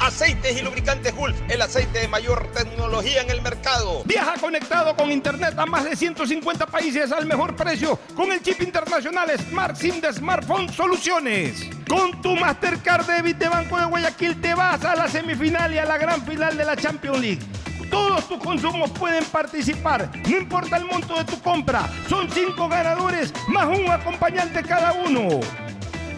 Aceites y lubricantes Gulf, el aceite de mayor tecnología en el mercado. Viaja conectado con internet a más de 150 países al mejor precio con el chip internacional Smart SIM de Smartphone Soluciones. Con tu Mastercard Debit de Banco de Guayaquil te vas a la semifinal y a la gran final de la Champions League. Todos tus consumos pueden participar, no importa el monto de tu compra. Son cinco ganadores más un acompañante cada uno.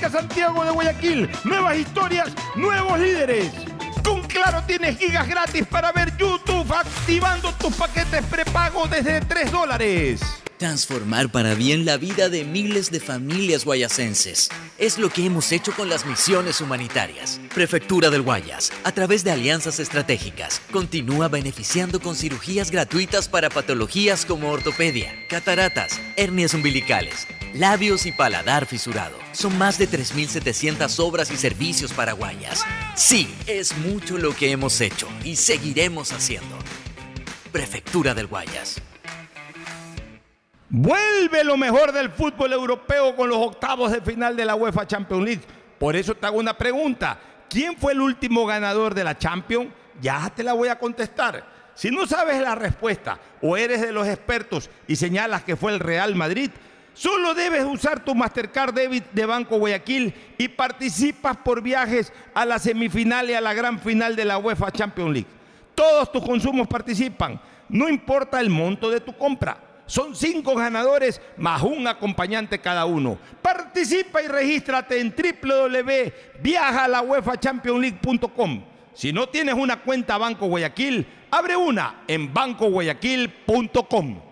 Santiago de Guayaquil. Nuevas historias, nuevos líderes. Con Claro tienes gigas gratis para ver YouTube activando tus paquetes prepago desde 3 dólares. Transformar para bien la vida de miles de familias guayasenses. Es lo que hemos hecho con las misiones humanitarias. Prefectura del Guayas, a través de alianzas estratégicas, continúa beneficiando con cirugías gratuitas para patologías como ortopedia, cataratas, hernias umbilicales, labios y paladar fisurado. Son más de 3.700 obras y servicios para Guayas. Sí, es mucho lo que hemos hecho y seguiremos haciendo. Prefectura del Guayas. Vuelve lo mejor del fútbol europeo con los octavos de final de la UEFA Champions League. Por eso te hago una pregunta. ¿Quién fue el último ganador de la Champions? Ya te la voy a contestar. Si no sabes la respuesta o eres de los expertos y señalas que fue el Real Madrid, solo debes usar tu Mastercard Debit de Banco Guayaquil y participas por viajes a la semifinal y a la gran final de la UEFA Champions League. Todos tus consumos participan, no importa el monto de tu compra. Son cinco ganadores más un acompañante cada uno. Participa y regístrate en www.viajalauefachampionsleague.com. Si no tienes una cuenta Banco Guayaquil, abre una en bancoguayaquil.com.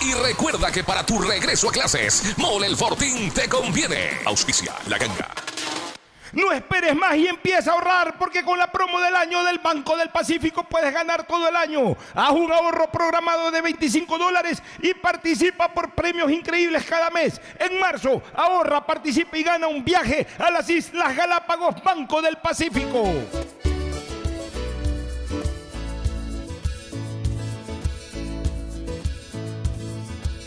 y recuerda que para tu regreso a clases, Mole el Fortín te conviene. Auspicia la ganga. No esperes más y empieza a ahorrar porque con la promo del año del Banco del Pacífico puedes ganar todo el año. Haz un ahorro programado de 25 dólares y participa por premios increíbles cada mes. En marzo, ahorra, participa y gana un viaje a las Islas Galápagos Banco del Pacífico.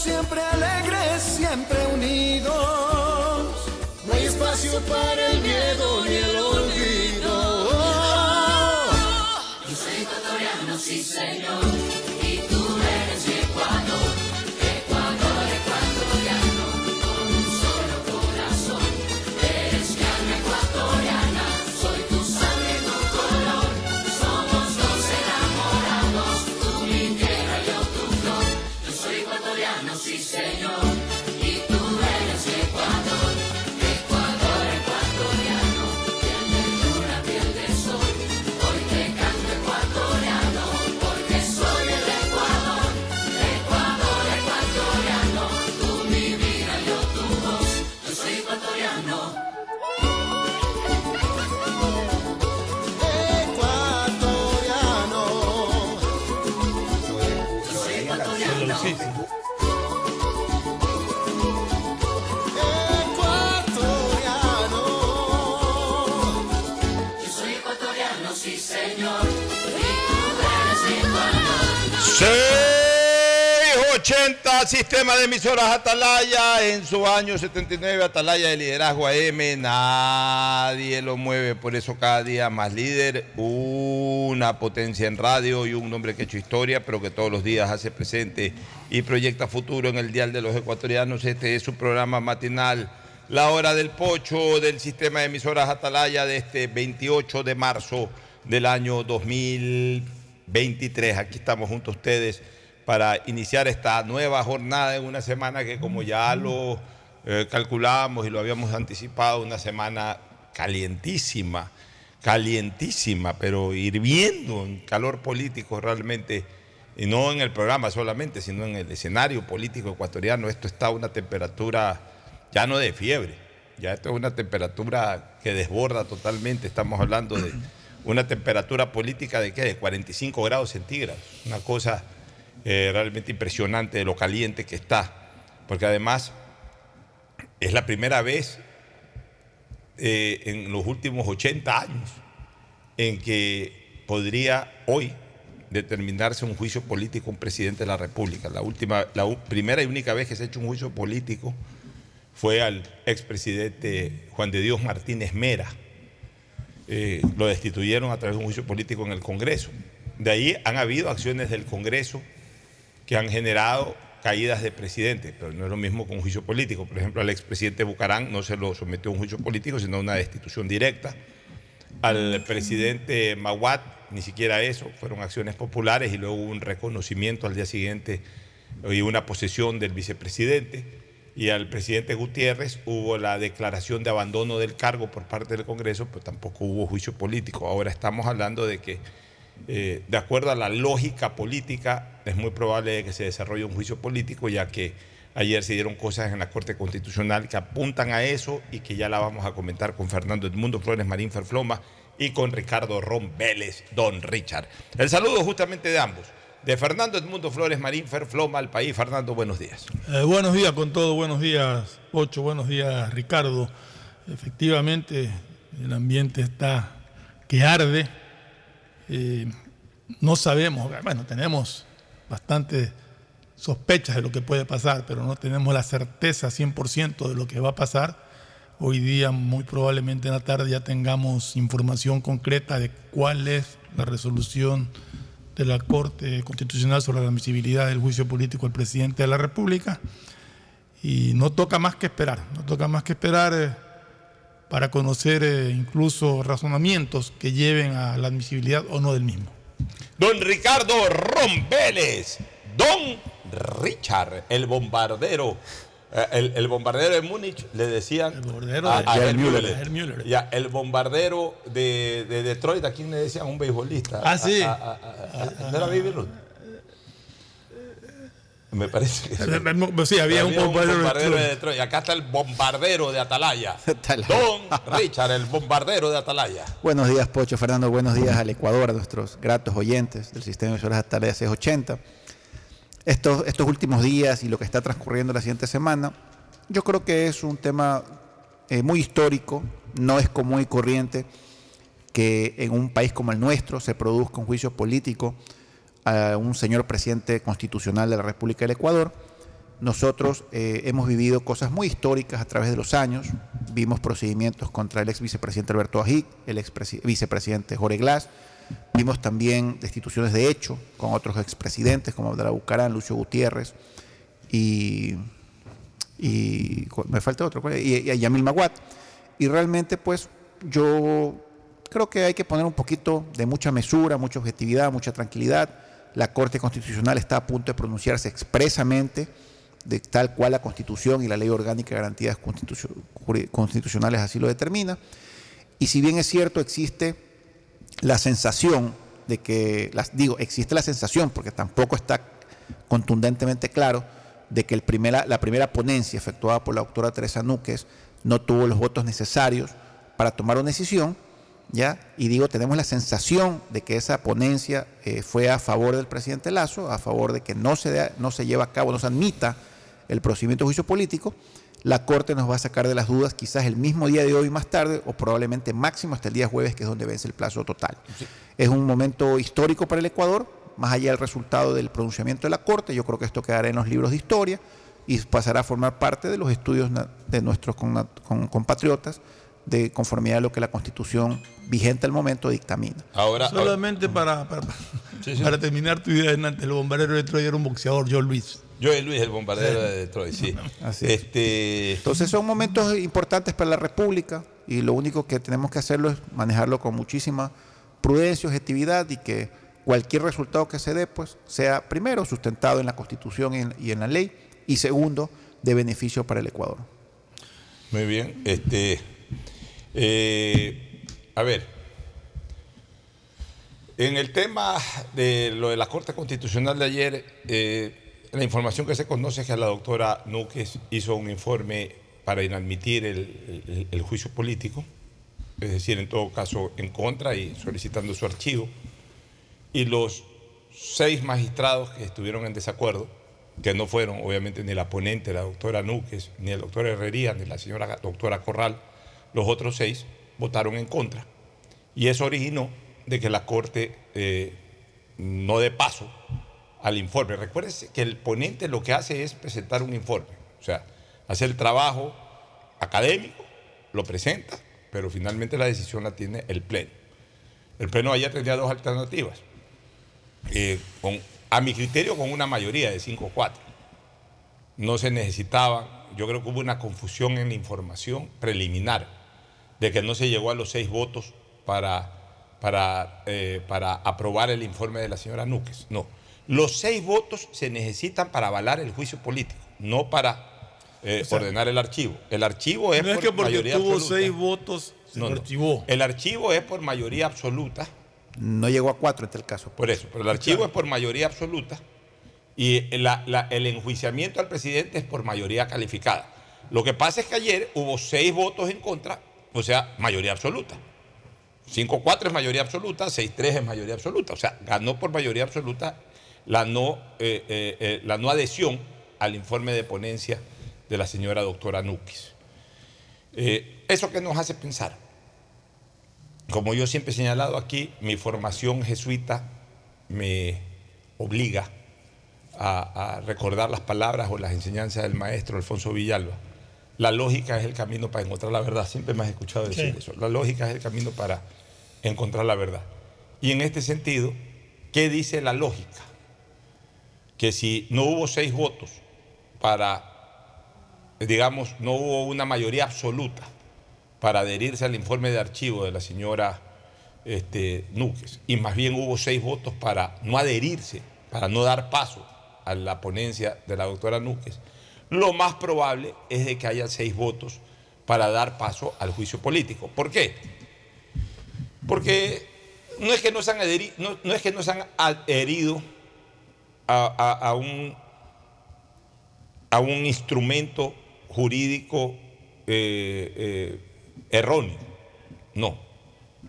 siempre alegres, siempre unidos. No hay espacio para el miedo ni el olvido. Yo soy ecuatoriano, sí señor, 680 Sistema de emisoras Atalaya. En su año 79 Atalaya de liderazgo AM nadie lo mueve. Por eso cada día más líder una potencia en radio y un hombre que ha hecho historia pero que todos los días hace presente y proyecta futuro en el dial de los ecuatorianos. Este es su programa matinal la hora del pocho del sistema de emisoras Atalaya de este 28 de marzo del año 2023 aquí estamos junto a ustedes para iniciar esta nueva jornada en una semana que como ya lo eh, calculábamos y lo habíamos anticipado, una semana calientísima, calientísima, pero hirviendo en calor político realmente, y no en el programa solamente, sino en el escenario político ecuatoriano. Esto está a una temperatura ya no de fiebre, ya esto es una temperatura que desborda totalmente, estamos hablando de una temperatura política de qué, de 45 grados centígrados, una cosa eh, realmente impresionante de lo caliente que está, porque además es la primera vez eh, en los últimos 80 años en que podría hoy determinarse un juicio político un presidente de la República. La, última, la primera y única vez que se ha hecho un juicio político fue al expresidente Juan de Dios Martínez Mera. Eh, lo destituyeron a través de un juicio político en el Congreso. De ahí han habido acciones del Congreso que han generado caídas de presidente, pero no es lo mismo con un juicio político. Por ejemplo, al expresidente Bucarán no se lo sometió a un juicio político, sino a una destitución directa. Al presidente Maguat, ni siquiera eso, fueron acciones populares y luego hubo un reconocimiento al día siguiente y una posesión del vicepresidente. Y al presidente Gutiérrez hubo la declaración de abandono del cargo por parte del Congreso, pero tampoco hubo juicio político. Ahora estamos hablando de que eh, de acuerdo a la lógica política, es muy probable que se desarrolle un juicio político, ya que ayer se dieron cosas en la Corte Constitucional que apuntan a eso y que ya la vamos a comentar con Fernando Edmundo Flores Marín Ferfloma y con Ricardo Ron Vélez, Don Richard. El saludo justamente de ambos, de Fernando Edmundo Flores Marín Ferfloma al país. Fernando, buenos días. Eh, buenos días con todo, buenos días Ocho, buenos días Ricardo. Efectivamente, el ambiente está que arde. No sabemos, bueno, tenemos bastantes sospechas de lo que puede pasar, pero no tenemos la certeza 100% de lo que va a pasar. Hoy día, muy probablemente en la tarde, ya tengamos información concreta de cuál es la resolución de la Corte Constitucional sobre la admisibilidad del juicio político al presidente de la República. Y no toca más que esperar, no toca más que esperar eh, para conocer eh, incluso razonamientos que lleven a la admisibilidad o no del mismo. Don Ricardo Rompeles, Don Richard, el bombardero. eh, El, el bombardero de Múnich le decían El bombardero a, de- a Müller. Ya, el bombardero de, de Detroit, ¿a quién le decían? Un beisbolista. Ah, sí. A- ¿No era Baby Ruth? Me parece que sí. Sí, había, un bombardero de bombardero de Detroit. Y acá está el bombardero de Atalaya. Atalaya. Don Richard, el bombardero de Atalaya. Buenos días, Pocho. Fernando, buenos días al Ecuador, a nuestros gratos oyentes del sistema de emisoras Atalaya 680. Estos, estos últimos días y lo que está transcurriendo la siguiente semana, yo creo que es un tema eh, muy histórico, no es común y corriente que en un país como el nuestro se produzca un juicio político a un señor presidente constitucional de la República del Ecuador. Nosotros eh, hemos vivido cosas muy históricas a través de los años. Vimos procedimientos contra el ex vicepresidente Alberto Ajic, el ex vicepresidente Jorge Glass. Vimos también destituciones de hecho con otros expresidentes como Abdalá Bucarán, Lucio Gutiérrez y, y me falta otro, y a Yamil Maguat. Y realmente pues yo creo que hay que poner un poquito de mucha mesura, mucha objetividad, mucha tranquilidad. La Corte Constitucional está a punto de pronunciarse expresamente de tal cual la Constitución y la Ley Orgánica de Garantías Constitucionales así lo determina. Y si bien es cierto, existe la sensación de que, las, digo, existe la sensación, porque tampoco está contundentemente claro, de que el primera, la primera ponencia efectuada por la doctora Teresa Núquez no tuvo los votos necesarios para tomar una decisión, ¿ya? Y digo, tenemos la sensación de que esa ponencia eh, fue a favor del presidente Lazo, a favor de que no se, dé- no se lleve a cabo, no se admita el procedimiento de juicio político. La Corte nos va a sacar de las dudas quizás el mismo día de hoy más tarde o probablemente máximo hasta el día jueves, que es donde vence el plazo total. Es un momento histórico para el Ecuador, más allá del resultado del pronunciamiento de la Corte, yo creo que esto quedará en los libros de historia y pasará a formar parte de los estudios de nuestros compatriotas de conformidad a lo que la Constitución vigente al momento dictamina. Ahora, Solamente para, para, Sí, sí. para terminar tu idea, Hernández, el bombardero de Detroit era un boxeador, Joe Luis. yo y Luis, el bombardero de Detroit, sí. Así es. Este, Entonces son momentos importantes para la República y lo único que tenemos que hacerlo es manejarlo con muchísima prudencia, objetividad y que cualquier resultado que se dé pues sea primero sustentado en la Constitución y en, y en la ley y segundo de beneficio para el Ecuador. Muy bien. Este, eh, a ver, en el tema de lo de la Corte Constitucional de ayer, eh, la información que se conoce es que la doctora Núquez hizo un informe para inadmitir el, el- el juicio político, es decir, en todo caso en contra y solicitando su archivo. Y los seis magistrados que estuvieron en desacuerdo, que no fueron obviamente ni la ponente, la doctora Núquez, ni el doctor Herrería, ni la señora doctora Corral, los otros seis votaron en contra. Y eso originó de que la Corte eh, no dé paso al informe. Recuérdese que el ponente lo que hace es presentar un informe, o sea, hace el trabajo académico, lo presenta, pero finalmente la decisión la tiene el Pleno. El Pleno ayer tenía dos alternativas. Eh, a mi criterio, con una mayoría de 5-4. No se necesitaba, yo creo que hubo una confusión en la información preliminar de que no se llegó a los seis votos para, para, eh, para aprobar el informe de la señora Núquez. No, los seis votos se necesitan para avalar el juicio político, no para eh, O sea, ordenar el archivo. El archivo es no es por que porque mayoría tuvo absoluta. seis votos, se No, lo no. archivó. El archivo es por mayoría absoluta. No llegó a cuatro en tal caso. Por eso, pero el archivo es por mayoría absoluta y la- la- el enjuiciamiento al presidente es por mayoría calificada. Lo que pasa es que ayer hubo seis votos en contra, o sea, mayoría absoluta. 5-4 es mayoría absoluta, 6-3 es mayoría absoluta. O sea, ganó por mayoría absoluta la no, eh, eh, eh, la no adhesión al informe de ponencia de la señora doctora Núquez. ¿Eso qué nos hace pensar? como yo siempre he señalado aquí, mi formación jesuita me obliga a recordar las palabras o las enseñanzas del maestro Alfonso Villalba. La lógica es el camino para encontrar la verdad. Siempre me has escuchado decir Sí. eso. La lógica es el camino para encontrar la verdad. Y en este sentido, ¿qué dice la lógica? Que si no hubo seis votos para, digamos, no hubo una mayoría absoluta para adherirse al informe de archivo de la señora este, Núñez, y más bien hubo seis votos para no adherirse, para no dar paso a la ponencia de la doctora Núñez, lo más probable es de que haya seis votos para dar paso al juicio político. ¿Por qué? Porque no es que no se han, adherido a, un, instrumento jurídico eh, eh, erróneo. No.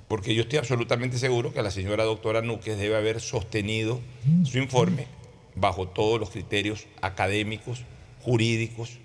Porque yo estoy absolutamente seguro que la señora doctora Núñez debe haber sostenido su informe bajo todos los criterios académicos, jurídicos,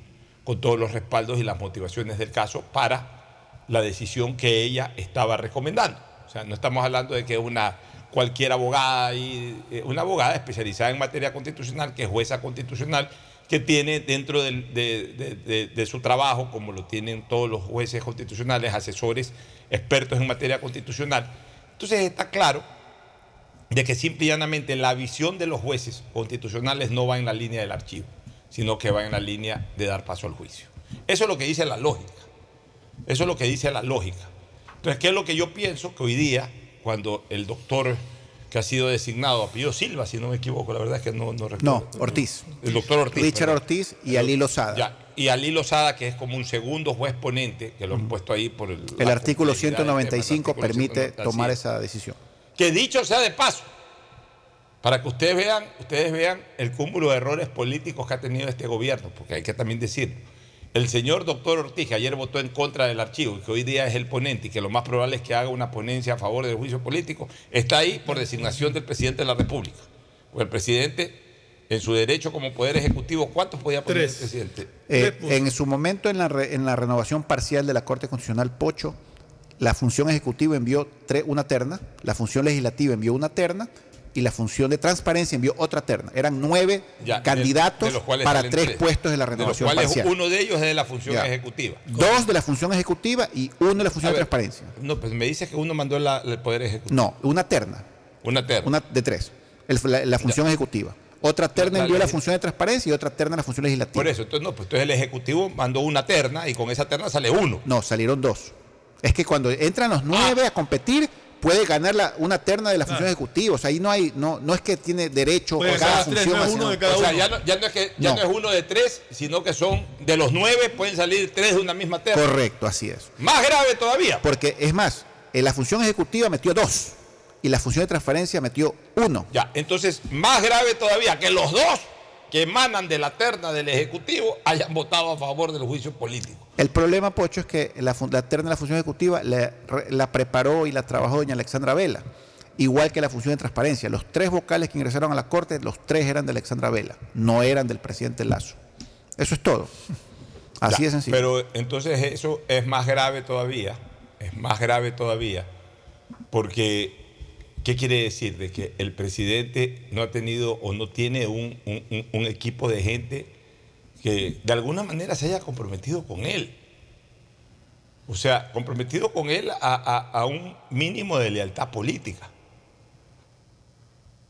con todos los respaldos y las motivaciones del caso para la decisión que ella estaba recomendando. O sea, no estamos hablando de que una cualquier abogada, y, eh, una abogada especializada en materia constitucional, que es jueza constitucional, que tiene dentro de, de- de- de su trabajo, como lo tienen todos los jueces constitucionales, asesores expertos en materia constitucional. Entonces está claro de que simple y llanamente la visión de los jueces constitucionales no va en la línea del archivo, sino que va en la línea de dar paso al juicio. Eso es lo que dice la lógica. Eso es lo que dice la lógica. Entonces, ¿qué es lo que yo pienso? Que hoy día, cuando el doctor que ha sido designado, apellido Silva, si no me equivoco, la verdad es que no, no recuerdo. No, Ortiz. El doctor Ortiz. Richard perdón. Ortiz y Ali Lozada. Ya, y Ali Lozada, que es como un segundo juez ponente, que lo han puesto ahí por el... El artículo complejidad del tema, el 195 artículo permite 190, tomar esa decisión. Que dicho sea de paso, para que ustedes vean, ustedes vean el cúmulo de errores políticos que ha tenido este gobierno, porque hay que también decir, el señor doctor Ortiz, que ayer votó en contra del archivo y que hoy día es el ponente y que lo más probable es que haga una ponencia a favor del juicio político, está ahí por designación del presidente de la República. Porque el presidente, en su derecho como poder ejecutivo, ¿cuántos podía poner Tres. el presidente? Eh, en su momento, en la, re- en la renovación parcial de la Corte Constitucional Pocho, la función ejecutiva envió tre- una terna, la función legislativa envió una terna y la función de transparencia envió otra terna. Eran nueve Ya, de- candidatos de para tres, puestos de la De los renovación cuales parcial. uno de ellos es de la función Ya. ejecutiva. Dos de la función ejecutiva y uno de la función de transparencia. No, pues me dices que uno mandó la- el poder ejecutivo. No, una terna, Una terna. una de tres, el- la, la función ejecutiva. Otra terna envió la la- función de transparencia y otra terna la función legislativa. Por eso, entonces no, pues entonces el Ejecutivo mandó una terna y con esa terna sale uno. No, salieron dos. Es que cuando entran los nueve Ah. a competir, puede ganar la- una terna de la función ejecutiva. O sea, ahí no hay, no, no es que tiene derecho a cada función. no es uno de cada o sea, uno. ya no, ya no es que ya No. no. es uno de tres, sino que son de los nueve pueden salir tres de una misma terna. Correcto, así es. Más grave todavía. Porque es más, en la función ejecutiva metió dos y la función de transparencia metió uno. Ya, entonces más grave todavía que los dos que emanan de la terna del Ejecutivo hayan votado a favor del juicio político. El problema, Pocho, es que la, terna de la función ejecutiva la, re- la preparó y la trabajó doña Alexandra Vela, igual que la función de transparencia. Los tres vocales que ingresaron a la Corte, los tres eran de Alexandra Vela, no eran del presidente Lazo. Eso es todo. Así Ya, de sencillo. Pero entonces eso es más grave todavía, es más grave todavía, porque ¿qué quiere decir? De que el presidente no ha tenido o no tiene un, un- equipo de gente que de alguna manera se haya comprometido con él. O sea, comprometido con él a, a- a un mínimo de lealtad política.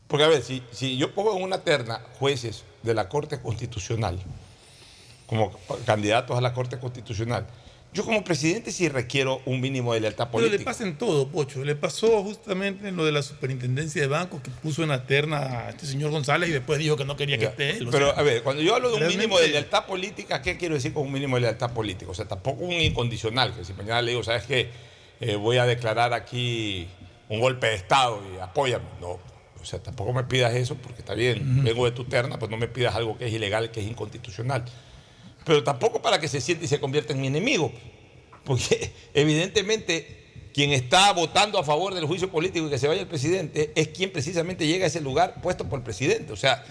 Porque a ver, si, si yo pongo en una terna jueces de la Corte Constitucional, como candidatos a la Corte Constitucional. Yo como presidente sí requiero un mínimo de lealtad Pero le política. pasa en todo, Pocho. Le pasó justamente en lo de la superintendencia de bancos que puso en la terna a este señor González y después dijo que no quería que esté él. Pero sea, a ver, cuando yo hablo de un mínimo de lealtad política, ¿qué quiero decir con un mínimo de lealtad política? O sea, tampoco un incondicional, que si mañana le digo, ¿sabes qué? Eh, voy a declarar aquí un golpe de Estado y apóyame. No, o sea, tampoco me pidas eso porque está bien, vengo de tu terna, pues no me pidas algo que es ilegal, que es inconstitucional. Pero tampoco para que se siente y se convierta en mi enemigo. Porque evidentemente quien está votando a favor del juicio político y que se vaya el presidente es quien precisamente llega a ese lugar puesto por el presidente. O sea,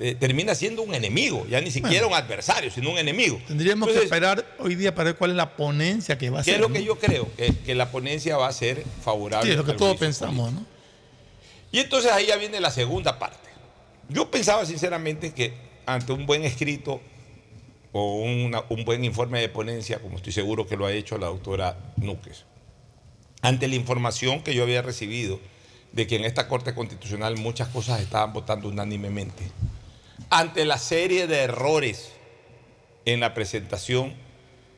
eh, termina siendo un enemigo, ya ni siquiera un adversario, sino un enemigo. Tendríamos Entonces, que esperar hoy día para ver cuál es la ponencia que va a ¿Qué ser. es lo que yo creo? Que, que la ponencia va a ser favorable. Sí, es lo que todos pensamos, político. ¿no? Y entonces ahí ya viene la segunda parte. Yo pensaba sinceramente que ante un buen escrito o una- un buen informe de ponencia, como estoy seguro que lo ha hecho la doctora Núquez, ante la información que yo había recibido de que en esta Corte Constitucional muchas cosas estaban votando unánimemente, ante la serie de errores en la presentación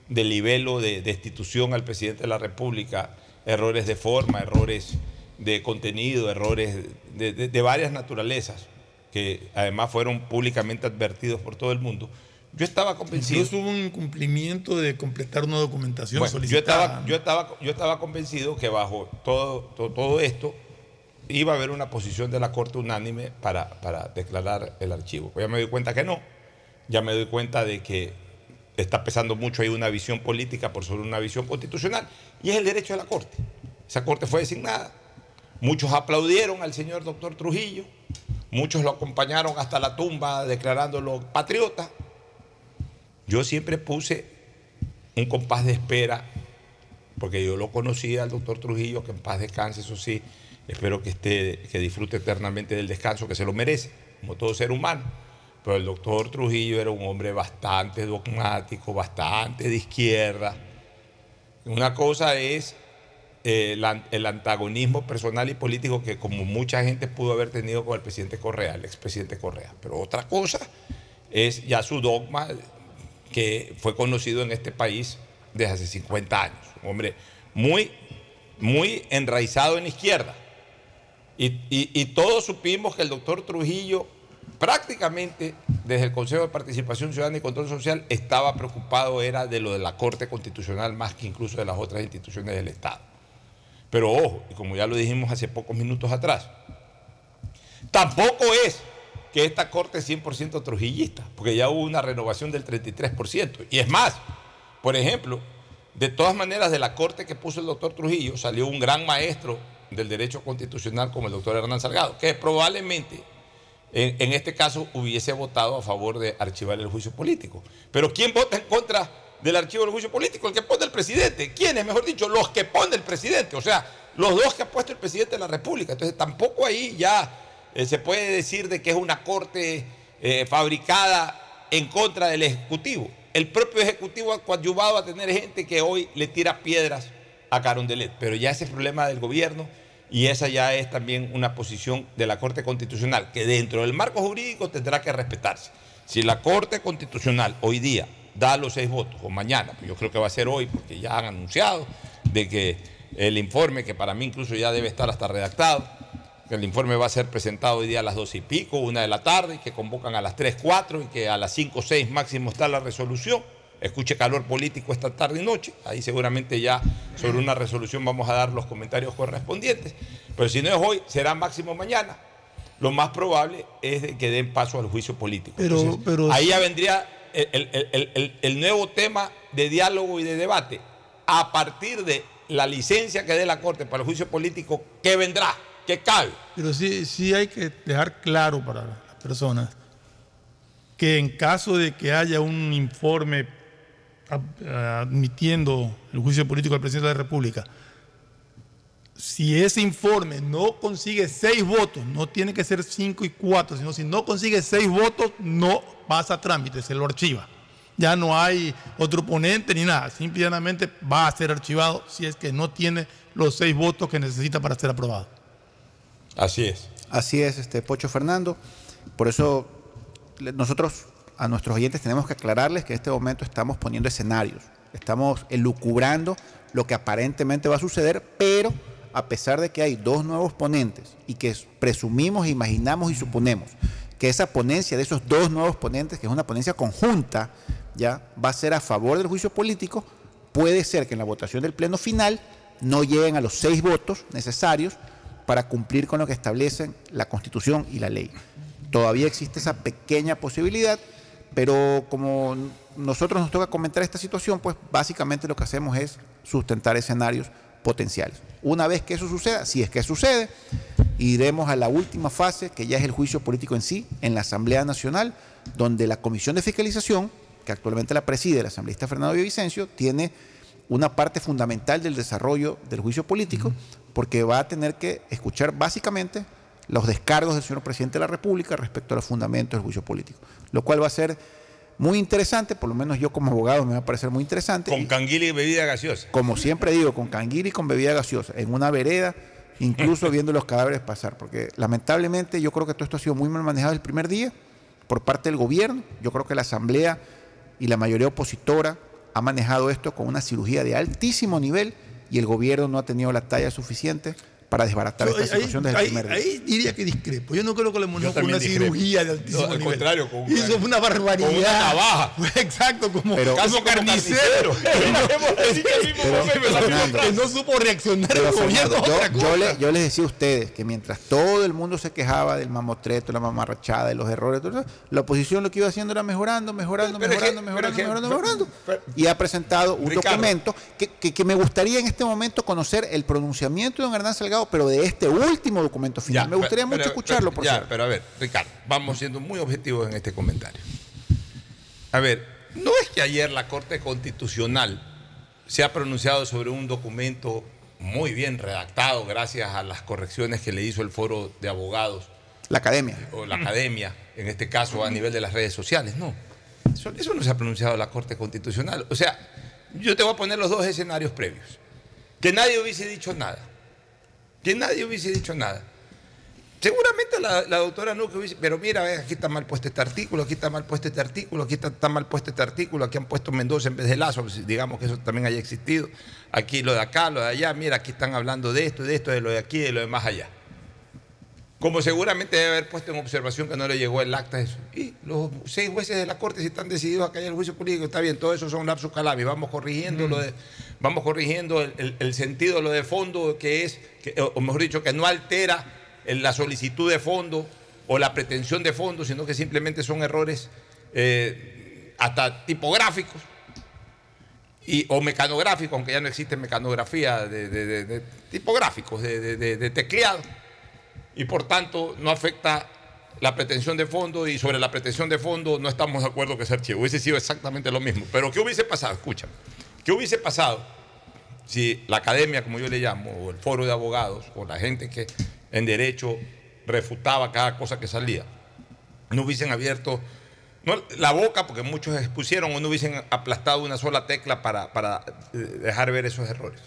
del libelo de destitución al presidente de la República, errores de forma, errores de contenido, errores de- de varias naturalezas, que además fueron públicamente advertidos por todo el mundo, yo estaba convencido. Incluso hubo un incumplimiento de completar una documentación Bueno, yo, solicitada. estaba, yo, estaba, yo estaba convencido que bajo todo, todo, todo esto iba a haber una posición de la Corte unánime para, para declarar el archivo. Pues ya me doy cuenta que no. Ya me doy cuenta de que está pesando mucho ahí una visión política por sobre una visión constitucional. Y es el derecho de la Corte. Esa Corte fue designada. Muchos aplaudieron al señor doctor Trujillo. Muchos lo acompañaron hasta la tumba declarándolo patriota. Yo siempre puse un compás de espera, porque yo lo conocía al doctor Trujillo, que en paz descanse, eso sí, espero que esté, que disfrute eternamente del descanso, que se lo merece, como todo ser humano. Pero el doctor Trujillo era un hombre bastante dogmático, bastante de izquierda. Una cosa es eh, el antagonismo personal y político que como mucha gente pudo haber tenido con el presidente Correa, el expresidente Correa. Pero otra cosa es ya su dogma que fue conocido en este país desde hace 50 años. Un hombre muy, muy enraizado en izquierda. Y, y- y todos supimos que el doctor Trujillo prácticamente desde el Consejo de Participación Ciudadana y Control Social estaba preocupado era de lo de la Corte Constitucional más que incluso de las otras instituciones del Estado. Pero ojo, y como ya lo dijimos hace pocos minutos atrás, tampoco es que esta Corte es 100% trujillista, porque ya hubo una renovación del 33%. Y es más, por ejemplo, de todas maneras, de la Corte que puso el doctor Trujillo salió un gran maestro del derecho constitucional como el doctor Hernán Salgado, que probablemente en, en este caso hubiese votado a favor de archivar el juicio político. Pero ¿quién vota en contra del archivo del juicio político? El que pone el presidente. ¿Quiénes? Mejor dicho, los que pone el presidente. O sea, los dos que ha puesto el presidente de la República. Entonces tampoco ahí ya eh, se puede decir de que es una corte eh, fabricada en contra del Ejecutivo. El propio Ejecutivo ha coadyuvado a tener gente que hoy le tira piedras a Carondelet. Pero ya ese es problema del gobierno y esa ya es también una posición de la Corte Constitucional que dentro del marco jurídico tendrá que respetarse. Si la Corte Constitucional hoy día da los seis votos, o mañana, pues yo creo que va a ser hoy, porque ya han anunciado de que el informe, que para mí incluso ya debe estar hasta redactado, el informe va a ser presentado hoy día a las dos y pico, una de la tarde, y que convocan a las 3, 4 y que a las 5, 6 máximo está la resolución. Escuche calor político esta tarde y noche. Ahí seguramente ya sobre una resolución vamos a dar los comentarios correspondientes. Pero si no es hoy, será máximo mañana. Lo más probable es de que den paso al juicio político. Pero- Entonces, pero- ahí ya vendría el, el- el- el- el nuevo tema de diálogo y de debate. A partir de la licencia que dé la Corte para el juicio político, ¿qué vendrá? Pero sí, sí hay que dejar claro para las personas que en caso de que haya un informe ad- admitiendo el juicio político del presidente de la República, si ese informe no consigue seis votos, no tiene que ser cinco y cuatro, sino si no consigue seis votos, no pasa a trámite, se lo archiva. Ya no hay otro ponente ni nada, simplemente va a ser archivado si es que no tiene los seis votos que necesita para ser aprobado. Así es. Así es, este Pocho Fernando. Por eso nosotros a nuestros oyentes tenemos que aclararles que en este momento estamos poniendo escenarios, estamos elucubrando lo que aparentemente va a suceder, pero a pesar de que hay dos nuevos ponentes y que presumimos, imaginamos y suponemos que esa ponencia de esos dos nuevos ponentes, que es una ponencia conjunta, ya va a ser a favor del juicio político, puede ser que en la votación del pleno final no lleguen a los seis votos necesarios para cumplir con lo que establecen la Constitución y la ley. Todavía existe esa pequeña posibilidad, pero como nosotros nos toca comentar esta situación, pues básicamente lo que hacemos es sustentar escenarios potenciales. Una vez que eso suceda, si es que sucede, iremos a la última fase, que ya es el juicio político en sí, en la Asamblea Nacional, donde la Comisión de Fiscalización, que actualmente la preside el asambleísta Fernando Villavicencio, tiene una parte fundamental del desarrollo del juicio político, porque va a tener que escuchar básicamente los descargos del señor presidente de la República respecto a los fundamentos del juicio político, lo cual va a ser muy interesante, por lo menos yo como abogado me va a parecer muy interesante. Con canguila y bebida gaseosa. Como siempre digo, con canguil y con bebida gaseosa, en una vereda, incluso viendo los cadáveres pasar, porque lamentablemente yo creo que todo esto ha sido muy mal manejado el primer día por parte del gobierno. Yo creo que la Asamblea y la mayoría opositora ha manejado esto con una cirugía de altísimo nivel y el gobierno no ha tenido la talla suficiente para desbaratar Yo esta ahí, situación desde el primer día. ahí diría que discrepo. Yo no creo que lo manejó con una discrepo. cirugía de altísimo No, al nivel. contrario, con una- Hizo una barbaridad. con una navaja. Exacto, como, Pero- como carnicero. Que no supo reaccionar Pero, el gobierno Fernando, otra yo, cosa. yo le- yo les decía a ustedes que mientras todo el mundo se quejaba del mamotreto, la mamarrachada, de los errores, todo eso, la oposición lo que iba haciendo era mejorando, mejorando, Pero mejorando, pero mejorando, mejorando, pero- mejorando. pero- Y ha presentado un Ricardo. documento que, que- que me gustaría en este momento conocer el pronunciamiento de don Hernán Salgado, pero de este último documento final. me gustaría pero- mucho pero- escucharlo, por Ya, cierto. pero a ver, Ricardo, vamos siendo muy objetivos en este comentario. A ver, no es que ayer la Corte Constitucional se ha pronunciado sobre un documento muy bien redactado gracias a las correcciones que le hizo el foro de abogados La academia. o la academia, en este caso a nivel de las redes sociales. No, eso, eso no se ha pronunciado la Corte Constitucional. O sea, yo te voy a poner los dos escenarios previos. Que nadie hubiese dicho nada. Que nadie hubiese dicho nada. Seguramente la, la doctora Nuque hubiese, pero mira, aquí está mal puesto este artículo, aquí está mal puesto este artículo, aquí está, está mal puesto este artículo, aquí han puesto Mendoza en vez de Lazo, pues, digamos que eso también haya existido. Aquí lo de acá, lo de allá, mira, aquí están hablando de esto, de esto, de lo de aquí, de lo de más allá. Como seguramente debe haber puesto en observación que no le llegó el acta eso. Y los seis jueces de la Corte, si están decididos a callar el juicio político, está bien, todo eso son lapsus calami. Vamos corrigiendo, lo de, vamos corrigiendo el, el- el sentido, lo de fondo, que es, que- o mejor dicho, que no altera la solicitud de fondo o la pretensión de fondo, sino que simplemente son errores eh, hasta tipográficos y, o mecanográficos, aunque ya no existe mecanografía de, de- de- de tipográficos, de tecleado y por tanto no afecta la pretensión de fondo y sobre la pretensión de fondo no estamos de acuerdo que se archive. Hubiese sido exactamente lo mismo. Pero ¿qué hubiese pasado? Escúchame. ¿Qué hubiese pasado si la academia, como yo le llamo, o el foro de abogados, o la gente que en derecho refutaba cada cosa que salía, no hubiesen abierto no, la boca, porque muchos expusieron, o no hubiesen aplastado una sola tecla para, para, eh, dejar ver esos errores?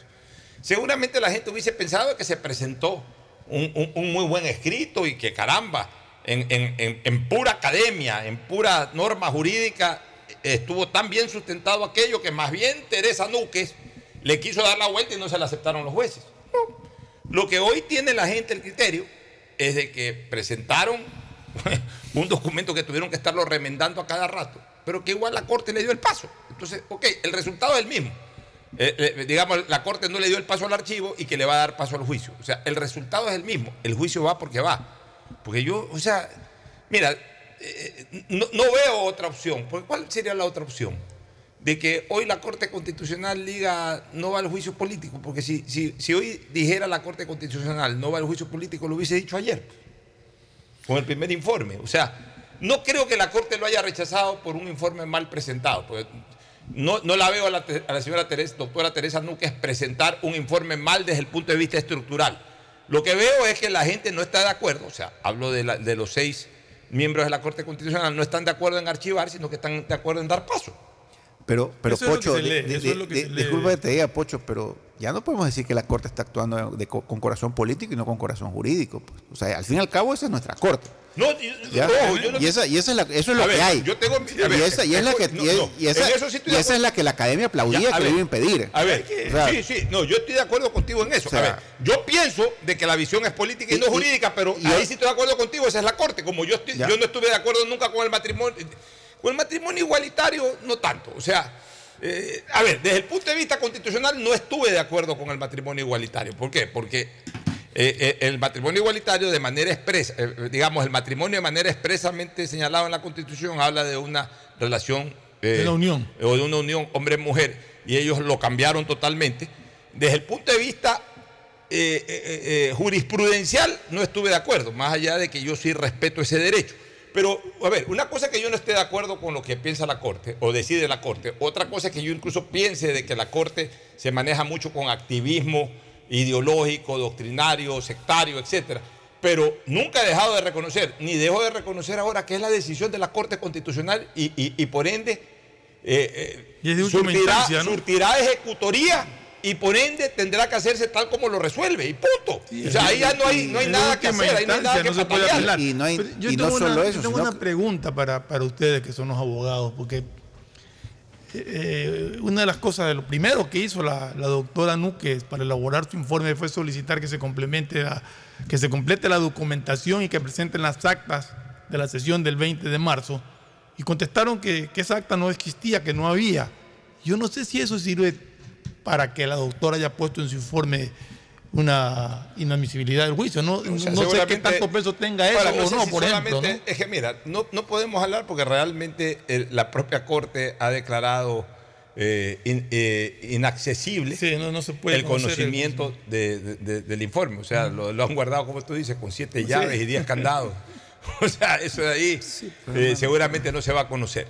Seguramente la gente hubiese pensado que se presentó un, muy buen escrito y que caramba, en, pura academia, en pura norma jurídica, estuvo tan bien sustentado aquello que más bien Teresa Núquez le quiso dar la vuelta y no se la aceptaron los jueces. Lo que hoy tiene la gente el criterio es de que presentaron un documento que tuvieron que estarlo remendando a cada rato, pero que igual la Corte le dio el paso. Entonces, ok, el resultado es el mismo. Eh, eh, digamos, la Corte no le dio el paso al archivo y que le va a dar paso al juicio. O sea, el resultado es el mismo. El juicio va porque va. Porque yo, o sea, mira, eh, no, no veo otra opción. Porque ¿Cuál sería la otra opción? De que hoy la Corte Constitucional diga no va al juicio político. Porque si, si, si hoy dijera la Corte Constitucional no va al juicio político, lo hubiese dicho ayer. Con el primer informe. O sea, no creo que la Corte lo haya rechazado por un informe mal presentado. No, no la veo a la, a la señora Teresa, doctora Teresa Núquez presentar un informe mal desde el punto de vista estructural. Lo que veo es que la gente no está de acuerdo, o sea, hablo de, la- de los seis miembros de la Corte Constitucional, no están de acuerdo en archivar, sino que están de acuerdo en dar paso. Pero, pero Eso Pocho, disculpa que te diga, Pocho, pero ya no podemos decir que la Corte está actuando de- con corazón político y no con corazón jurídico. pues. O sea, al fin y al cabo, esa es nuestra Corte. No, no- y, esa, y esa es la- eso es lo ver, que hay. yo tengo- a y, ver, esa, y es la que, no, y es- no, y esa, sí y esa es la que la academia aplaudía Ya, que ver, le iba a impedir. A ver, O sea, sí, sí, no, yo estoy de acuerdo contigo en eso. O sea, a ver, yo pienso de que la visión es política y, Y- no jurídica, pero ahí sí estoy de acuerdo contigo, esa es la corte. Como yo, estoy- yo no estuve de acuerdo nunca con el matrimonio, con el matrimonio igualitario, no tanto. O sea, eh, a ver, desde el punto de vista constitucional no estuve de acuerdo con el matrimonio igualitario. ¿Por qué? Porque eh, eh, el matrimonio igualitario de manera expresa, eh, digamos, el matrimonio de manera expresamente señalado en la Constitución habla de una relación... De una unión. o de una unión hombre-mujer, y ellos lo cambiaron totalmente. Desde el punto de vista jurisprudencial no estuve de acuerdo, más allá de que yo sí respeto ese derecho. Pero, a ver, una cosa es que yo no esté de acuerdo con lo que piensa la Corte o decide la Corte, otra cosa es que yo incluso piense de que la Corte se maneja mucho con activismo ideológico, doctrinario, sectario, etcétera. Pero nunca he dejado de reconocer, ni dejo de reconocer ahora que es la decisión de la Corte Constitucional y, y- y por ende eh, eh, surtirá, instancia, ¿no? surtirá ejecutoría y por ende tendrá que hacerse tal como lo resuelve y punto. o sea, ahí ya no hay, no hay nada que hacer, ahí no hay nada que no se puede. Y no hay- Pero yo y no solo una, eso, yo tengo sino una pregunta para, para ustedes que son los abogados, porque eh, una de las cosas, de lo primero que hizo la, la doctora Núquez para elaborar su informe fue solicitar que se complemente la- que se complete la documentación y que presenten las actas de la sesión del 20 de marzo. Y contestaron que, que esa acta no existía, que no había. Yo no sé si eso sirve para que la doctora haya puesto en su informe una inadmisibilidad del juicio. No, O sea, no sé qué tanto peso tenga eso o no, si por ejemplo. Es que mira, no, no podemos hablar porque realmente el- la propia Corte ha declarado eh, in- eh, inaccesible Sí, no, no se puede el conocimiento de- de- de- del informe. O sea, lo, lo han guardado, como tú dices, con siete llaves y diez candados. O sea, eso de ahí eh, seguramente no se va a conocer.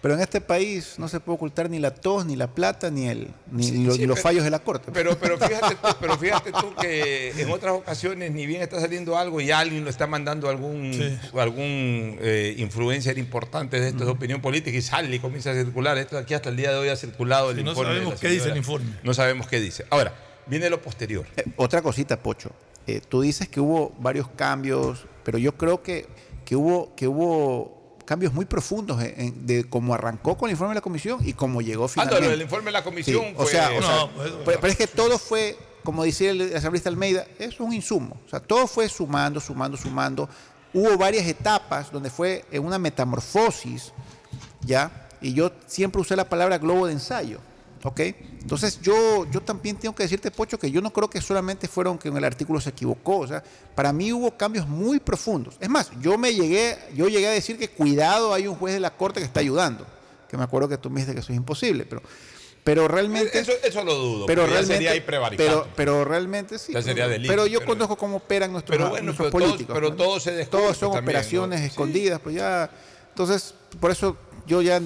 Pero en este país no se puede ocultar ni la tos, ni la plata, ni, el, ni, lo- sí, ni los pero- fallos de la Corte. Pero, pero, fíjate tú, pero fíjate tú que en otras ocasiones ni bien está saliendo algo y alguien lo está mandando algún, Sí. algún eh, influencer importante de esto de opinión política y sale y comienza a circular. Esto aquí hasta el día de hoy ha circulado el no informe. de sabemos qué dice el informe. No sabemos qué dice. Ahora, viene lo posterior. Eh, otra cosita, Pocho. Eh, tú dices que hubo varios cambios, pero yo creo que, que, hubo, que hubo cambios muy profundos en- en- de cómo arrancó con el informe de la comisión y cómo llegó Ah, no, finalmente. lo del informe de la Sí, comisión o fue- sea, o sea, No, pues, pero, pero es que todo fue, como decía el asambleísta Almeida, es un insumo. O sea, todo fue sumando, sumando, sumando. Hubo varias etapas donde fue en una metamorfosis, ¿ya? Y yo siempre usé la palabra globo de ensayo, ¿ok? Entonces yo, yo también tengo que decirte, Pocho, que yo no creo que solamente fueron que en el artículo se equivocó. O sea, para mí hubo cambios muy profundos. Es más, yo me llegué, yo llegué a decir que cuidado, hay un juez de la corte que está ayudando. Que me acuerdo que tú me dijiste que eso es imposible, pero, pero realmente. Eso, eso lo dudo. Pero realmente, sería ahí pero, pero realmente sí. Sería pero, delito, pero yo pero- conozco cómo operan nuestros, Pero bueno, nuestros pero todo- políticos. pero ¿no? todo se descubre Todos son también, operaciones ¿no? Sí. escondidas, pues ya. Entonces, por eso yo ya.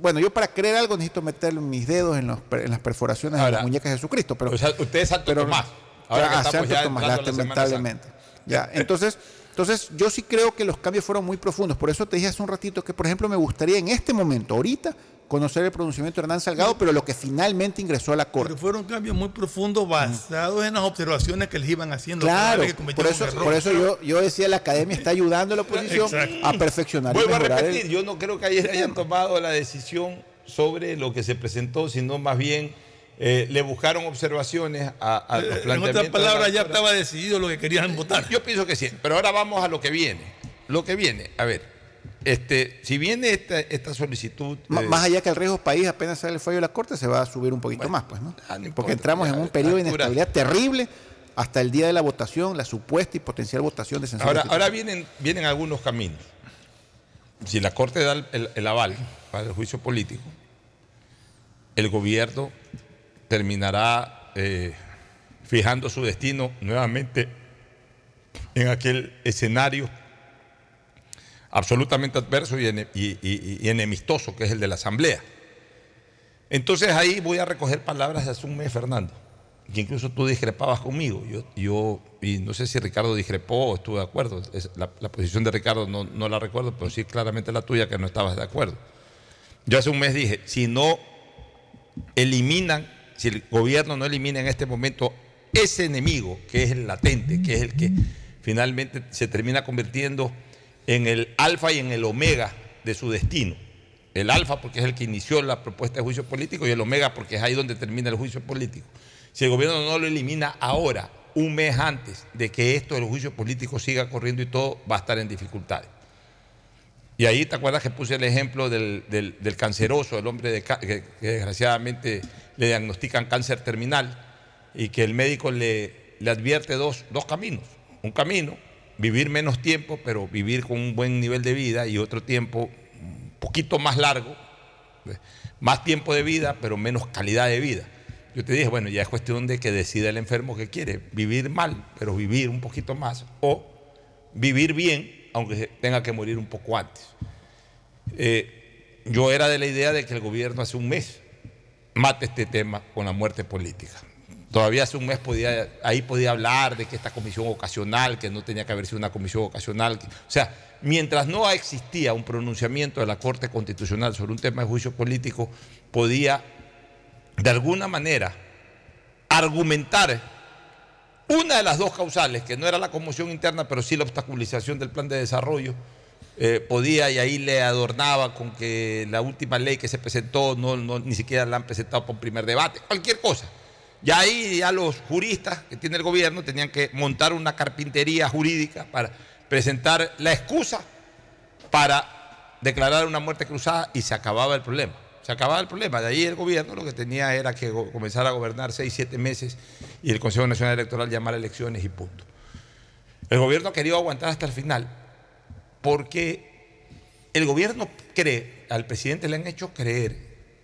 Bueno, yo para creer algo necesito meter mis dedos en, los en las perforaciones de las muñecas de Jesucristo. Pero, o sea, usted es Santo pero- Tomás. Ahora que Ah, estamos ya Tomás, entrando a la Semana lamentablemente. Ya, entonces, entonces yo sí creo que los cambios fueron muy profundos. Por eso te dije hace un ratito que, por ejemplo, me gustaría en este momento, ahorita, conocer el pronunciamiento de Hernán Salgado, pero lo que finalmente ingresó a la Corte. Porque fueron cambios muy profundos basados en las observaciones que les iban haciendo. Claro, por eso, por eso yo, yo decía la academia está ayudando a la oposición Exacto. a perfeccionar Vuelvo a el- repetir, yo no creo que ayer hayan tomado la decisión sobre lo que se presentó, sino más bien eh, le buscaron observaciones a, a los Eh, en planteamientos. otras palabras, ya estaba decidido lo que querían votar. Yo pienso que sí, pero ahora vamos a lo que viene. Lo que viene, a ver, este, si viene esta, esta solicitud... Eh, Más allá que el riesgo país apenas sale el fallo de la Corte, se va a subir un poquito más, pues, ¿no? ah, no importa, Porque entramos ya, en un periodo de inestabilidad terrible hasta el día de la votación, la supuesta y potencial votación de censura. Ahora, ahora vienen, vienen algunos caminos. Si la Corte da el, el- el aval para el juicio político, el gobierno terminará eh, fijando su destino nuevamente en aquel escenario absolutamente adverso y, ene- y- y- y enemistoso que es el de la Asamblea. Entonces ahí voy a recoger palabras de hace un mes, Fernando, que incluso tú discrepabas conmigo. Yo, yo y no sé si Ricardo discrepó o estuvo de acuerdo. La posición de Ricardo no, no la recuerdo, pero sí claramente la tuya que no estabas de acuerdo. Yo hace un mes dije, si no eliminan, si el gobierno no elimina en este momento ese enemigo que es el latente, que es el que finalmente se termina convirtiendo en el alfa y en el omega de su destino. El alfa porque es el que inició la propuesta de juicio político y el omega porque es ahí donde termina el juicio político. Si el gobierno no lo elimina ahora, un mes antes de que esto del juicio político siga corriendo y todo, va a estar en dificultades. Y ahí te acuerdas que puse el ejemplo del, del- del canceroso, el hombre de que, que desgraciadamente le diagnostican cáncer terminal y que el médico le, le advierte dos, dos caminos. Un camino, vivir menos tiempo, pero vivir con un buen nivel de vida y otro tiempo un poquito más largo, más tiempo de vida, pero menos calidad de vida. yo te dije, bueno, ya es cuestión de que decida el enfermo que quiere, vivir mal, pero vivir un poquito más, o vivir bien, aunque tenga que morir un poco antes. Eh, yo era de la idea de que el gobierno hace un mes mate este tema con la muerte política. Todavía hace un mes podía, ahí podía hablar de que esta comisión ocasional, que no tenía que haber sido una comisión ocasional. o sea, mientras no existía un pronunciamiento de la Corte Constitucional sobre un tema de juicio político, podía de alguna manera argumentar una de las dos causales, que no era la conmoción interna, pero sí la obstaculización del plan de desarrollo, eh, podía y ahí le adornaba con que la última ley que se presentó no- ni siquiera la han presentado por primer debate, cualquier cosa. Ya ahí ya los juristas que tiene el gobierno tenían que montar una carpintería jurídica para presentar la excusa para declarar una muerte cruzada y se acababa el problema. Se acababa el problema. De ahí el gobierno lo que tenía era que comenzar a gobernar seis, siete meses y el Consejo Nacional Electoral llamar a elecciones y punto. El gobierno ha querido aguantar hasta el final porque el gobierno cree, al presidente le han hecho creer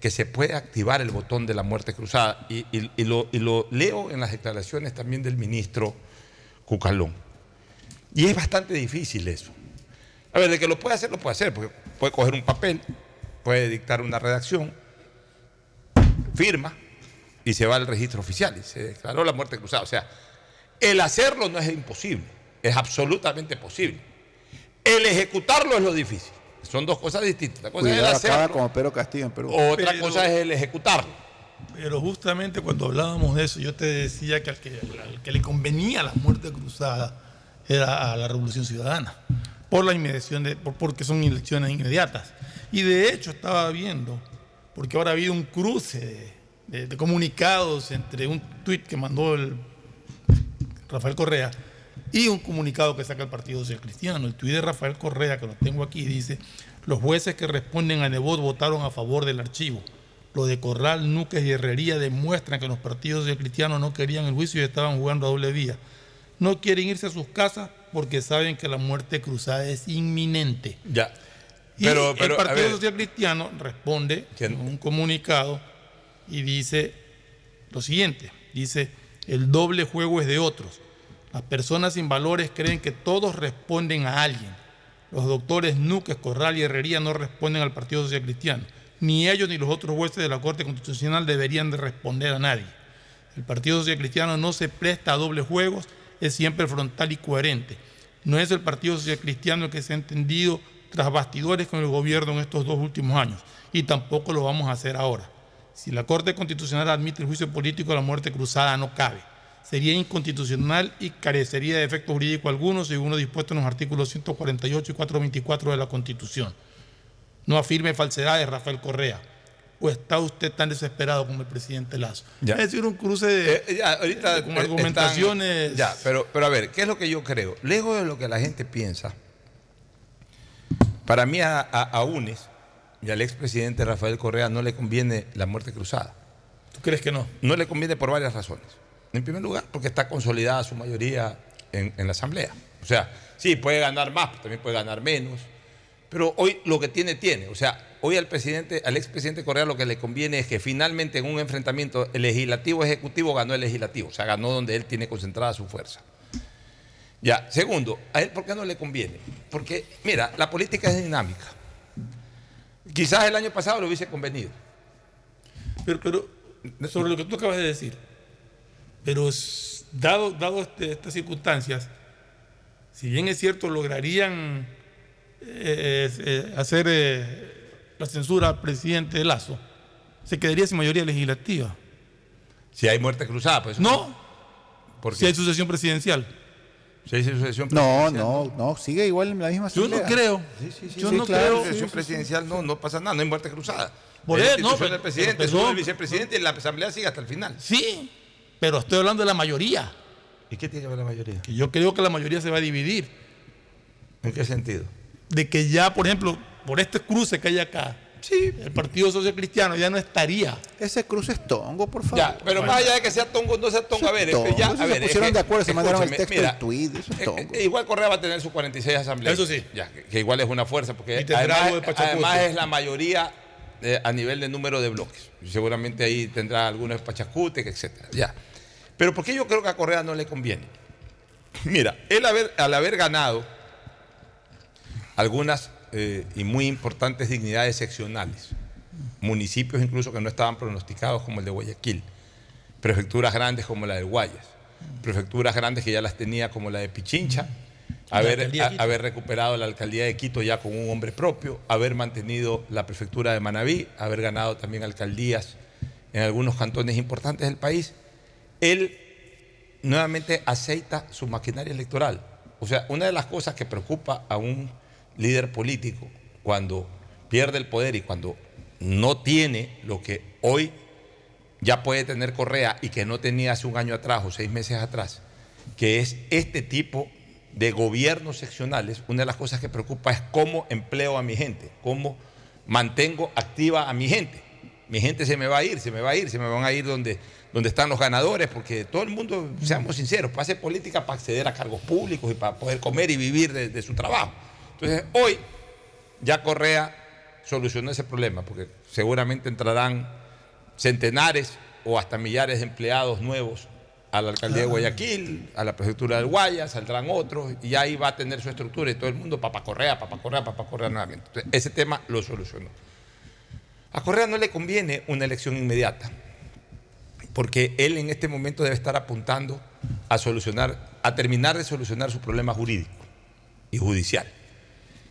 que se puede activar el botón de la muerte cruzada y, lo, lo leo en las declaraciones también del ministro Cucalón. Y es bastante difícil eso. A ver, de que lo puede hacer, lo puede hacer, porque puede coger un papel, puede dictar una redacción, firma y se va al registro oficial y se declaró la muerte cruzada. O sea, el hacerlo no es imposible, es absolutamente posible. El ejecutarlo es lo difícil. Son dos cosas distintas. Cosa es el Cuidado, acaba hacerlo, como Pedro Castillo en Perú. otra Pero- cosa es el ejecutarlo. Pero justamente cuando hablábamos de eso, yo te decía que al que, al que le convenía la muerte cruzada era a la Revolución Ciudadana, por la inmediación de, por- porque son elecciones inmediatas. Y de hecho estaba viendo, porque ahora ha habido un cruce de, de- de comunicados entre un tuit que mandó el Rafael Correa y un comunicado que saca el Partido Social Cristiano. El tuit de Rafael Correa, que lo tengo aquí, dice, los jueces que responden a Nebot votaron a favor del archivo. Lo de Corral, Núquez y Herrería demuestran que los partidos social cristianos no querían el juicio y estaban jugando a doble vía. No quieren irse a sus casas porque saben que la muerte cruzada es inminente. Ya. Y Pero, pero, el Partido Social Cristiano responde con un comunicado y dice lo siguiente, dice, el doble juego es de otros. Las personas sin valores creen que todos responden a alguien. Los doctores Núquez, Corral y Herrería no responden al Partido Social Cristiano. Ni ellos ni los otros jueces de la Corte Constitucional deberían de responder a nadie. El Partido Social Cristiano no se presta a dobles juegos, es siempre frontal y coherente. No es el Partido Social Cristiano el que se ha entendido tras bastidores con el gobierno en estos dos últimos años, y tampoco lo vamos a hacer ahora. Si la Corte Constitucional admite el juicio político, la muerte cruzada no cabe. Sería inconstitucional y carecería de efecto jurídico alguno según lo dispuesto en los artículos 148 y 424 de la Constitución. No afirme falsedades, Rafael Correa. ¿O está usted tan desesperado como el presidente Lazo? Ya. Es decir, un cruce de, Eh, ya, ahorita con eh, argumentaciones. están- ya, pero, pero a ver, ¿qué es lo que yo creo? Lejos de lo que la gente piensa, para mí a, a, a UNES y al expresidente Rafael Correa no le conviene la muerte cruzada. ¿Tú crees que no? No le conviene por varias razones. En primer lugar, porque está consolidada su mayoría en, la Asamblea. O sea, sí, puede ganar más, pero también puede ganar menos. Pero hoy lo que tiene, tiene. O sea, hoy al presidente, al expresidente Correa lo que le conviene es que finalmente en un enfrentamiento legislativo-ejecutivo ganó el legislativo. O sea, ganó donde él tiene concentrada su fuerza. Ya, segundo, ¿a él por qué no le conviene? Porque, mira, la política es dinámica. Quizás el año pasado le hubiese convenido. Pero, pero sobre lo que tú acabas de decir, pero dado, dado este- estas circunstancias, si bien es cierto, lograrían eh, eh, hacer eh, la censura al presidente Lazo, se quedaría sin mayoría legislativa. Si hay muerte cruzada, pues. No, porque si hay sucesión presidencial. si hay sucesión No, presidencial, no, no, sigue igual en la misma Yo no creo. Sí, sí, sí, Yo sí, no claro, creo. sucesión presidencial no, no pasa nada, no hay muerte cruzada. Por eso, no, pero- del presidente, pero- el vicepresidente y la asamblea sigue hasta el final. Sí, pero estoy hablando de la mayoría. ¿Y qué tiene que ver la mayoría? Que yo creo que la mayoría se va a dividir. ¿En qué sentido? De que ya, por ejemplo, por este cruce que hay acá, Sí. el Partido Social Cristiano ya no estaría. Ese cruce es tongo, por favor. Ya, pero más allá de que sea tongo, no sea tongo, a ver, Eso es es que ya, tongo, a se ver, pusieron que- de acuerdo, se mandaron el texto tuit, eso es eh, tongo. eh, igual Correa va a tener sus 46 asambleas. Eso sí. Ya, que, que igual es una fuerza, porque además es la mayoría eh, a nivel de número de bloques. Seguramente ahí tendrá algunos pachacutes, etcétera. Ya. Pero ¿por qué yo creo que a Correa no le conviene? Mira, él haber- al haber ganado algunas eh, y muy importantes dignidades seccionales, municipios incluso que no estaban pronosticados como el de Guayaquil, prefecturas grandes como la del Guayas, prefecturas grandes que ya las tenía como la de Pichincha, haber, de a- haber recuperado la alcaldía de Quito ya con un hombre propio, haber mantenido la prefectura de Manabí, haber ganado también alcaldías en algunos cantones importantes del país, él nuevamente aceita su maquinaria electoral. O sea, una de las cosas que preocupa a un líder político cuando pierde el poder y cuando no tiene lo que hoy ya puede tener Correa y que no tenía hace un año atrás o seis meses atrás, que es este tipo de gobiernos seccionales, una de las cosas que preocupa es cómo empleo a mi gente, cómo mantengo activa a mi gente. Mi gente se me va a ir, se me va a ir, se me van a ir donde, donde están los ganadores, porque todo el mundo, seamos sinceros, para hacer política, para acceder a cargos públicos y para poder comer y vivir de, de su trabajo. Entonces, hoy ya Correa solucionó ese problema, porque seguramente entrarán centenares o hasta millares de empleados nuevos a la alcaldía de Guayaquil, a la prefectura del Guayas, saldrán otros, y ahí va a tener su estructura y todo el mundo, papá Correa, papá Correa, papá Correa nuevamente. Entonces, ese tema lo solucionó. A Correa no le conviene una elección inmediata, porque él en este momento debe estar apuntando a solucionar, a terminar de solucionar su problema jurídico y judicial.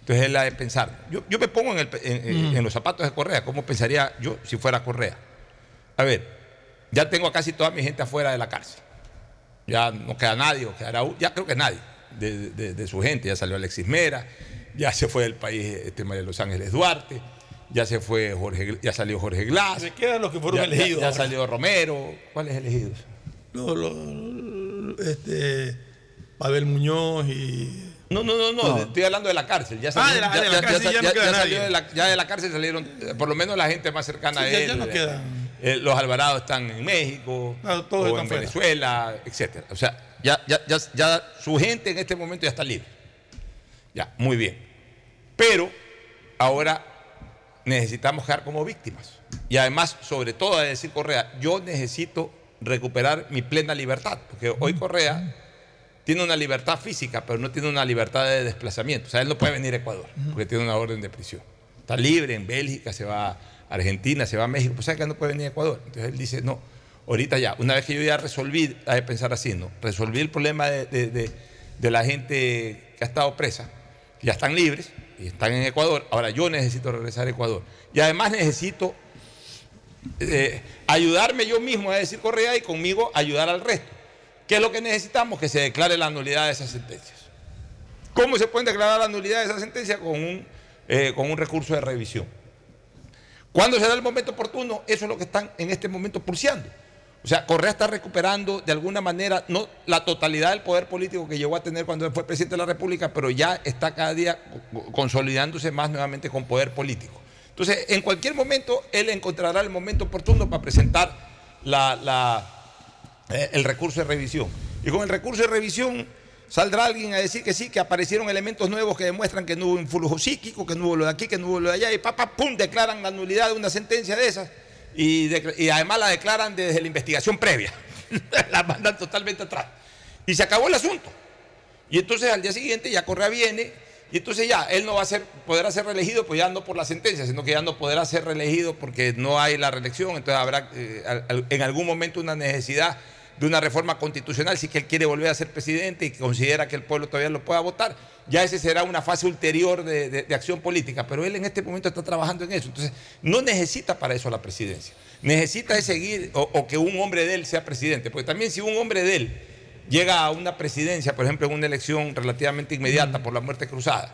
Entonces él ha de pensar, yo, yo me pongo en, el- en- en los zapatos de Correa, ¿cómo pensaría yo si fuera Correa? A ver, ya tengo a casi toda mi gente afuera de la cárcel. Ya no queda nadie, o quedará ya creo que nadie de, de- de su gente. Ya salió Alexis Mera, ya se fue del país este María de Los Ángeles Duarte, ya se fue Jorge, ya salió Jorge Glass. Se quedan los que fueron ya, elegidos Ya, salió Romero. ¿Cuáles elegidos? Lo- lo- este, Pavel Muñoz y. No, no, no, no, estoy hablando de la cárcel. Ya Ah, de la- de la cárcel ya no queda salió nadie. de la, ya de la cárcel salieron, por lo menos la gente más cercana Sí, a ya- él. ya no eh, quedan. eh, los Alvarados están en México, Claro, todos o están en fuera. Venezuela, etcétera. O sea, ya, ya, ya, ya su gente en este momento ya está libre. Ya, muy bien. Pero ahora necesitamos quedar como víctimas. Y además, sobre todo, a decir Correa, yo necesito recuperar mi plena libertad, porque hoy Correa tiene una libertad física, pero no tiene una libertad de desplazamiento. O sea, él no puede venir a Ecuador, porque tiene una orden de prisión. Está libre en Bélgica, se va a Argentina, se va a México, pues sabe que no puede venir a Ecuador. Entonces él dice, no, ahorita ya, una vez que yo ya resolví, hay que pensar así, ¿no? Resolví el problema de, de- de- de la gente que ha estado presa, que ya están libres están en Ecuador. Ahora yo necesito regresar a Ecuador. Y además necesito eh, ayudarme yo mismo a decir Correa y conmigo ayudar al resto. ¿Qué es lo que necesitamos? Que se declare la nulidad de esas sentencias. ¿Cómo se puede declarar la nulidad de esa sentencia? Con un, eh, con un recurso de revisión. ¿Cuándo será el momento oportuno? Eso es lo que están en este momento pulseando. O sea, Correa está recuperando de alguna manera, no la totalidad del poder político que llegó a tener cuando fue presidente de la República, pero ya está cada día co- consolidándose más nuevamente con poder político. Entonces, en cualquier momento, él encontrará el momento oportuno para presentar la- eh, el recurso de revisión. Y con el recurso de revisión saldrá alguien a decir que sí, que aparecieron elementos nuevos que demuestran que no hubo influjo psíquico, que no hubo lo de aquí, que no hubo lo de allá, y papá, pum, declaran la nulidad de una sentencia de esas. Y, además la declaran desde la investigación previa. la mandan totalmente atrás. Y se acabó el asunto. Y entonces al día siguiente ya Correa viene y entonces ya él no va a ser, podrá ser reelegido, pues ya no por la sentencia, sino que ya no podrá ser reelegido porque no hay la reelección. Entonces habrá eh, en algún momento una necesidad de una reforma constitucional si que él quiere volver a ser presidente y considera que el pueblo todavía lo pueda votar. Ya ese será una fase ulterior de, de- acción política, pero él en este momento está trabajando en eso. Entonces no necesita para eso la presidencia. Necesita es seguir o, o que un hombre de él sea presidente, porque también si un hombre de él llega a una presidencia, por ejemplo, en una elección relativamente inmediata por la muerte cruzada,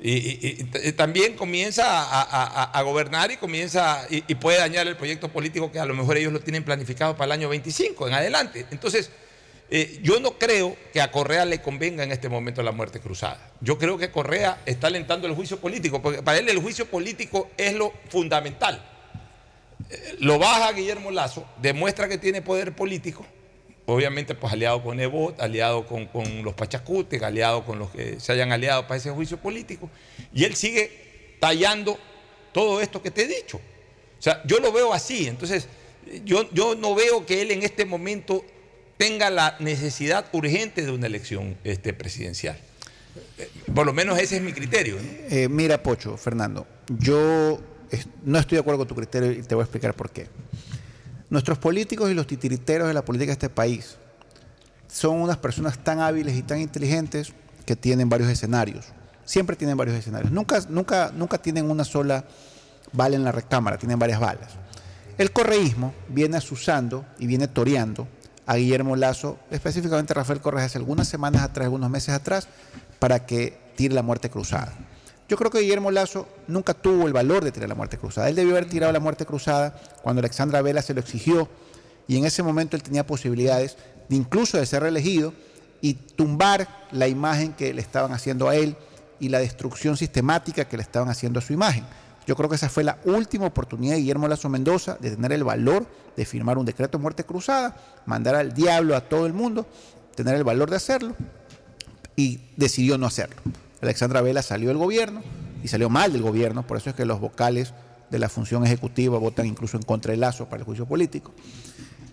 y, y también comienza a, gobernar y comienza y, y puede dañar el proyecto político que a lo mejor ellos lo tienen planificado para el año 25 en adelante. Entonces, eh, yo no creo que a Correa le convenga en este momento la muerte cruzada. Yo creo que Correa está alentando el juicio político, porque para él el juicio político es lo fundamental. Eh, Lo baja Guillermo Lazo, demuestra que tiene poder político, obviamente pues aliado con Ebot, aliado con, los Pachacutes, aliado con los que se hayan aliado para ese juicio político, y él sigue tallando todo esto que te he dicho. O sea, yo lo veo así. Entonces, yo, yo no veo que él en este momento tenga la necesidad urgente de una elección este, presidencial. Eh, Por lo menos ese es mi criterio. Eh, mira, Pocho, Fernando, yo no estoy de acuerdo con tu criterio y te voy a explicar por qué. Nuestros políticos y los titiriteros de la política de este país son unas personas tan hábiles y tan inteligentes que tienen varios escenarios. Siempre tienen varios escenarios. Nunca, nunca, nunca tienen una sola bala en la recámara, tienen varias balas. El correísmo viene asusando y viene toreando a Guillermo Lazo, específicamente a Rafael Correa, hace algunas semanas atrás, algunos meses atrás, para que tire la muerte cruzada. Yo creo que Guillermo Lazo nunca tuvo el valor de tirar la muerte cruzada. Él debió haber tirado la muerte cruzada cuando Alexandra Vela se lo exigió y en ese momento él tenía posibilidades de incluso de ser reelegido y tumbar la imagen que le estaban haciendo a él y la destrucción sistemática que le estaban haciendo a su imagen. Yo creo que esa fue la última oportunidad de Guillermo Lazo Mendoza de tener el valor de firmar un decreto de muerte cruzada, mandar al diablo a todo el mundo, tener el valor de hacerlo y decidió no hacerlo. Alexandra Vela salió del gobierno y salió mal del gobierno, por eso es que los vocales de la función ejecutiva votan incluso en contra de Lazo para el juicio político.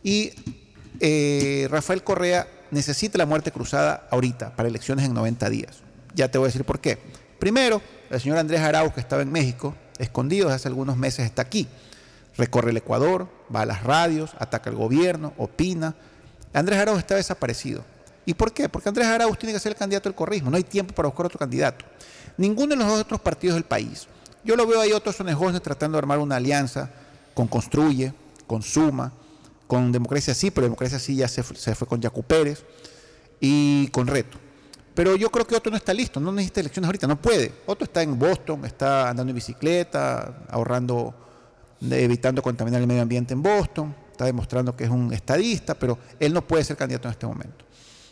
Y eh, Rafael Correa necesita la muerte cruzada ahorita, para elecciones en 90 días. Ya te voy a decir por qué. Primero, el señor Andrés Arauz, que estaba en México, escondido desde hace algunos meses, está aquí. Recorre el Ecuador, va a las radios, ataca al gobierno, opina. Andrés Arauz está desaparecido. ¿Y por qué? Porque Andrés Arauz tiene que ser el candidato del corrismo. No hay tiempo para buscar otro candidato. Ninguno de los otros partidos del país. Yo lo veo ahí otros sonejos tratando de armar una alianza con Construye, con Suma, con Democracia Sí, pero Democracia Sí ya se, fu- se fue con Yacu Pérez y con Reto. Pero yo creo que Otto no está listo, no necesita elecciones ahorita, no puede. Otto está en Boston, está andando en bicicleta, ahorrando, de- evitando contaminar el medio ambiente en Boston, está demostrando que es un estadista, pero él no puede ser candidato en este momento.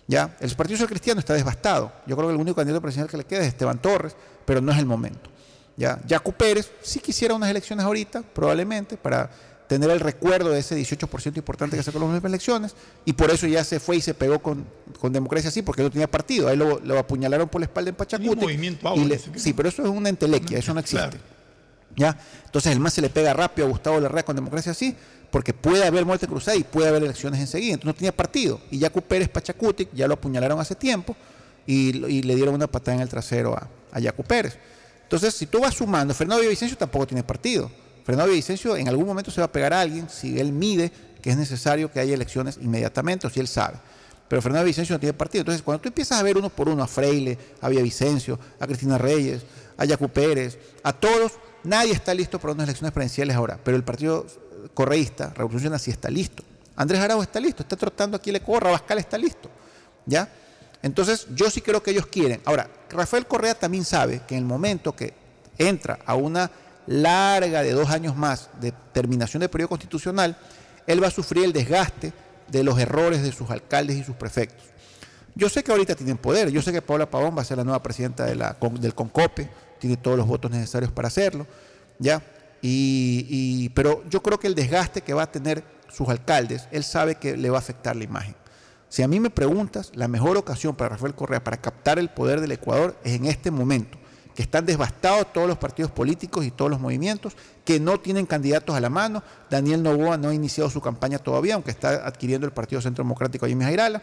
¿Ya? El Partido Social Cristiano está devastado. Yo creo que el único candidato presidencial que le queda es Esteban Torres, pero no es el momento. ¿Ya? Yacu Pérez sí quisiera unas elecciones ahorita, probablemente, para tener el recuerdo de ese 18% importante que sacó las últimas elecciones, y por eso ya se fue y se pegó con, con Democracia sí, porque él no tenía partido. Ahí lo, lo apuñalaron por la espalda en Pachacuti. movimiento y le- sí, pero eso es una entelequia, eso no existe. Claro. ¿Ya? Entonces el más se le pega rápido a Gustavo Larrea con democracia así, porque puede haber muerte cruzada y puede haber elecciones enseguida. Entonces no tenía partido. Y Yacu Pérez Pachacuti ya lo apuñalaron hace tiempo y, y le dieron una patada en el trasero a, a Yacu Pérez. Entonces, si tú vas sumando, Fernando Villavicencio tampoco tiene partido. Fernando Villavicencio en algún momento se va a pegar a alguien si él mide que es necesario que haya elecciones inmediatamente o si él sabe. Pero Fernando Villavicencio no tiene partido. Entonces, cuando tú empiezas a ver uno por uno a Freile, a Villavicencio, a Cristina Reyes, a Yacu Pérez, a todos, nadie está listo para unas elecciones presidenciales ahora. Pero el partido correísta, Revolución sí está listo. Andrés Arauz está listo, está trotando aquí el Ecuador, Rabascal está listo. ¿Ya? Entonces, yo sí creo que ellos quieren. Ahora, Rafael Correa también sabe que en el momento que entra a una larga de dos años más de terminación del periodo constitucional, él va a sufrir el desgaste de los errores de sus alcaldes y sus prefectos. Yo sé que ahorita tienen poder, yo sé que Paula Pavón va a ser la nueva presidenta de del CONCOPE, tiene todos los votos necesarios para hacerlo, ¿ya? Y, pero yo creo que el desgaste que va a tener sus alcaldes, él sabe que le va a afectar la imagen. Si a mí me preguntas, la mejor ocasión para Rafael Correa para captar el poder del Ecuador es en este momento, que están devastados todos los partidos políticos y todos los movimientos, que no tienen candidatos a la mano. Daniel Novoa no ha iniciado su campaña todavía, aunque está adquiriendo el Partido Centro Democrático en Jairala.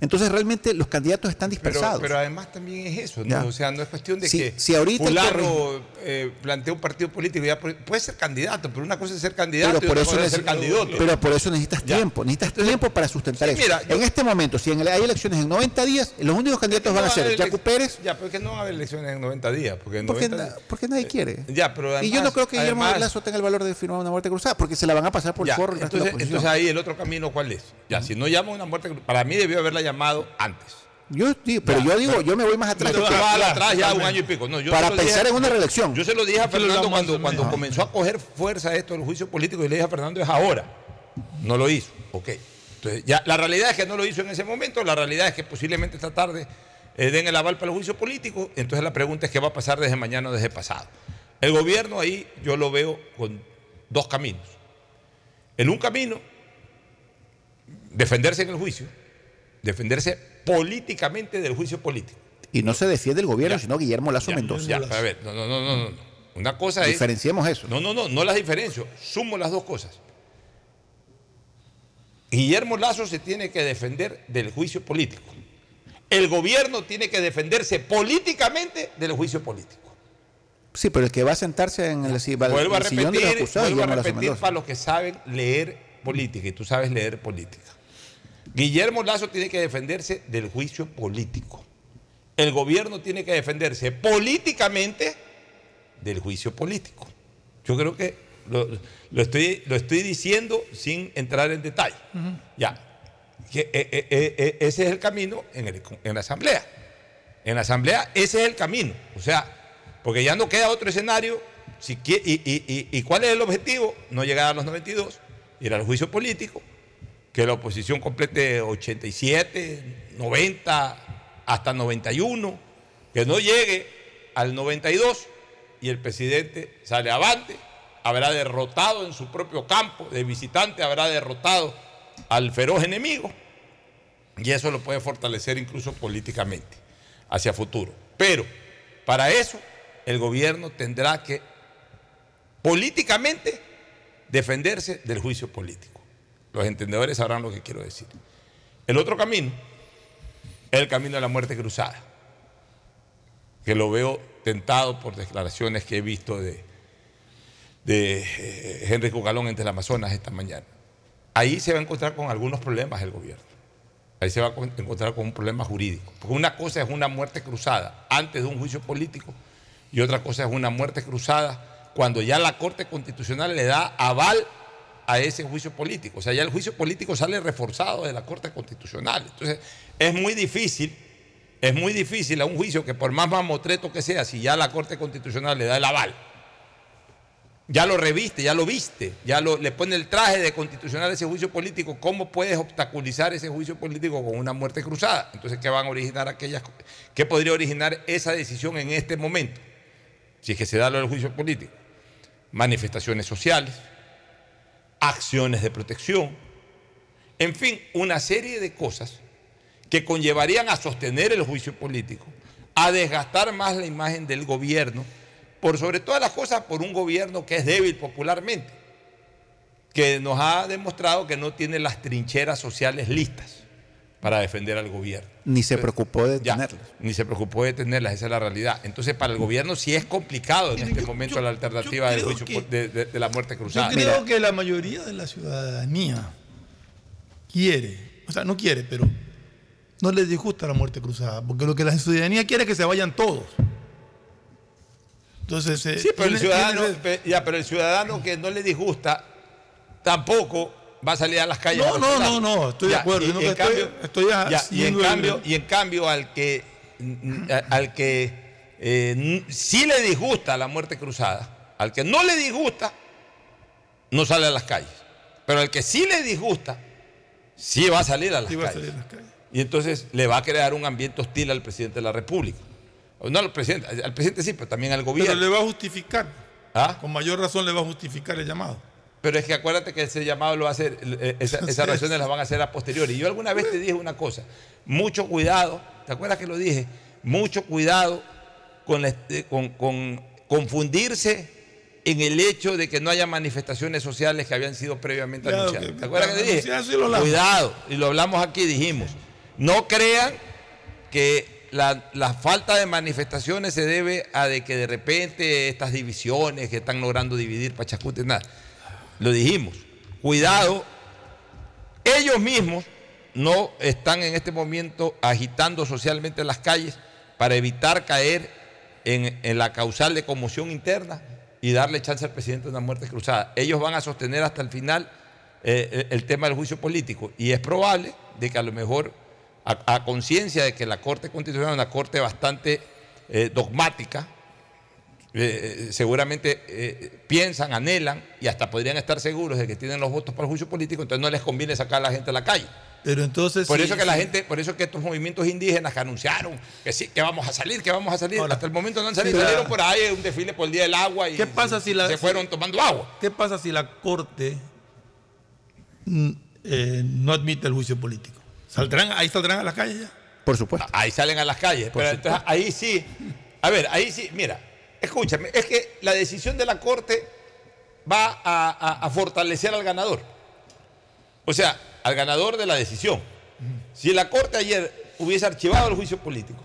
Entonces realmente los candidatos están dispersados. pero además también es eso, ¿no? Ya. O sea, no es cuestión de Si- que si ahorita fulano eh, plantea un partido político, ya puede, ser candidato, pero una cosa es ser candidato pero y por, otra eso cosa es ser candidato. pero por eso necesitas Ya. tiempo, necesitas tiempo para sustentar Sí, eso. mira, yo- en este momento, si en hay elecciones en 90 días, los únicos candidatos No van a ser Jaco Pérez, Ya, pero es que no va a haber elecciones en 90 días. Porque, en porque, 90 na- porque nadie quiere. Ya, pero y yo no creo que Guillermo además- Lazo tenga el valor de firmar una muerte cruzada, porque se la van a pasar por Ya, el forro entonces, entonces ahí el otro camino, ¿cuál es? Ya, si no llama una muerte, para mí debió haberla llamado antes. Yo digo, pero Ya, yo digo, pero- yo me voy más atrás. Tú te que- vas atrás ya un año y pico. No, yo Para dije- pensar en una reelección. Yo se lo dije a Fernando cuando, cuando comenzó a coger fuerza esto del juicio político y le dije a Fernando es ahora. No lo hizo. Ok. Entonces, ya, la realidad es que no lo hizo en ese momento, la realidad es que posiblemente esta tarde eh, den el aval para el juicio político, entonces la pregunta es qué va a pasar desde mañana o desde pasado. El gobierno ahí yo lo veo con dos caminos. En un camino, defenderse en el juicio, defenderse políticamente del juicio político. Y no se defiende el gobierno, Ya. sino Guillermo Lazo Ya, Mendoza. ya, a ver, no, no, no, no, no. Una cosa es. Diferenciemos eso. No, no, no, no las diferencio. Sumo las dos cosas. Guillermo Lazo se tiene que defender del juicio político. El gobierno tiene que defenderse políticamente del juicio político. Sí, pero el que va a sentarse en el, Vuelvo a el sillón de los repetir, acusados vuelvo a repetir para los que saben leer política y tú sabes leer política. Guillermo Lazo tiene que defenderse del juicio político. El gobierno tiene que defenderse políticamente del juicio político. Yo creo que lo, lo estoy, lo estoy diciendo sin entrar en detalle. Ya. Que, eh, eh, eh, ese es el camino en, el- en la asamblea. En la asamblea ese es el camino. O sea, porque ya no queda otro escenario. Si qui- y, y- y- y cuál es el objetivo? No llegar a los 92, ir al juicio político, que la oposición complete 87, 90, hasta 91, que no llegue al 92 y el presidente sale avante, habrá derrotado en su propio campo de visitante, habrá derrotado al feroz enemigo y eso lo puede fortalecer incluso políticamente hacia futuro. Pero para eso el gobierno tendrá que políticamente defenderse del juicio político. Los entendedores sabrán lo que quiero decir. El otro camino es el camino de la muerte cruzada, que lo veo tentado por declaraciones que he visto de, de eh, Henry Cucalón entre el Amazonas esta mañana. Ahí se va a encontrar con algunos problemas el gobierno. Ahí se va a con- encontrar con un problema jurídico. Porque una cosa es una muerte cruzada antes de un juicio político y otra cosa es una muerte cruzada cuando ya la Corte Constitucional le da aval a ese juicio político. O sea, ya el juicio político sale reforzado de la Corte Constitucional. Entonces, es muy difícil, es muy difícil a un juicio que por más mamotreto que sea, si ya la Corte Constitucional le da el aval, ya lo reviste, ya lo viste, ya lo, le pone el traje de constitucional a ese juicio político, ¿cómo puedes obstaculizar ese juicio político con una muerte cruzada? Entonces, ¿qué van a originar aquellas ¿Qué podría originar esa decisión en este momento? Si es que se da lo del juicio político. Manifestaciones sociales, acciones de protección, en fin, una serie de cosas que conllevarían a sostener el juicio político, a desgastar más la imagen del gobierno, por sobre todas las cosas por un gobierno que es débil popularmente, que nos ha demostrado que no tiene las trincheras sociales listas para defender al gobierno. Ni se preocupó de Ya, tenerlas. Ni se preocupó de tenerlas, esa es la realidad. Entonces, para el gobierno sí es complicado en este momento la alternativa del juicio que- de, de- de la muerte Yo cruzada. creo que la mayoría de la ciudadanía quiere, o sea, no quiere, pero no les disgusta la muerte cruzada, porque lo que la ciudadanía quiere es que se vayan todos. Entonces, eh, Sí, pero el ciudadano, ya, pero el ciudadano que no le disgusta tampoco va a salir a las calles. No, no, no, no, estoy de acuerdo, y- en estoy- cambio- estoy ya, y en cambio, y en cambio al que al que eh, sí le disgusta la muerte cruzada, al que no le disgusta, no sale a las calles. Pero al que sí le disgusta, sí va a salir a las Sí va a calles. salir a las calles. Y entonces le va a crear un ambiente hostil al presidente de la República. No al presidente, al presidente sí, pero también al gobierno. Pero le va a justificar. ¿Ah? Con mayor razón le va a justificar el llamado. Pero es que acuérdate que ese llamado lo va a hacer, esa- esas reacciones las van a hacer a posteriori. Yo alguna vez te dije una cosa, mucho cuidado, ¿te acuerdas que lo dije? Mucho cuidado con, la- eh, con- con confundirse en el hecho de que no haya manifestaciones sociales que habían sido previamente Claro, anunciadas. que- ¿Te acuerdas que te dije? lo. Cuidado, y lo hablamos aquí, dijimos, no crean que la, la falta de manifestaciones se debe a de que de repente estas divisiones que están logrando dividir Pachacute, nada. Lo dijimos. Cuidado, ellos mismos no están en este momento agitando socialmente las calles para evitar caer en, en la causal de conmoción interna y darle chance al presidente de una muerte cruzada. Ellos van a sostener hasta el final eh, el, tema del juicio político y es probable de que a lo mejor a, a conciencia de que la Corte Constitucional es una corte bastante eh, dogmática, eh, eh, seguramente eh, piensan, anhelan y hasta podrían estar seguros de que tienen los votos para el juicio político, entonces no les conviene sacar a la gente a la calle. Pero entonces. Por sí, eso que la sí. gente, por eso que estos movimientos indígenas que anunciaron que sí, que vamos a salir, que vamos a salir, Ahora, hasta el momento no han salido, la- salieron por ahí un desfile por el día del agua y ¿Qué pasa si la- se fueron tomando agua. ¿Qué pasa si la Corte mm, eh, no admite el juicio político? ¿Saldrán, ahí saldrán a las calles ya? Por supuesto. Ahí salen a las calles, pero entonces ahí sí, a ver, ahí sí, mira, escúchame, es que la decisión de la Corte va a, a- a fortalecer al ganador. O sea, al ganador de la decisión. Si la Corte ayer hubiese archivado el juicio político,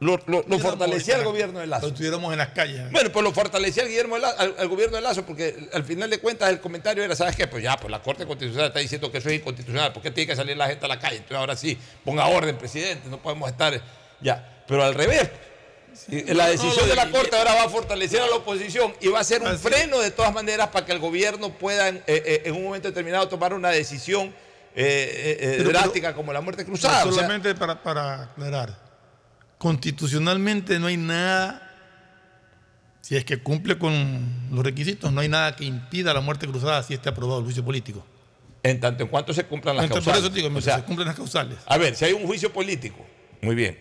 lo, lo- lo fortalecía el gobierno de Lazo. Lo estuviéramos en las calles. Bueno, pues lo fortalecía el Guillermo de Lazo- al, al gobierno de Lazo, porque al final de cuentas el comentario era, ¿sabes qué? Pues ya, pues la Corte Constitucional está diciendo que eso es inconstitucional, ¿por qué tiene que salir la gente a la calle? Entonces ahora sí, ponga orden, presidente, no podemos estar ya. Pero al revés, eh, la decisión de la Corte ahora va a fortalecer a la oposición y va a ser un Así freno de todas maneras para que el gobierno pueda en, eh, eh, en un momento determinado tomar una decisión eh, Pero- drástica como la muerte cruzada. o sea, solamente para, para aclarar. Constitucionalmente no hay nada, si es que cumple con los requisitos, no hay nada que impida la muerte cruzada si esté aprobado el juicio político. en tanto en cuanto se cumplan las Entonces, por causales. eso digo, O mientras sea, se cumplen las causales. A ver, si hay un juicio político, muy bien.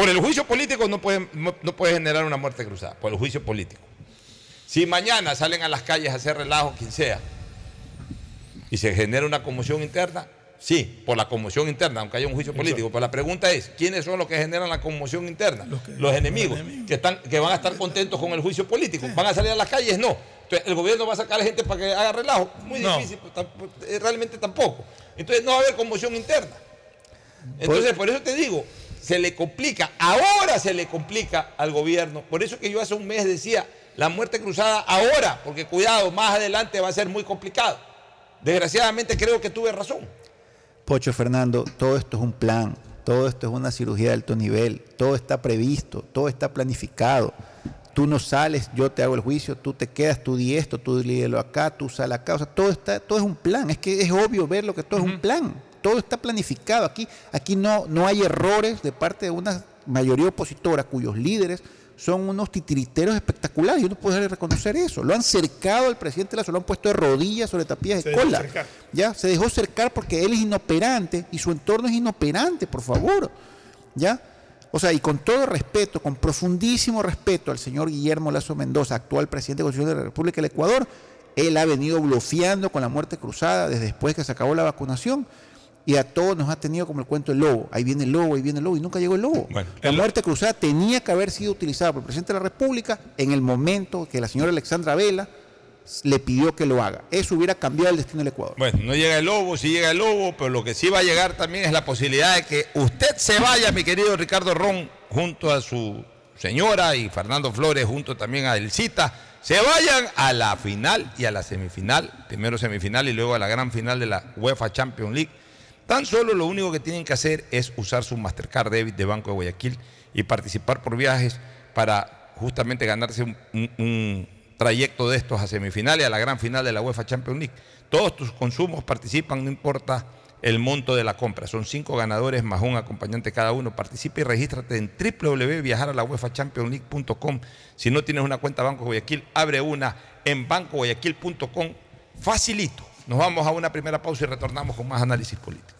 Por el juicio político no puede, no, puede generar una muerte cruzada, por el juicio político. Si mañana salen a las calles a hacer relajo, quien sea, y se genera una conmoción interna, sí, por la conmoción interna, aunque haya un juicio político. Pero la pregunta es, ¿quiénes son los que generan la conmoción interna? Los, que- enemigos, los enemigos. Que, están, que van a estar contentos con el juicio político. ¿Van a salir a las calles? No. Entonces, ¿el gobierno va a sacar a la gente para que haga relajo? Muy No. difícil, pues, tamp- eh, realmente tampoco. Entonces no va a haber conmoción interna. Entonces, por eso te digo, se le complica, ahora se le complica al gobierno. Por eso que yo hace un mes decía, la muerte cruzada ahora, porque cuidado, más adelante va a ser muy complicado. Desgraciadamente creo que tuve razón. Pocho Fernando, todo esto es un plan, todo esto es una cirugía de alto nivel, todo está previsto, todo está planificado. Tú no sales, yo te hago el juicio, tú te quedas, tú di esto, tú acá, tú sal acá, o sea, todo está, todo es un plan, es que es obvio ver lo que todo es un plan, todo está planificado. Aquí, aquí no, no hay errores de parte de una mayoría opositora cuyos líderes son unos titiriteros espectaculares y uno puede reconocer eso. Lo han cercado al presidente Lazo, lo han puesto de rodillas sobre tapillas de cola. ¿ya? Se dejó cercar porque él es inoperante y su entorno es inoperante, por favor, ¿ya? O sea, y con todo respeto, con profundísimo respeto al señor Guillermo Lazo Mendoza, actual presidente constitucional de la República del Ecuador, él ha venido bloqueando con la muerte cruzada desde después que se acabó la vacunación y a todos nos ha tenido como el cuento del lobo. Ahí viene el lobo, ahí viene el lobo y nunca llegó el lobo. Bueno, la el- muerte cruzada tenía que haber sido utilizada por el presidente de la República en el momento que la señora Alexandra Vela le pidió que lo haga. Eso hubiera cambiado el destino del Ecuador. Bueno, no llega el lobo, sí llega el lobo, pero lo que sí va a llegar también es la posibilidad de que usted se vaya, mi querido Ricardo Ron, junto a su señora y Fernando Flores, junto también a Elcita, se vayan a la final y a la semifinal, primero semifinal y luego a la gran final de la UEFA Champions League. Tan solo lo único que tienen que hacer es usar su Mastercard Debit de Banco de Guayaquil y participar por viajes para justamente ganarse un, trayecto de estos a semifinales, a la gran final de la UEFA Champions League. Todos tus consumos participan, no importa el monto de la compra. Son cinco ganadores más un acompañante cada uno. Participa y regístrate en www.viajaralaUEFAChampionLeague.com. Si no tienes una cuenta Banco Guayaquil, abre una en bancoguayaquil.com. Facilito. Nos vamos a una primera pausa y retornamos con más análisis político.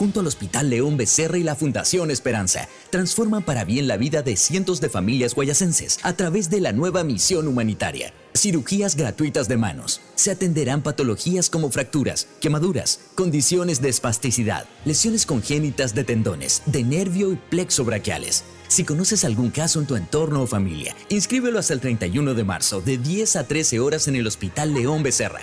junto al Hospital León Becerra y la Fundación Esperanza, transforman para bien la vida de cientos de familias guayasenses a través de la nueva misión humanitaria. Cirugías gratuitas de manos. Se atenderán patologías como fracturas, quemaduras, condiciones de espasticidad, lesiones congénitas de tendones, de nervio y plexo braquiales. Si conoces algún caso en tu entorno o familia, inscríbelo hasta el 31 de marzo de 10 a 13 horas en el Hospital León Becerra.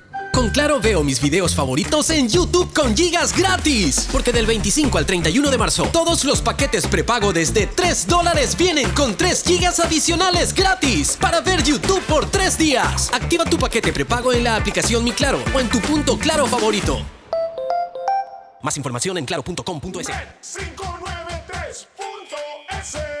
Con Claro veo mis videos favoritos en YouTube con gigas gratis. Porque del 25 al 31 de marzo, todos los paquetes prepago desde 3 dólares vienen con 3 gigas adicionales gratis para ver YouTube por 3 días. Activa tu paquete prepago en la aplicación Mi Claro o en tu punto Claro favorito. Más información en claro.com.es. 593.es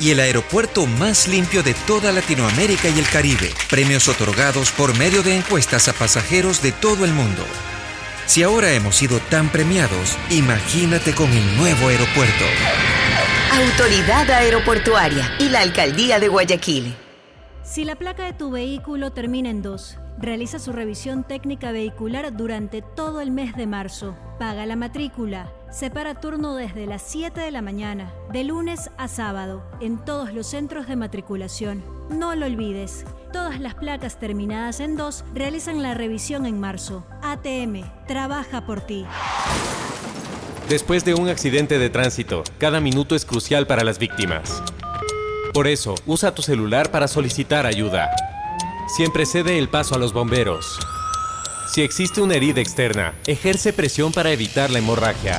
y el aeropuerto más limpio de toda Latinoamérica y el Caribe. Premios otorgados por medio de encuestas a pasajeros de todo el mundo. Si ahora hemos sido tan premiados, imagínate con el nuevo aeropuerto. Autoridad Aeroportuaria y la Alcaldía de Guayaquil. Si la placa de tu vehículo termina en 2, realiza su revisión técnica vehicular durante todo el mes de marzo. Paga la matrícula. Separa turno desde las 7 de la mañana, de lunes a sábado, en todos los centros de matriculación. No lo olvides. Todas las placas terminadas en 2 realizan la revisión en marzo. ATM, trabaja por ti. Después de un accidente de tránsito, cada minuto es crucial para las víctimas. Por eso, usa tu celular para solicitar ayuda. Siempre cede el paso a los bomberos. Si existe una herida externa, ejerce presión para evitar la hemorragia.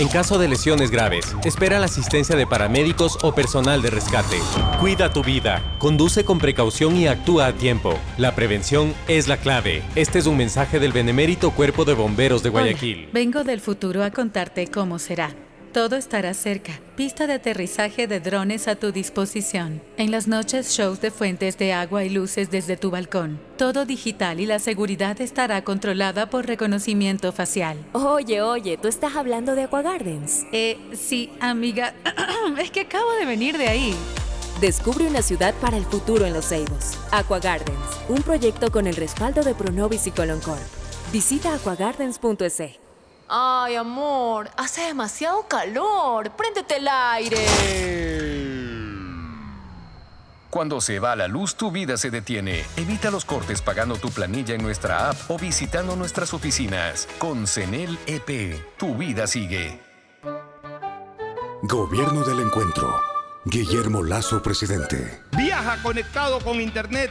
En caso de lesiones graves, espera la asistencia de paramédicos o personal de rescate. Cuida tu vida, conduce con precaución y actúa a tiempo. La prevención es la clave. Este es un mensaje del Benemérito Cuerpo de Bomberos de Guayaquil. Hola, vengo del futuro a contarte cómo será. Todo estará cerca. Pista de aterrizaje de drones a tu disposición. En las noches, shows de fuentes de agua y luces desde tu balcón. Todo digital y la seguridad estará controlada por reconocimiento facial. Oye, oye, ¿tú estás hablando de Aqua Gardens? Eh, sí, amiga. es que acabo de venir de ahí. Descubre una ciudad para el futuro en Los Ceibos. Aqua Gardens, un proyecto con el respaldo de Pronovis y Coloncorp. Visita aquagardens.es. Ay, amor, hace demasiado calor. Préndete el aire. Cuando se va la luz, tu vida se detiene. Evita los cortes pagando tu planilla en nuestra app o visitando nuestras oficinas. Con CENEL EP, tu vida sigue. Gobierno del Encuentro. Guillermo Lazo, presidente. Viaja conectado con Internet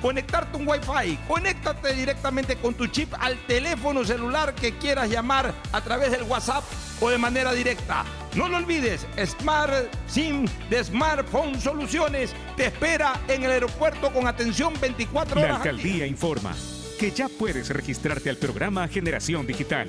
conectarte un Wi-Fi. Conéctate directamente con tu chip al teléfono celular que quieras llamar a través del WhatsApp o de manera directa. No lo olvides, Smart SIM de Smartphone Soluciones te espera en el aeropuerto con atención 24 horas. La alcaldía informa que ya puedes registrarte al programa Generación Digital.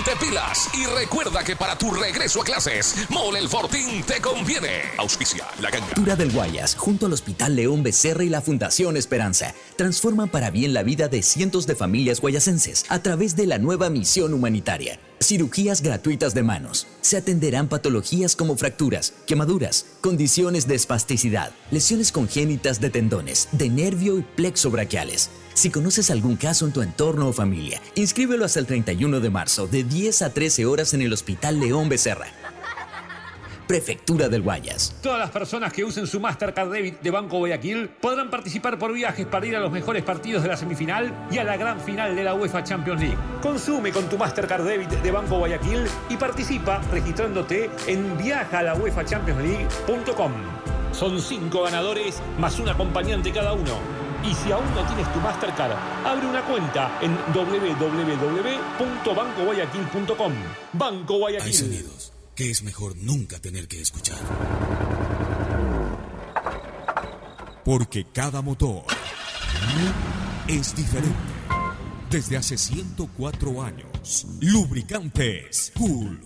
pilas y recuerda que para tu regreso a clases, Mole El Fortín te conviene. Auspicia la. Prefectura del Guayas, junto al Hospital León Becerra y la Fundación Esperanza, transforman para bien la vida de cientos de familias guayasenses a través de la nueva misión humanitaria. Cirugías gratuitas de manos. Se atenderán patologías como fracturas, quemaduras, condiciones de espasticidad, lesiones congénitas de tendones, de nervio y plexo braquiales. Si conoces algún caso en tu entorno o familia, inscríbelo hasta el 31 de marzo de 10 a 13 horas en el Hospital León Becerra. Prefectura del Guayas. Todas las personas que usen su Mastercard Debit de Banco Guayaquil podrán participar por viajes para ir a los mejores partidos de la semifinal y a la gran final de la UEFA Champions League. Consume con tu Mastercard Debit de Banco Guayaquil y participa registrándote en viajalauefachampionsleague.com. Son cinco ganadores más un acompañante cada uno. Y si aún no tienes tu Mastercard, abre una cuenta en www.bancoguayaquil.com. Banco Hay Guayaquil. sonidos que es mejor nunca tener que escuchar. Porque cada motor es diferente. Desde hace 104 años, Lubricantes Gulf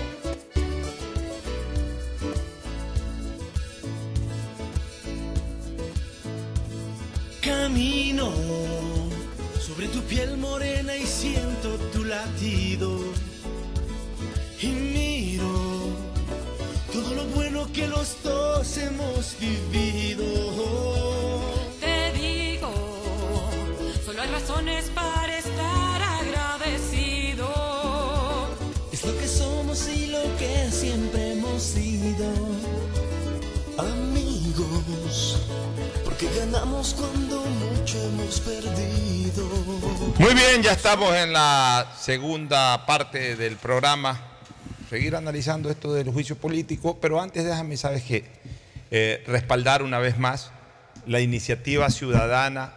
Muy bien, ya estamos en la segunda parte del programa. Seguir analizando esto del juicio político, pero antes déjame, ¿sabes qué? Eh, respaldar una vez más la iniciativa ciudadana,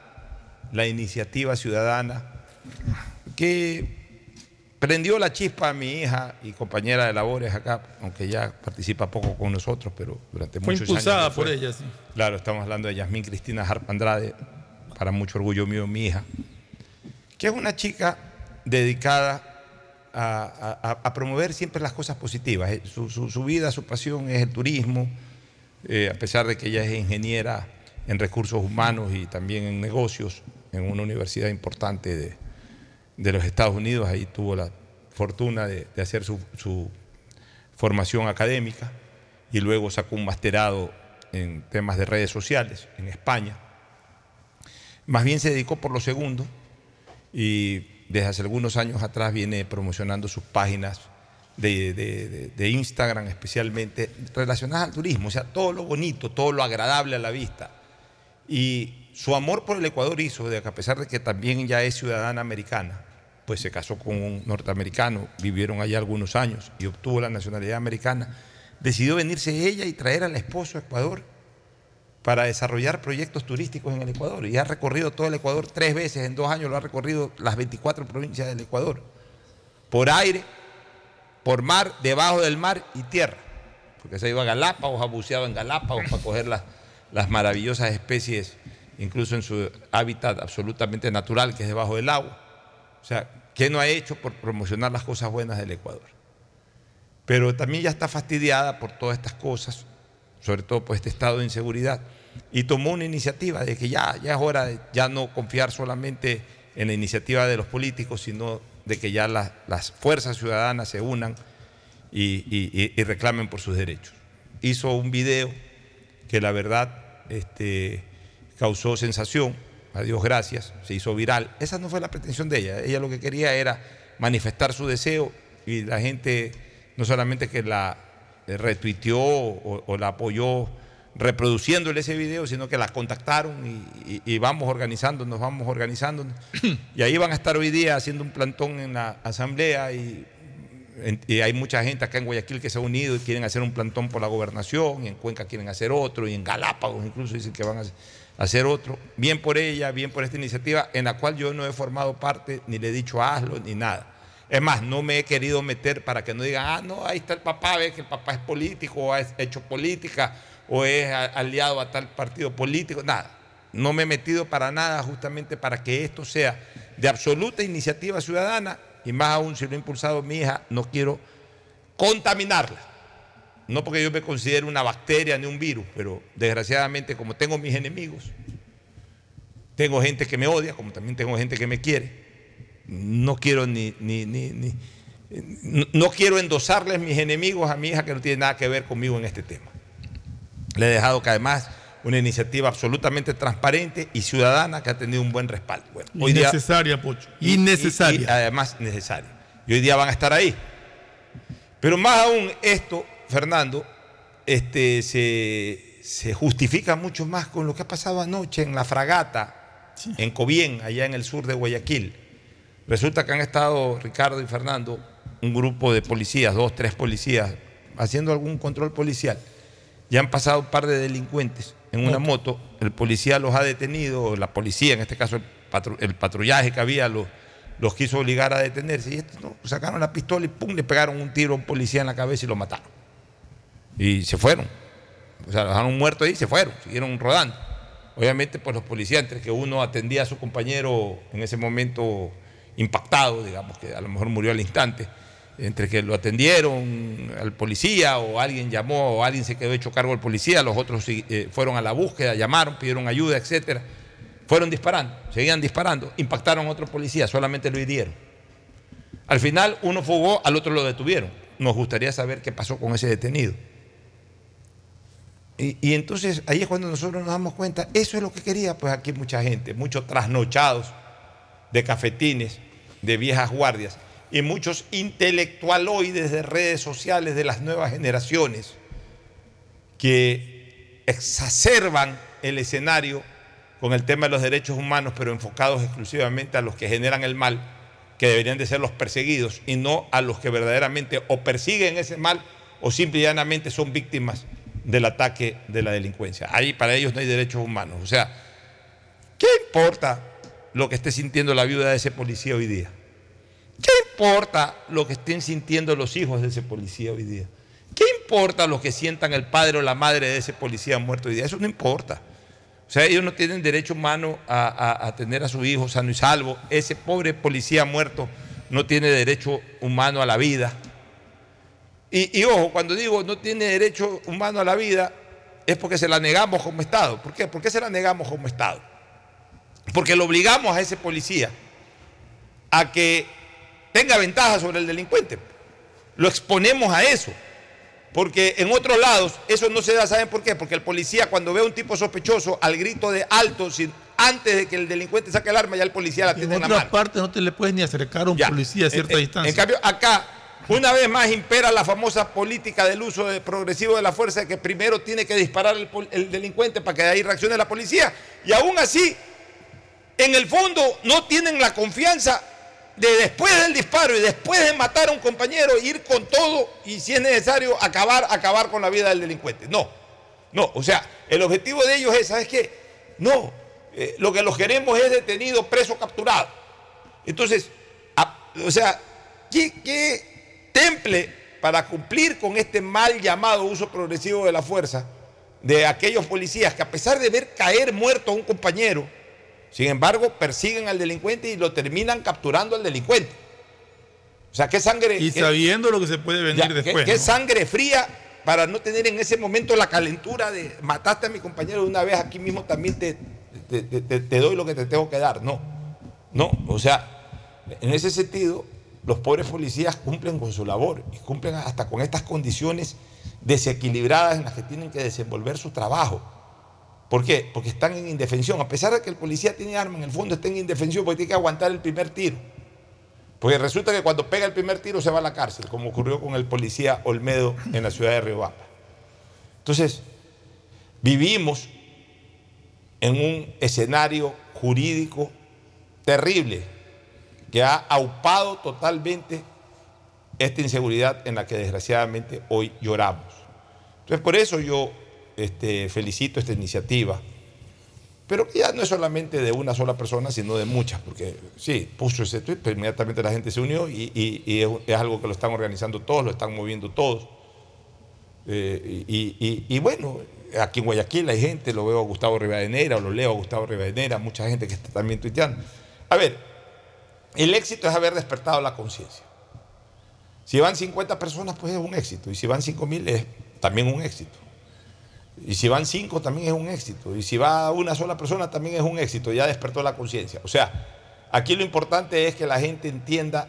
la iniciativa ciudadana que prendió la chispa a mi hija y compañera de labores acá, aunque ya participa poco con nosotros, pero durante Fue muchos impulsada años. lo por ella, sí. Claro, estamos hablando de Yasmín Cristina Harp Andrade, para mucho orgullo mío, mi hija, que es una chica dedicada a, a- a promover siempre las cosas positivas. Eh, Su, su- su vida, su pasión es el turismo, eh, a pesar de que ella es ingeniera en recursos humanos y también en negocios en una universidad importante de, de los Estados Unidos. Ahí tuvo la fortuna de, hacer su, formación académica y luego sacó un masterado en temas de redes sociales en España. Más bien se dedicó por lo segundo y desde hace algunos años atrás viene promocionando sus páginas de, de- de Instagram especialmente, relacionadas al turismo, o sea, todo lo bonito, todo lo agradable a la vista. Y su amor por el Ecuador hizo de que a pesar de que también ya es ciudadana americana, pues se casó con un norteamericano, vivieron allá algunos años y obtuvo la nacionalidad americana, decidió venirse ella y traer al esposo a Ecuador para desarrollar proyectos turísticos en el Ecuador. Y ha recorrido todo el Ecuador tres veces, en dos años lo ha recorrido las 24 provincias del Ecuador, por aire, por mar, debajo del mar y tierra. Porque se ido a Galápagos, ha buceado en Galápagos para coger las, las maravillosas especies, incluso en su hábitat absolutamente natural, que es debajo del agua. O sea, ¿qué no ha hecho por promocionar las cosas buenas del Ecuador? Pero también ya está fastidiada por todas estas cosas, sobre todo por este estado de inseguridad, y tomó una iniciativa de que ya, ya es hora de ya no confiar solamente en la iniciativa de los políticos, sino de que ya las, las fuerzas ciudadanas se unan y, y- y reclamen por sus derechos. Hizo un video que la verdad este, causó sensación, a Dios gracias, se hizo viral. Esa no fue la pretensión de ella, ella lo que quería era manifestar su deseo y la gente no solamente que la eh, retuiteó o, o la apoyó reproduciéndole ese video, sino que la contactaron y, y- y vamos organizándonos, vamos organizándonos. y ahí van a estar hoy día haciendo un plantón en la asamblea y, y hay mucha gente acá en Guayaquil que se ha unido y quieren hacer un plantón por la gobernación, y en Cuenca quieren hacer otro, y en Galápagos incluso dicen que van a hacer- hacer otro. Bien por ella, bien por esta iniciativa, en la cual yo no he formado parte, ni le he dicho hazlo, ni nada. Es más, no me he querido meter para que no digan, ah, no, ahí está el papá, ve que el papá es político, o ha hecho política, o es aliado a tal partido político, nada. No me he metido para nada justamente para que esto sea de absoluta iniciativa ciudadana y más aún si lo ha impulsado mi hija, no quiero contaminarla. No porque yo me considere una bacteria ni un virus, pero desgraciadamente como tengo mis enemigos, tengo gente que me odia, como también tengo gente que me quiere, no quiero ni, ni, ni, ni- no- quiero endosarles mis enemigos a mi hija que no tiene nada que ver conmigo en este tema. Le he dejado que además una iniciativa absolutamente transparente y ciudadana que ha tenido un buen respaldo. Bueno, hoy día- Innecesaria, Pocho. y- y- Innecesaria. y además necesaria. Y hoy día van a estar ahí. Pero más aún esto, Fernando, este, se, se justifica mucho más con lo que ha pasado anoche en la fragata, en Cobién, allá en el sur de Guayaquil. Resulta que han estado Ricardo y Fernando, un grupo de policías, dos, tres policías, haciendo algún control policial. Ya han pasado un par de delincuentes en una moto, el policía los ha detenido, la policía, en este caso el, patru- el patrullaje que había, los, los quiso obligar a detenerse. Y estos no, sacaron la pistola y pum, le pegaron un tiro a un policía en la cabeza y lo mataron. Y se fueron. O sea, dejaron muertos ahí y se fueron, siguieron rodando. Obviamente, pues los policías, entre que uno atendía a su compañero en ese momento impactado, digamos que a lo mejor murió al instante, entre que lo atendieron al policía o alguien llamó o alguien se quedó hecho cargo del policía, los otros eh, fueron a la búsqueda, llamaron, pidieron ayuda, etcétera. Fueron disparando, seguían disparando, impactaron a otro policía, solamente lo hirieron. Al final uno fugó, al otro lo detuvieron. Nos gustaría saber qué pasó con ese detenido. Y, entonces ahí es cuando nosotros nos damos cuenta, eso es lo que quería pues aquí mucha gente, muchos trasnochados de cafetines, de viejas guardias y muchos intelectualoides de redes sociales de las nuevas generaciones que exacerban el escenario con el tema de los derechos humanos, pero enfocados exclusivamente a los que generan el mal, que deberían de ser los perseguidos y no a los que verdaderamente o persiguen ese mal o simple y llanamente son víctimas del ataque de la delincuencia. Ahí para ellos no hay derechos humanos. O sea, ¿qué importa lo que esté sintiendo la viuda de ese policía hoy día? ¿Qué importa lo que estén sintiendo los hijos de ese policía hoy día? ¿Qué importa lo que sientan el padre o la madre de ese policía muerto hoy día? Eso no importa. O sea, ellos no tienen derecho humano a, a- tener a su hijo sano y salvo. Ese pobre policía muerto no tiene derecho humano a la vida. Y, y ojo, cuando digo no tiene derecho humano a la vida, es porque se la negamos como Estado. ¿Por qué? ¿Por qué se la negamos como Estado? Porque lo obligamos a ese policía a que tenga ventaja sobre el delincuente. Lo exponemos a eso. Porque en otros lados eso no se da, ¿saben por qué? Porque el policía cuando ve a un tipo sospechoso al grito de alto, sin- antes de que el delincuente saque el arma, ya el policía la En tiene en la otras mano. partes no te le puedes ni acercar a un Ya. policía a cierta En- en- distancia. En cambio, acá Una vez más impera la famosa política del uso de- progresivo de la fuerza que primero tiene que disparar el, delincuente para que de ahí reaccione la policía. Y aún así, en el fondo no tienen la confianza de después del disparo y después de matar a un compañero ir con todo y si es necesario acabar, acabar con la vida del delincuente. No, no, o sea, el objetivo de ellos es, ¿sabes qué? No, eh, lo que los queremos es detenido, preso, capturado. Entonces, o sea, ¿qué, qué temple para cumplir con este mal llamado uso progresivo de la fuerza de aquellos policías que a pesar de ver caer muerto a un compañero, sin embargo, persiguen al delincuente y lo terminan capturando al delincuente. O sea, qué sangre. Y qué- sabiendo lo que se puede venir ya, después. qué ¿no? sangre fría para no tener en ese momento la calentura de mataste a mi compañero de una vez, aquí mismo también te- te- te doy lo que te tengo que dar. No, no, o sea, en ese sentido, los pobres policías cumplen con su labor y cumplen hasta con estas condiciones desequilibradas en las que tienen que desenvolver su trabajo. ¿Por qué? Porque están en indefensión. A pesar de que el policía tiene arma, en el fondo está en indefensión porque tiene que aguantar el primer tiro. Porque resulta que cuando pega el primer tiro se va a la cárcel, como ocurrió con el policía Olmedo en la ciudad de Riobamba. Entonces, vivimos en un escenario jurídico terrible que ha aupado totalmente esta inseguridad en la que desgraciadamente hoy lloramos. Entonces, por eso yo este, felicito esta iniciativa, pero ya no es solamente de una sola persona, sino de muchas, porque sí, puso ese tweet, pero inmediatamente la gente se unió y, es, algo que lo están organizando todos, lo están moviendo todos. Eh, y bueno, aquí en Guayaquil hay gente, lo veo a Gustavo Rivadeneira, o lo leo a Gustavo Rivadeneira, mucha gente que está también tuiteando. A ver, el éxito es haber despertado la conciencia. Si van 50 personas, pues es un éxito. Y si van 5 mil, es también un éxito. Y si van 5, también es un éxito. Y si va una sola persona, también es un éxito. Ya despertó la conciencia. O sea, aquí lo importante es que la gente entienda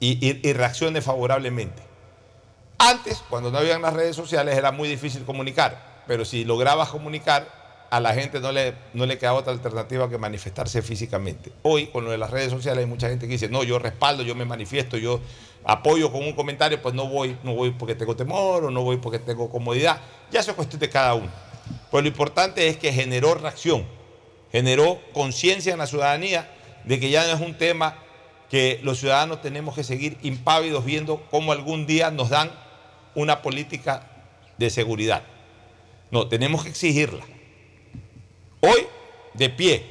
y, reaccione favorablemente. Antes, cuando no habían las redes sociales, era muy difícil comunicar. Pero si lograbas comunicar, a la gente no le, no le quedaba otra alternativa que manifestarse físicamente. Hoy, con lo de las redes sociales, hay mucha gente que dice, no, yo respaldo, yo me manifiesto, yo apoyo con un comentario, pues no voy, no voy porque tengo temor o no voy porque tengo comodidad. Ya eso es cuestión de cada uno. Pues lo importante es que generó reacción, generó conciencia en la ciudadanía de que ya no es un tema que los ciudadanos tenemos que seguir impávidos viendo cómo algún día nos dan una política de seguridad. No, tenemos que exigirla. Hoy, de pie.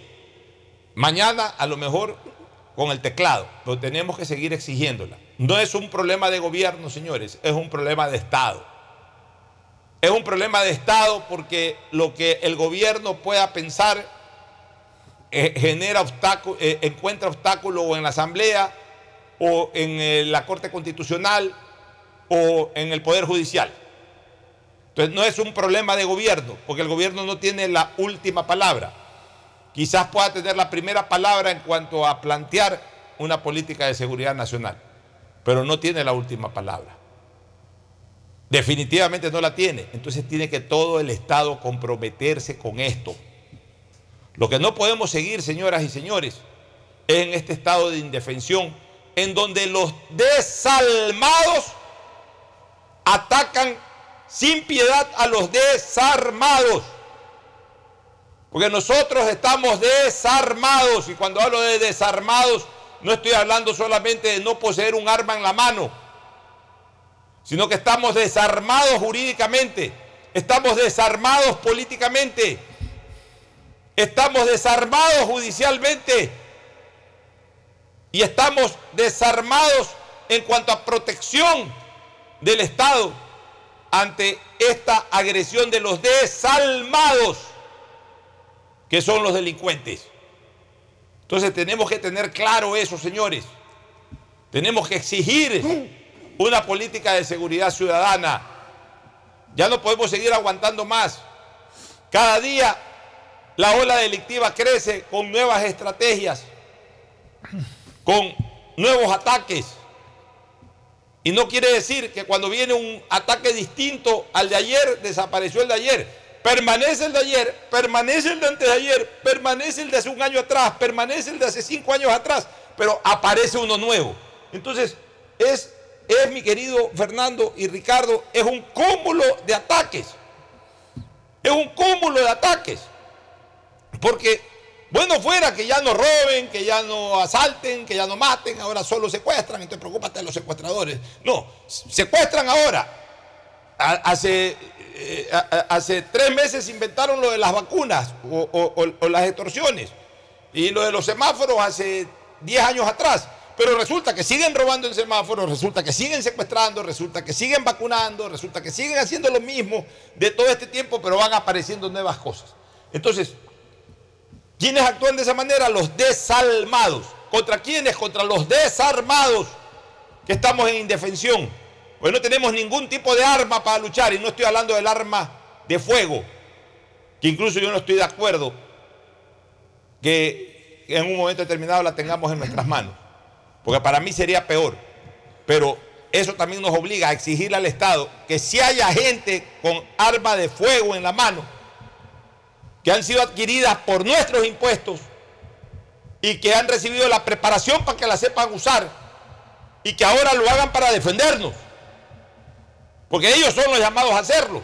Mañana, a lo mejor, con el teclado. Pero tenemos que seguir exigiéndola. No es un problema de gobierno, señores. Es un problema de Estado. Es un problema de Estado porque lo que el gobierno pueda pensar eh, genera obstáculo, eh, encuentra obstáculo en la Asamblea o en eh, la Corte Constitucional o en el Poder Judicial. Entonces no es un problema de gobierno, porque el gobierno no tiene la última palabra. Quizás pueda tener la primera palabra en cuanto a plantear una política de seguridad nacional, pero no tiene la última palabra. Definitivamente no la tiene. Entonces tiene que todo el Estado comprometerse con esto. Lo que no podemos seguir, señoras y señores, es en este estado de indefensión, en donde los desalmados atacan sin piedad a los desarmados. Porque nosotros estamos desarmados, y cuando hablo de desarmados, no estoy hablando solamente de no poseer un arma en la mano, sino que estamos desarmados jurídicamente, estamos desarmados políticamente, estamos desarmados judicialmente y estamos desarmados en cuanto a protección del Estado ante esta agresión de los desalmados, que son los delincuentes. Entonces tenemos que tener claro eso, señores. Tenemos que exigir una política de seguridad ciudadana. Ya no podemos seguir aguantando más. Cada día la ola delictiva crece con nuevas estrategias, con nuevos ataques. Y no quiere decir que cuando viene un ataque distinto al de ayer, desapareció el de ayer. Permanece el de ayer, permanece el de antes de ayer, permanece el de hace un año atrás, permanece el de hace cinco años atrás, pero aparece uno nuevo. Entonces, es es, mi querido Fernando y Ricardo, es un cúmulo de ataques. Es un cúmulo de ataques. Porque, bueno, fuera que ya no roben, que ya no asalten, que ya no maten, ahora solo secuestran, entonces preocúpate de los secuestradores. No, secuestran ahora. Hace, eh, hace tres meses inventaron lo de las vacunas o, las extorsiones. Y lo de los semáforos hace 10 años atrás. Pero resulta que siguen robando en semáforos, resulta que siguen secuestrando, resulta que siguen vacunando, resulta que siguen haciendo lo mismo de todo este tiempo, pero van apareciendo nuevas cosas. Entonces, ¿quiénes actúan de esa manera? Los desalmados. ¿Contra quiénes? Contra los desarmados que estamos en indefensión. Pues no tenemos ningún tipo de arma para luchar y no estoy hablando del arma de fuego, que incluso yo no estoy de acuerdo que en un momento determinado la tengamos en nuestras manos porque para mí sería peor. Pero eso también nos obliga a exigirle al Estado que si haya gente con arma de fuego en la mano, que han sido adquiridas por nuestros impuestos y que han recibido la preparación para que la sepan usar y que ahora lo hagan para defendernos, porque ellos son los llamados a hacerlo.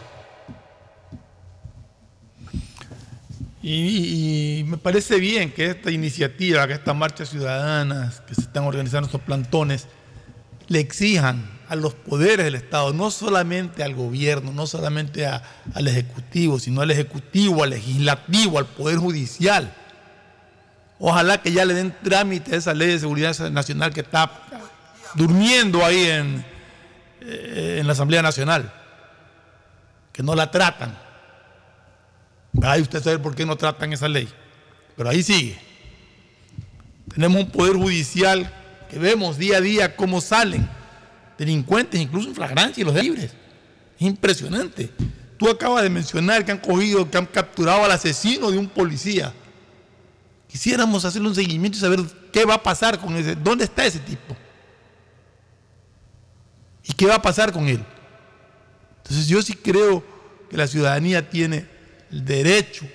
Y, me parece bien que esta iniciativa, que estas marchas ciudadanas que se están organizando, estos plantones, le exijan a los poderes del Estado, no solamente al gobierno, no solamente al Ejecutivo, sino al Ejecutivo, al Legislativo, al Poder Judicial. Ojalá que ya le den trámite a esa ley de seguridad nacional que está durmiendo ahí en, eh, en la Asamblea Nacional, que no la tratan. Ay, usted sabe por qué no tratan esa ley. Pero ahí sigue. Tenemos un poder judicial que vemos día a día cómo salen delincuentes, incluso en flagrancia y los libres. Es impresionante. Tú acabas de mencionar que han cogido, que han capturado al asesino de un policía. Quisiéramos hacerle un seguimiento y saber qué va a pasar con ese, dónde está ese tipo. ¿Y qué va a pasar con él? Entonces yo sí creo que la ciudadanía tiene el derecho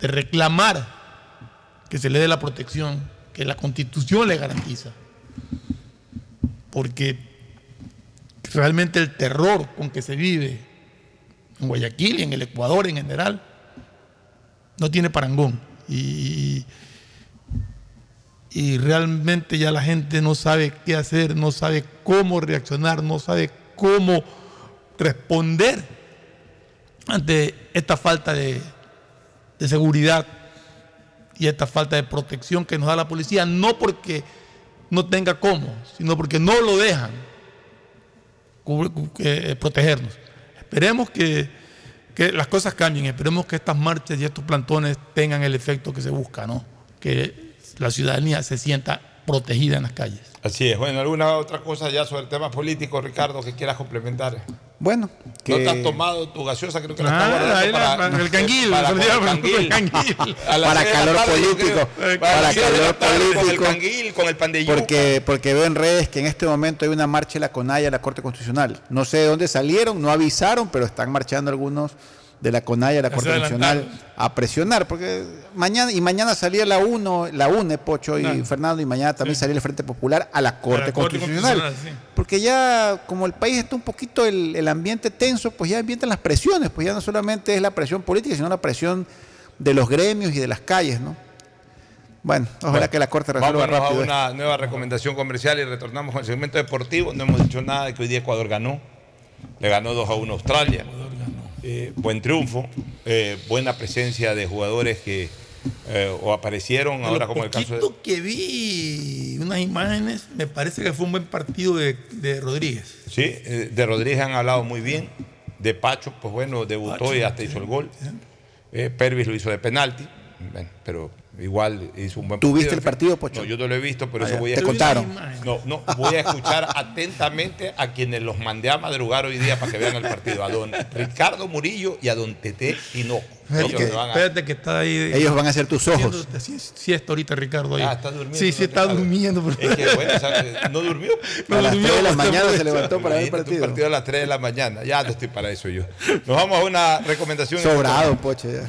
de reclamar que se le dé la protección que la constitución le garantiza. Porque realmente el terror con que se vive en Guayaquil y en el Ecuador en general no tiene parangón. Y, y realmente ya la gente no sabe qué hacer, no sabe cómo reaccionar, no sabe cómo responder ante esta falta de, seguridad y esta falta de protección que nos da la policía, no porque no tenga cómo, sino porque no lo dejan eh, protegernos. Esperemos que, que, las cosas cambien, esperemos que estas marchas y estos plantones tengan el efecto que se busca, ¿no? que la ciudadanía se sienta protegida en las calles. Así es. Bueno, ¿alguna otra cosa ya sobre el tema político, Ricardo, que quieras complementar? Bueno, que... ¿No te has tomado tu gaseosa? Creo que la ah, está para, el canguil. Para, para calor político. Para calor político. Con el canguil, con el pan de porque, porque veo en redes que en este momento hay una marcha de la CONAIA a la Corte Constitucional. No sé de dónde salieron, no avisaron, pero están marchando algunos de la CONAIA, la Corte Nacional, a presionar, porque mañana, y mañana salía la UNO, la UNE, Pocho y Fernando, y mañana también salía el Frente Popular a la Corte, Constitucional. Porque ya, como el país está un poquito el, ambiente tenso, pues ya ambientan las presiones, pues ya no solamente es la presión política, sino la presión de los gremios y de las calles, ¿no? Bueno, ojalá que la Corte resuelva Vamos a una nueva recomendación comercial y retornamos con el segmento deportivo. No hemos dicho nada de que hoy día Ecuador ganó. Le ganó 2 a 1 a Australia. Eh, buen triunfo, eh, buena presencia de jugadores que eh, o aparecieron ahora como el caso de... que vi unas imágenes, me parece que fue un buen partido de, Rodríguez. Sí, de Rodríguez han hablado muy bien, de Pacho, pues bueno, debutó y hasta hizo el gol. Pervis lo hizo de penalti, pero igual hizo un buen partido. ¿Tú viste el partido, Pocho? No, yo no lo he visto, pero eso voy a ¿Te contaron? No, no, voy a escuchar atentamente a quienes los mandé a madrugar hoy día para que vean el partido. A don Ricardo Murillo y a don Tete Tinoco. Espérate que está ahí. Ellos van a ser tus ojos. Sí, está ahorita Ricardo ahí. Ah, está durmiendo. Sí, sí, está durmiendo. Es que bueno, no durmió. a las 3 de la mañana se levantó para ver el partido. partido a las 3 de la mañana. Ya no estoy para eso yo. Nos vamos a una recomendación. Sobrado, Pocho, ya.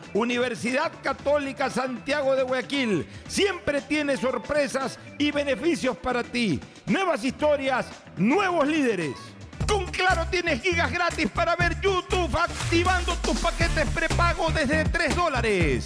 Universidad Católica Santiago de Guayaquil siempre tiene sorpresas y beneficios para ti. Nuevas historias, nuevos líderes. Con Claro tienes gigas gratis para ver YouTube activando tus paquetes prepago desde 3 dólares.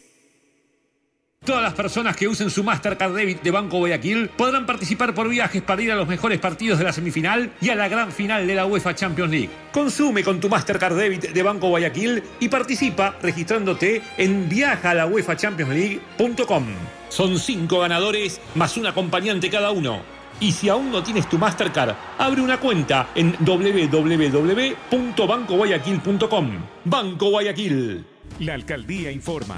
Todas las personas que usen su Mastercard Debit de Banco Guayaquil podrán participar por viajes para ir a los mejores partidos de la semifinal y a la gran final de la UEFA Champions League. Consume con tu Mastercard Debit de Banco Guayaquil y participa registrándote en viajalauefachampionsleague.com. Son cinco ganadores más un acompañante cada uno. Y si aún no tienes tu Mastercard, abre una cuenta en www.bancoguayaquil.com. Banco Guayaquil. La alcaldía informa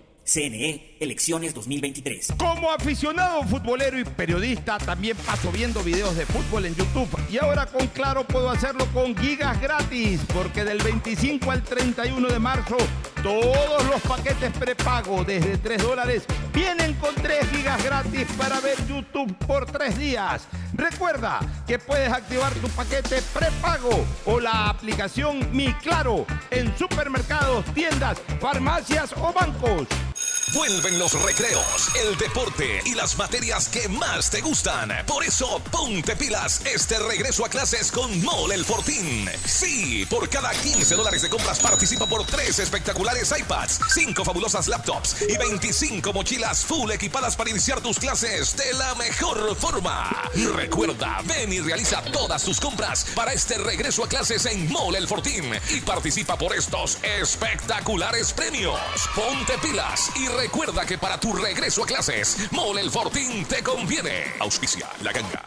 CNE, elecciones 2023. Como aficionado futbolero y periodista, también paso viendo videos de fútbol en YouTube. Y ahora con Claro puedo hacerlo con gigas gratis, porque del 25 al 31 de marzo, todos los paquetes prepago desde 3 dólares vienen con 3 gigas gratis para ver YouTube por 3 días. Recuerda que puedes activar tu paquete prepago o la aplicación Mi Claro en supermercados, tiendas, farmacias o bancos. Vuelven los recreos, el deporte y las materias que más te gustan. Por eso, ponte pilas este regreso a clases con Mole el Fortín. Sí, por cada 15 dólares de compras participa por 3 espectaculares iPads, 5 fabulosas laptops y 25 mochilas full equipadas para iniciar tus clases de la mejor forma. Recuerda, ven y realiza todas tus compras para este regreso a clases en Mole el Fortín y participa por estos espectaculares premios. Ponte pilas y recuerda que para tu regreso a clases, Mole el Fortín te conviene. Auspicia la ganga.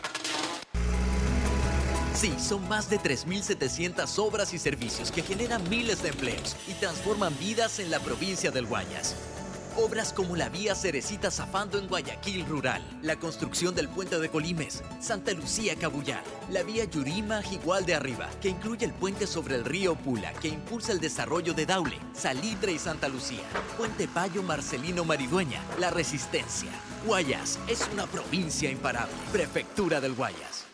Sí, son más de 3.700 obras y servicios que generan miles de empleos y transforman vidas en la provincia del Guayas. Obras como la vía Cerecita Zafando en Guayaquil Rural, la construcción del puente de Colimes, Santa Lucía Cabullar, la vía Yurima Jigual de Arriba, que incluye el puente sobre el río Pula, que impulsa el desarrollo de Daule, Salitre y Santa Lucía, Puente Payo Marcelino Maridueña, La Resistencia. Guayas es una provincia imparable. Prefectura del Guayas.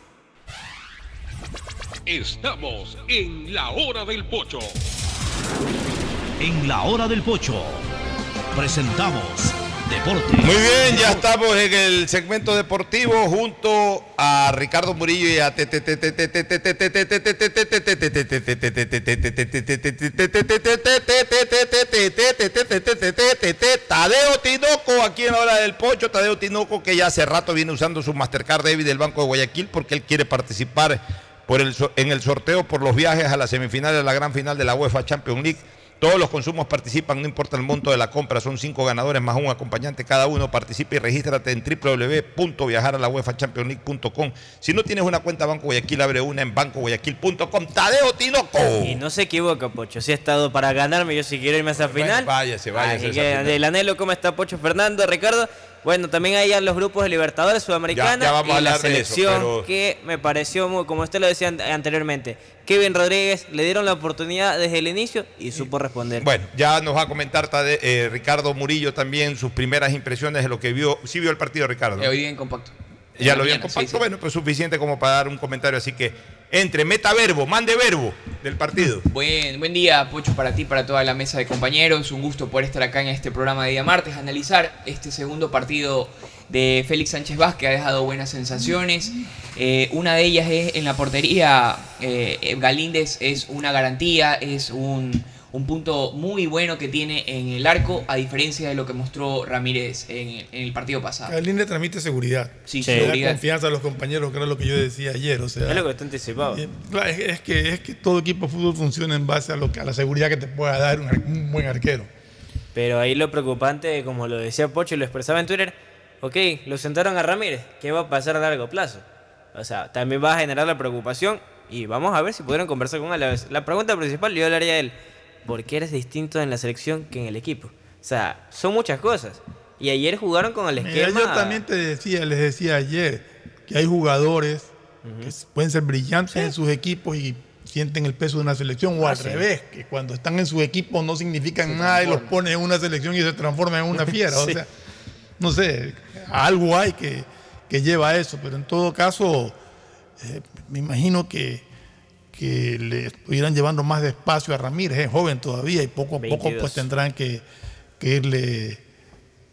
Estamos en la hora del pocho. En la hora del pocho presentamos Deporte. Muy bien, ya estamos en el segmento deportivo junto a Ricardo Murillo y a Tadeo Tinoco aquí en la hora del pocho. Tadeo Tinoco que ya hace rato viene usando su Mastercard David del Banco de Guayaquil porque él quiere participar por el, en el sorteo por los viajes a la semifinal de la gran final de la UEFA Champions League. Todos los consumos participan, no importa el monto de la compra, son cinco ganadores más un acompañante cada uno. Participa y regístrate en www.viajaralaUEFAChampionSleague.com. Si no tienes una cuenta Banco Guayaquil, abre una en bancoguayaquil.com. Tadeo Tinoco. Y no se equivoca, Pocho. Si ha estado para ganarme, yo si quiero irme a esa final. Váyase, váyase. Así que del anhelo, ¿cómo está Pocho Fernando, Ricardo? Bueno, también hay ya los grupos de Libertadores Sudamericana Ya- ya vamos y la de eso, selección pero- que me pareció muy, como usted lo decía an- anteriormente, Kevin Rodríguez le dieron la oportunidad desde el inicio y supo responder. Bueno, ya nos va a comentar Tade- eh, Ricardo Murillo también sus primeras impresiones de lo que vio. Sí vio el partido, Ricardo. Eh, hoy día en compacto. Ya lo vio en compacto. sí, sí. Bueno, pues suficiente como para dar un comentario. Así que entre, meta verbo, mande verbo del partido. Buen, buen día, Pocho, para ti, para toda la mesa de compañeros. Un gusto poder estar acá en este programa de día martes, analizar este segundo partido de Félix Sánchez Vázquez, que ha dejado buenas sensaciones. Eh, una de ellas es en la portería. eh, Galíndez es una garantía, es un, un punto muy bueno que tiene en el arco, a diferencia de lo que mostró Ramírez en, en el partido pasado. Galín le transmite seguridad. Sí, Le da seguridad. confianza a los compañeros, que era lo que yo decía ayer. O sea, Es lo que está anticipado. Eh, es, es que, es que todo equipo de fútbol funciona en base a, lo que, a la seguridad que te pueda dar un, un buen arquero. Pero ahí lo preocupante, como lo decía Pocho y lo expresaba en Twitter, ok, lo sentaron a Ramírez, ¿qué va a pasar a largo plazo? O sea, también va a generar la preocupación y vamos a ver si pudieron conversar con él. La pregunta principal yo le haría a él, ¿por qué eres distinto en la selección que en el equipo? O sea, son muchas cosas. Y ayer jugaron con el Mira, esquema... yo también te decía, les decía ayer, que hay jugadores que pueden ser brillantes en sus equipos y sienten el peso de una selección, o Ah, al sí. revés, que cuando están en su equipo no significan nada y los pones en una selección y se transforman en una fiera. O sea, no sé, algo hay que, que lleva a eso, pero en todo caso, eh, me imagino que, que le estuvieran llevando más despacio a Ramírez, es joven todavía y poco a poco 22. pues tendrán que, que irle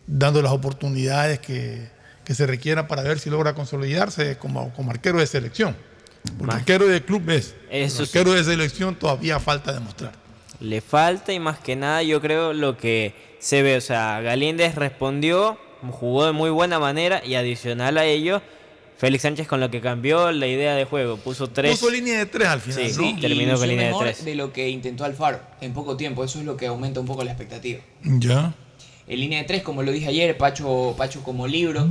dando las oportunidades que, que se requieran para ver si logra consolidarse como, como arquero de selección. Porque Más. arquero de club es, Eso arquero de selección todavía falta demostrar. Le falta y más que nada yo creo lo que se ve, o sea, Galíndez respondió, jugó de muy buena manera y adicional a ello, Félix Sánchez con lo que cambió la idea de juego, puso tres. Puso línea de tres al final. Sí, ¿no? terminó con línea de tres. de lo que intentó Alfaro en poco tiempo. Eso es lo que aumenta un poco la expectativa. Ya. En línea de tres, como lo dije ayer, Pacho, Pacho como libro.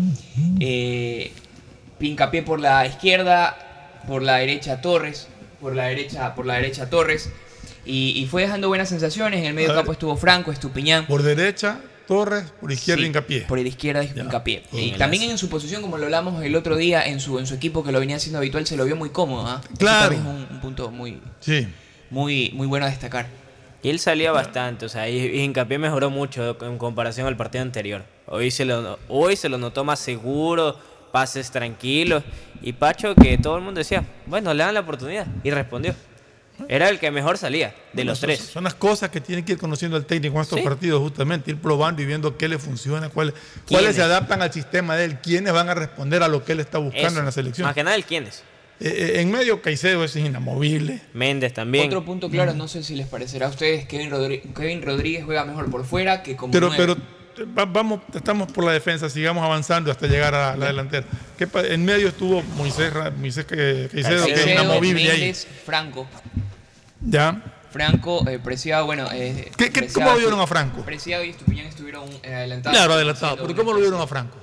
Eh, Pincapié por la izquierda, por la derecha Torres, por la derecha, por la derecha Torres. Y, y fue dejando buenas sensaciones. En el medio campo estuvo Franco, Estupiñán. Por derecha, Torres, por izquierda, Sí, hincapié. Por la izquierda hincapié. Con Y el también en su posición, como lo hablamos el otro día, en su, en su equipo que lo venía haciendo habitual, se lo vio muy cómodo. ¿ah? Eso Claro. también es un, un punto muy, Sí. muy, muy bueno a destacar. Y él salía bastante, o sea, y, y Hincapié mejoró mucho en comparación al partido anterior. Hoy se lo, hoy se lo notó más seguro, pases tranquilos. Y Pacho, que todo el mundo decía, bueno, le dan la oportunidad. Y respondió. Era el que mejor salía de Bueno, los tres. Son las cosas que tiene que ir conociendo el técnico en estos Sí. partidos, justamente, ir probando y viendo qué le funciona, cuáles, cuáles se adaptan al sistema de él, quiénes van a responder a lo que él está buscando Eso. en la selección. Más que nada el quiénes. Eh, eh, en medio, Caicedo es inamovible. Méndez también. Otro punto claro, no sé si les parecerá a ustedes, Kevin, Rodri- Kevin Rodríguez juega mejor por fuera que como Pero, nueve. pero vamos, estamos por la defensa, sigamos avanzando hasta llegar a la delantera. ¿Qué en medio estuvo Moisés, Moisés que- Caicedo, que es inamovible ahí. Franco. Ya. Franco, eh, Preciado, bueno... Eh, ¿Qué- qué- Preciado- cómo vieron a Franco? Preciado y Estupiñán estuvieron eh, adelantados. Claro, adelantado. Haciendo Pero ¿cómo lo vieron a Franco?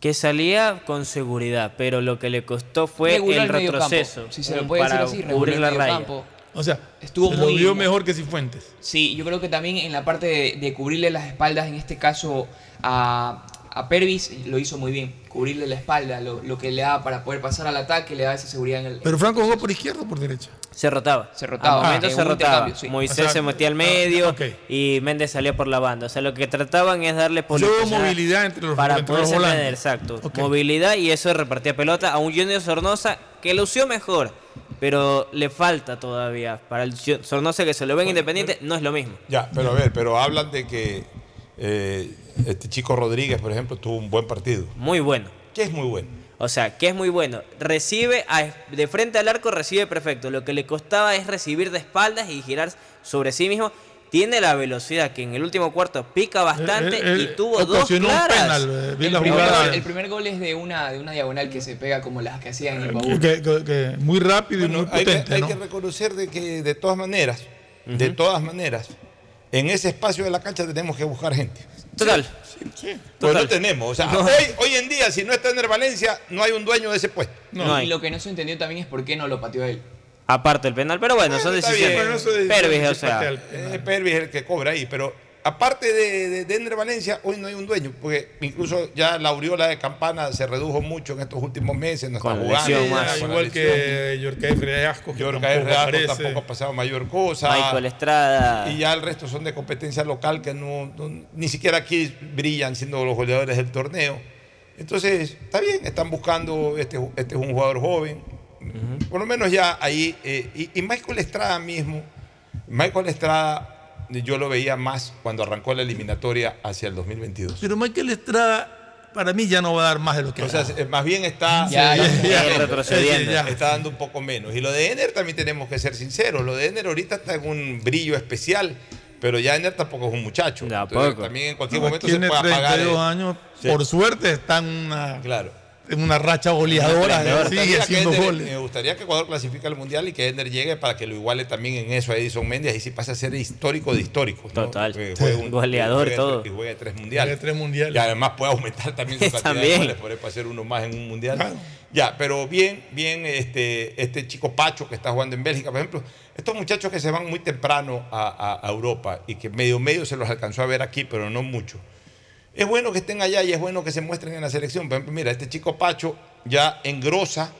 Que salía con seguridad, pero lo que le costó fue Regular el retroceso. si se lo puede para decir así, cubrir la raya. mediocampo. O sea, Estuvo se muy- lo vio mejor que Cifuentes. Sí, yo creo que también en la parte de, de cubrirle las espaldas, en este caso a, a Pervis, lo hizo muy bien. Cubrirle la espalda, lo, lo que le da para poder pasar al ataque, le da esa seguridad en el. Pero Franco jugó por izquierda o por derecha. Se rotaba. Se rotaba. Momento Ah, se rotaba. sí. Moisés O sea, se metía al medio y Méndez salía por la banda. O sea, lo que trataban es darle posibilidad movilidad entre los, para entre los poderse meter, exacto. Movilidad y eso repartía pelota a un Junior Sornosa que lució mejor, pero le falta todavía. Para el Sornosa que se lo ven independiente no es lo mismo. Ya, pero a ver, pero hablan de que eh, este chico Rodríguez, por ejemplo, tuvo un buen partido. Muy bueno. ¿Qué es muy bueno? O sea, que es muy bueno. Recibe a- de frente al arco, recibe perfecto. Lo que le costaba es recibir de espaldas y girar sobre sí mismo. Tiene la velocidad que en el último cuarto pica bastante Eh, eh, y tuvo dos claras. penal, eh, El primer, gol, el primer gol es de una, de una diagonal que se pega como las que hacían en el baúl. Que, que- que muy rápido y muy potente, hay ¿no? que reconocer de que de todas maneras, de todas maneras, en ese espacio de la cancha tenemos que buscar gente. Total. Pues Total. no tenemos. O sea, No. hoy, hoy en día, si no está en Valencia, no hay un dueño de ese puesto. No. Y lo que no se entendió también es por qué no lo pateó él. Aparte el penal, pero bueno, son decisiones. bien, pero eso es- Pervis, o sea. Eh, Pervis es el que cobra ahí, pero aparte de, de, de Ender Valencia, hoy no hay un dueño, porque incluso ya la aureola de Campana se redujo mucho en estos últimos meses, no está jugando. lesión ya, más. con la Igual que Yorkay Freasco, que Yorka tampoco tampoco ha pasado mayor cosa. Michael Estrada. Y ya el resto son de competencia local que no, no- ni siquiera aquí brillan siendo los goleadores del torneo. Entonces, está bien, están buscando, este, este es un jugador joven. Por lo menos ya ahí. eh, y, y Michael Estrada mismo, Michael Estrada, yo lo veía más cuando arrancó la eliminatoria hacia el 2022. Pero Michael Estrada, para mí, ya no va a dar más de lo que O sea, eh, más bien está, Ya, ya, está, ya, está- retrocediendo. está- está dando un poco menos. Y lo de Ener también tenemos que ser sinceros. Lo de Ener ahorita está en un brillo especial, pero ya Ener tampoco es un muchacho. Entonces, también en cualquier No, momento se puede apagar. 32 el- años, Sí. por suerte está en una, Claro. En una racha goleadora, Me sigue gustaría, que haciendo Ender- goles. me gustaría que Ecuador clasifique al Mundial y que Ender llegue para que lo iguale también en eso a Edison Méndez y si pasa a ser histórico de históricos. ¿no? Total. Que Sí. un- Goleador, que juegue todo. Y juegue tres mundiales. Juegue tres mundiales. Y además puede aumentar también su cantidad También. de goles, por para hacer uno más en un mundial. Ya, pero bien, bien, este, este chico Pacho que está jugando en Bélgica, por ejemplo, estos muchachos que se van muy temprano a, a- a Europa y que medio medio se los alcanzó a ver aquí, pero no mucho. Es bueno que estén allá y es bueno que se muestren en la selección. Por ejemplo, mira, este chico Pacho ya engrosa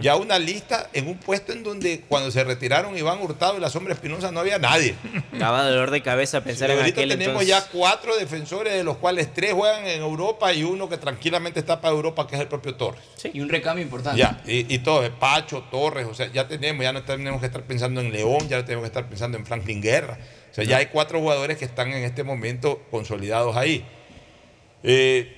ya una lista en un puesto en donde cuando se retiraron Iván Hurtado y la sombra Espinosa no había nadie. Daba dolor de cabeza pensar Y en ahorita aquel tenemos entonces. ya cuatro defensores, de los cuales tres juegan en Europa y uno que tranquilamente está para Europa, que es el propio Torres. Y un recambio importante. Ya, y, y todo, Pacho, Torres, o sea, ya tenemos, ya no tenemos que estar pensando en León, ya no tenemos que estar pensando en Franklin Guerra. O sea, ya hay cuatro jugadores que están en este momento consolidados ahí. Eh,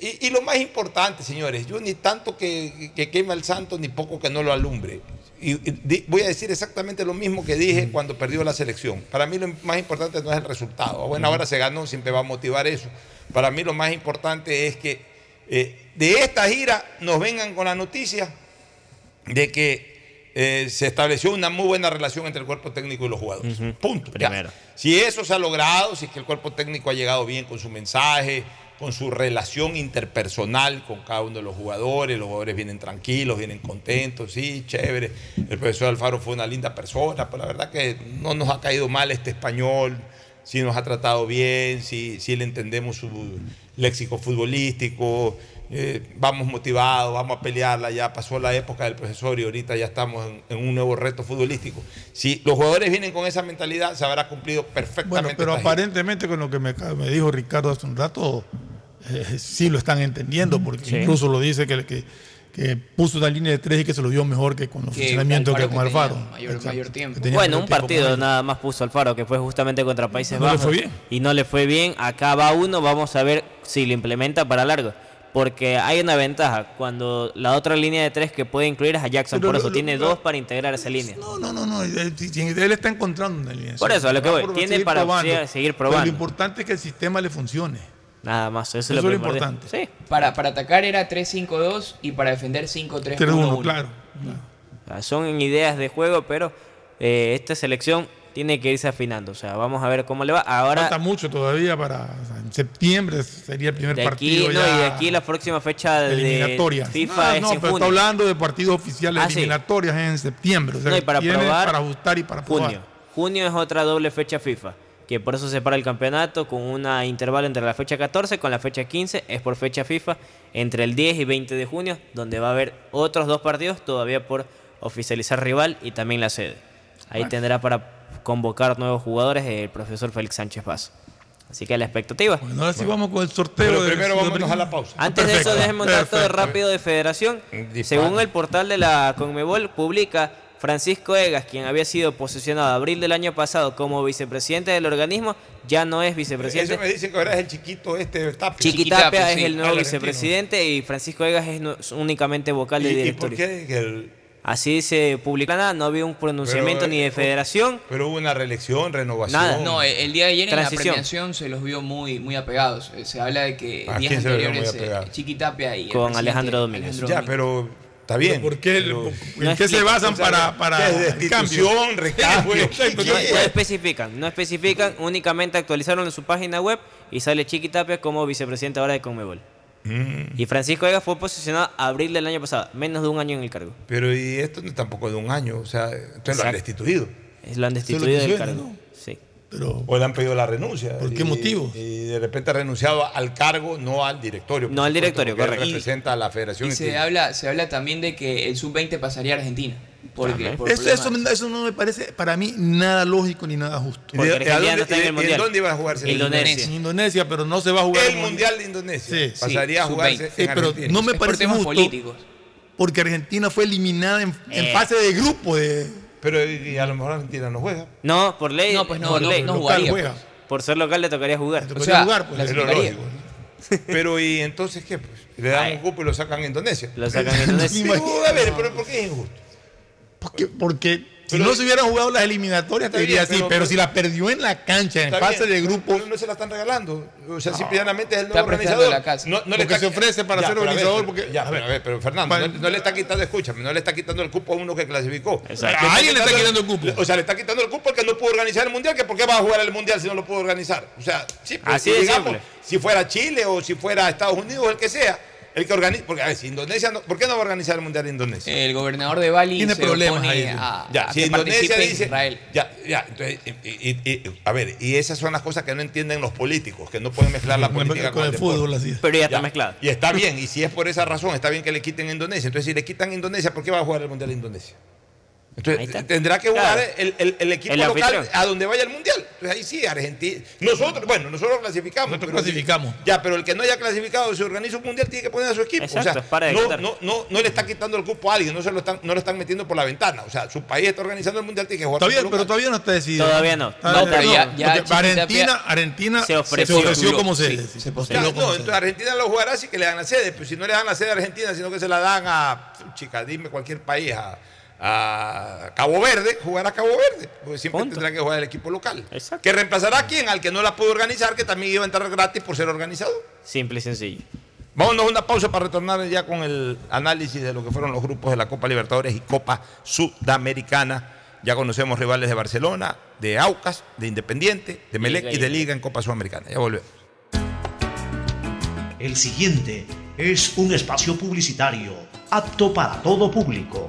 y, y lo más importante, señores, yo ni tanto que, que quema el santo, ni poco que no lo alumbre. y- y di- voy a decir exactamente lo mismo que dije cuando perdió la selección. Para mí lo más importante no es el resultado. A buena hora se ganó, siempre va a motivar eso. Para mí lo más importante es que eh, de esta gira nos vengan con la noticia de que eh, se estableció una muy buena relación entre el cuerpo técnico y los jugadores. Punto. ya. Primero. Si eso se ha logrado, si es que el cuerpo técnico ha llegado bien con su mensaje, con su relación interpersonal con cada uno de los jugadores, los jugadores vienen tranquilos, vienen contentos, sí, chévere. El profesor Alfaro fue una linda persona, pero la verdad que no nos ha caído mal este español, sí nos ha tratado bien, sí, sí le entendemos su léxico futbolístico, eh, vamos motivados, vamos a pelearla, ya pasó la época del profesor y ahorita ya estamos en, en un nuevo reto futbolístico. Si los jugadores vienen con esa mentalidad, se habrá cumplido perfectamente. Bueno, pero aparentemente con lo que me, me dijo Ricardo hace un rato, eh, sí lo están entendiendo, porque Sí. incluso lo dice que, que, que puso una línea de tres y que se lo dio mejor que con los Que funcionamientos que con que tenía Alfaro. mayor- Exacto. mayor tiempo. Que tenía Bueno, mayor un tiempo con partido nada más puso Alfaro, que fue justamente contra Países No le Bajos. fue bien. Y no le fue bien. Acá va uno, vamos a ver si lo implementa para largo. Porque hay una ventaja. Cuando la otra línea de tres que puede incluir es a Jackson. Pero por lo- eso lo- tiene lo- dos para integrar esa línea. No, no, no, no. Él, está encontrando una línea. Por eso, a lo que voy. Tiene seguir para probando. seguir- Pero probando. lo importante es que el sistema le funcione. Nada más. Eso, Eso es lo, importante. Sí. Para, para atacar era 3-5-2 y para defender 5-3-1. 3-1, claro. O sea, son ideas de juego, pero eh, esta selección tiene que irse afinando. O sea, vamos a ver cómo le va. Ahora, Falta mucho todavía para. o sea, en septiembre sería el primer de aquí, partido. no, ya y de aquí la próxima fecha de eliminatorias. FIFA no, es no, en pero está hablando de partidos oficiales Ah, sí. eliminatorias en septiembre. O sea, No, y que para probar, para ajustar y para probar. junio. Junio es otra doble fecha FIFA, que por eso separa el campeonato con un intervalo entre la fecha 14 con la fecha 15, es por fecha FIFA, entre el 10 y 20 de junio, donde va a haber otros dos partidos todavía por oficializar rival y también la sede. Ahí Bueno. tendrá para convocar nuevos jugadores el profesor Félix Sánchez Paz. Así que la expectativa. Bueno, ahora sí vamos con el sorteo. Pero primero vámonos Sudamericano. a la pausa. Antes de eso, déjenme un dato rápido de federación. Según el portal de la Conmebol, publica Francisco Egas, quien había sido posesionado abril del año pasado como vicepresidente del organismo, ya no es vicepresidente. Eso me dicen que ahora es el chiquito este Tapia. Chiquitapia es sí, el nuevo vicepresidente y Francisco Egas es únicamente vocal de ¿Y, y por directorio. qué? El- Así se publica nada, no había un pronunciamiento Pero, ni de eh, federación. Pero hubo una reelección, renovación. Nada. No, el día de ayer en la premiación se los vio muy, muy apegados. Eh, Se habla de que ¿A días quién se los vio muy anteriores eh? Chiquitapia y Con Alejandro Domínguez. Alejandro Ya, Domínguez. pero está bien. ¿Por qué? pero- ¿En No qué se basan o sea, para, para ¿qué es el cambio? recambio? Sí, pues, ¿Qué No, es? no especifican, no especifican, únicamente actualizaron en su página web y sale Chiquitapia como vicepresidente ahora de Conmebol. Mm. Y Francisco Egas fue posicionado abril del año pasado, menos de un año en el cargo. Pero y esto no es tampoco de un año, o sea, entonces lo han destituido. Es- Lo han destituido del cargo. ¿no? Pero, O le han pedido la renuncia. ¿Por qué Y- motivo? Y de repente ha renunciado al cargo, no al directorio. No al directorio, correcto. representa a la federación. Y se habla, se habla también de que el sub-20 pasaría a Argentina. Porque, por eso, eso, eso no me parece para mí nada lógico ni nada justo. ¿Y Porque de- a dónde- no está en el y Mundial. dónde iba a jugarse? Indonesia. En Indonesia, pero no se va a jugar El Mundial de Indonesia. Sí, sí, Pasaría a sub-20. jugarse Sí, en pero Argentina. no me Es por parece temas justo políticos. porque Argentina fue eliminada en, en Eh. fase de grupo de Pero y a lo mejor Argentina no juega. No, por ley. No, pues no, por no, ley. no local jugaría, juega. pues. Por ser local le tocaría jugar. Le O tocaría sea, jugar, pues. Es lo lógico. ¿no? Pero y entonces qué? Pues, le dan Ay. un cupo y lo sacan a Indonesia. Lo sacan en Indonesia. A ver, pero ¿por qué es injusto? Porque, porque si Pero- no se hubieran jugado las eliminatorias, te diría bien, sí, pero- pero, pero- si la perdió en la cancha, en fase bien, de pero no se la están regalando. O sea, simplemente es el nuevo organizador. la casa. No, no le Porque está- se ofrece para ser pero a ver, organizador, porque- Ya, a ver. a ver, pero Fernando, no, no le está quitando, escúchame, no le está quitando el cupo a uno que clasificó. Exacto. A alguien le está quitando el cupo. O sea, le está quitando el cupo porque no pudo organizar el mundial, que por qué va a jugar el mundial si no lo pudo organizar. O sea, sí, pero Así si digamos, simple. si fuera Chile o si fuera Estados Unidos, el que sea, el que organiza, porque a ver, si Indonesia, no- ¿por qué no va a organizar el mundial de Indonesia? El gobernador de Bali Tiene se problemas opone ahí. a, Ya, a si que Indonesia dice. Israel. Ya, ya, entonces, y- y- y- a ver, y esas son las cosas que no entienden los políticos, que no pueden mezclar la con, política con el deporte. fútbol así. Pero ya está Ya, mezclado. Y está bien, y si es por esa razón, está bien que le quiten Indonesia. Entonces, si le quitan Indonesia, ¿por qué va a jugar el Mundial de Indonesia? Entonces, tendrá que jugar Claro. el, el- el equipo El local anfitrión. a donde vaya el Mundial. Entonces, ahí sí, Argentina. Nosotros, bueno, nosotros clasificamos. Nosotros pero- clasificamos. Ya, pero el que no haya clasificado, si organiza un Mundial, tiene que poner a su equipo. Exacto, o sea, para no, no, no, no le está quitando el cupo a alguien, no, se lo están, no lo están metiendo por la ventana. O sea, su país está organizando el Mundial, tiene que jugar Todavía, pero todavía no está decidido. Todavía no. Está- No, pero ya- Argentina, Argentina se ofreció. como Sí, sede. se se Ya, postuló no, como sede. entonces Argentina lo jugará si que le dan la sede, pero si no le dan la sede a Argentina, sino que se la dan a, chica, dime cualquier país, a, a Cabo Verde, jugar a Cabo Verde, porque siempre tendrá que jugar el equipo local. Que reemplazará a quien, al que no la pudo organizar, que también iba a entrar gratis por ser organizado. Simple y sencillo. Vámonos a una pausa para retornar ya con el análisis de lo que fueron los grupos de la Copa Libertadores y Copa Sudamericana. Ya conocemos rivales de Barcelona, de Aucas, de Independiente, de Melec y de Liga en Copa Sudamericana. Ya volvemos. El siguiente es un espacio publicitario apto para todo público.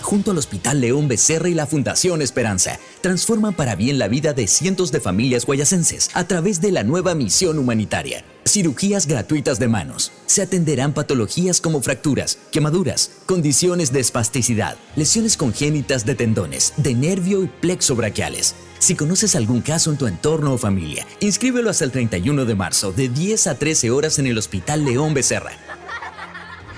junto al Hospital León Becerra y la Fundación Esperanza, transforman para bien la vida de cientos de familias guayasenses a través de la nueva misión humanitaria. Cirugías gratuitas de manos. Se atenderán patologías como fracturas, quemaduras, condiciones de espasticidad, lesiones congénitas de tendones, de nervio y plexo braquiales. Si conoces algún caso en tu entorno o familia, inscríbelo hasta el 31 de marzo de 10 a 13 horas en el Hospital León Becerra.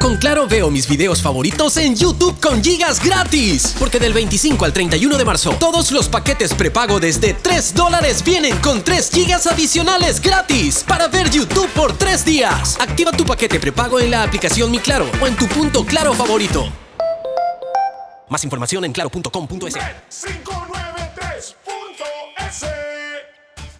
Con Claro veo mis videos favoritos en YouTube con gigas gratis. Porque del 25 al 31 de marzo, todos los paquetes prepago desde 3 dólares vienen con 3 gigas adicionales gratis para ver YouTube por 3 días. Activa tu paquete prepago en la aplicación Mi Claro o en tu punto Claro favorito. Más información en claro.com.es. 593.es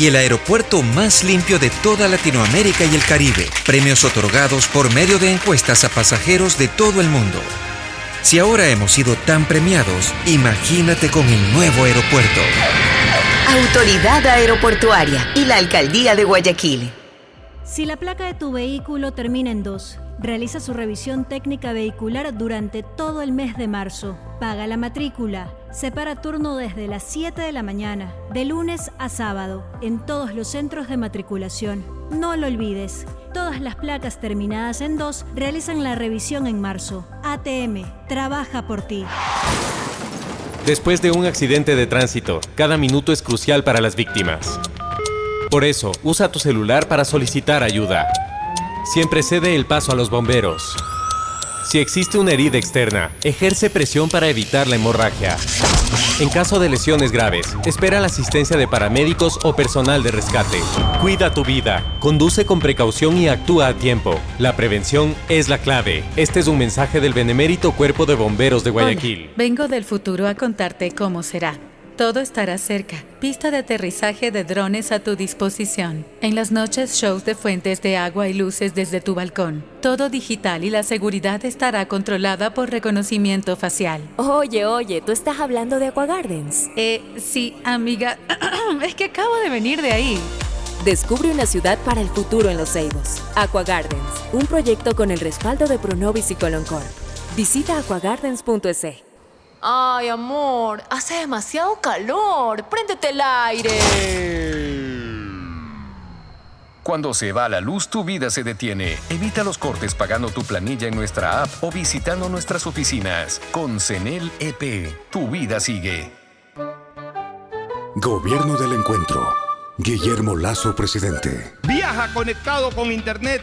y el aeropuerto más limpio de toda Latinoamérica y el Caribe. Premios otorgados por medio de encuestas a pasajeros de todo el mundo. Si ahora hemos sido tan premiados, imagínate con el nuevo aeropuerto. Autoridad Aeroportuaria y la Alcaldía de Guayaquil. Si la placa de tu vehículo termina en 2, realiza su revisión técnica vehicular durante todo el mes de marzo. Paga la matrícula Separa turno desde las 7 de la mañana, de lunes a sábado, en todos los centros de matriculación. No lo olvides, todas las placas terminadas en 2 realizan la revisión en marzo. ATM, trabaja por ti. Después de un accidente de tránsito, cada minuto es crucial para las víctimas. Por eso, usa tu celular para solicitar ayuda. siempre cede el paso a los bomberos. Si existe una herida externa, ejerce presión para evitar la hemorragia. En caso de lesiones graves, espera la asistencia de paramédicos o personal de rescate. Cuida tu vida, conduce con precaución y actúa a tiempo. La prevención es la clave. Este es un mensaje del Benemérito Cuerpo de Bomberos de Guayaquil. Hola, vengo del futuro a contarte cómo será. Todo estará cerca. Pista de aterrizaje de drones a tu disposición. En las noches, shows de fuentes de agua y luces desde tu balcón. Todo digital y la seguridad estará controlada por reconocimiento facial. Oye, oye, ¿tú estás hablando de Aqua Gardens? Eh, sí, amiga. es que acabo de venir de ahí. Descubre una ciudad para el futuro en Los Ceibos. Aqua Gardens, un proyecto con el respaldo de Pronovis y Coloncorp. Visita aquagardens.es. Ay, amor, hace demasiado calor. Préndete el aire. Cuando se va la luz, tu vida se detiene. Evita los cortes pagando tu planilla en nuestra app o visitando nuestras oficinas. Con CENEL EP, tu vida sigue. Gobierno del Encuentro. Guillermo Lazo, presidente. Viaja conectado con Internet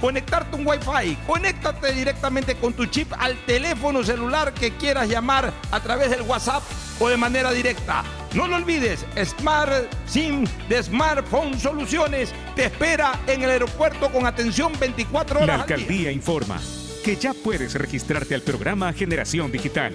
conectarte un Wi-Fi. Conéctate directamente con tu chip al teléfono celular que quieras llamar a través del WhatsApp o de manera directa. No lo olvides, Smart SIM de Smartphone Soluciones te espera en el aeropuerto con atención 24 horas. La alcaldía informa que ya puedes registrarte al programa Generación Digital.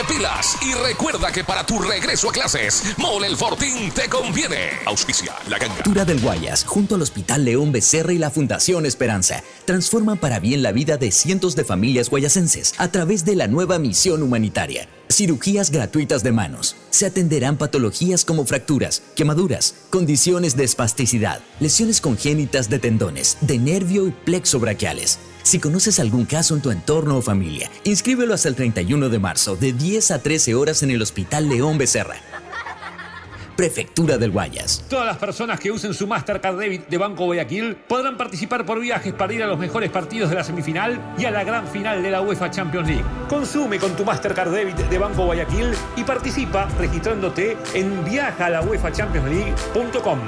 pilas y recuerda que para tu regreso a clases, Mole el Fortín te conviene. Auspicia la ganga. Cultura del Guayas, junto al Hospital León Becerra y la Fundación Esperanza, transforman para bien la vida de cientos de familias guayasenses a través de la nueva misión humanitaria. Cirugías gratuitas de manos. Se atenderán patologías como fracturas, quemaduras, condiciones de espasticidad, lesiones congénitas de tendones, de nervio y plexo braquiales. Si conoces algún caso en tu entorno o familia, inscríbelo hasta el 31 de marzo de 10 a 13 horas en el Hospital León Becerra. Prefectura del Guayas. Todas las personas que usen su Mastercard Debit de Banco Guayaquil podrán participar por viajes para ir a los mejores partidos de la semifinal y a la gran final de la UEFA Champions League. Consume con tu Mastercard Debit de Banco Guayaquil y participa registrándote en viajalauefachampionsleague.com.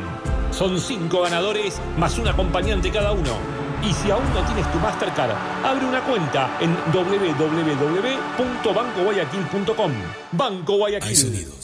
Son cinco ganadores más un acompañante cada uno. Y si aún no tienes tu Mastercard, abre una cuenta en www.bancoguayaquil.com. Banco Guayaquil.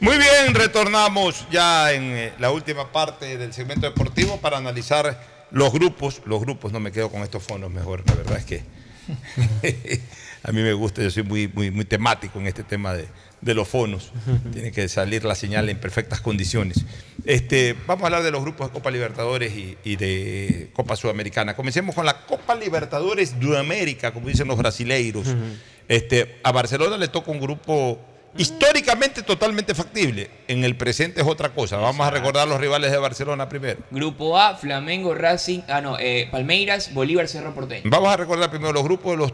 Muy bien, retornamos ya en eh, la última parte del segmento deportivo para analizar los grupos. Los grupos, no me quedo con estos fondos mejor, la verdad es que a mí me gusta, yo soy muy, muy, muy temático en este tema de, de los fonos. Tiene que salir la señal en perfectas condiciones. Este, vamos a hablar de los grupos de Copa Libertadores y, y de Copa Sudamericana. Comencemos con la Copa Libertadores de América, como dicen los brasileiros. este, a Barcelona le toca un grupo históricamente totalmente factible. En el presente es otra cosa. Vamos a recordar los rivales de Barcelona primero. Grupo A, Flamengo, Racing, ah no, eh, Palmeiras, Bolívar, Cerro Porteño. Vamos a recordar primero los grupos de los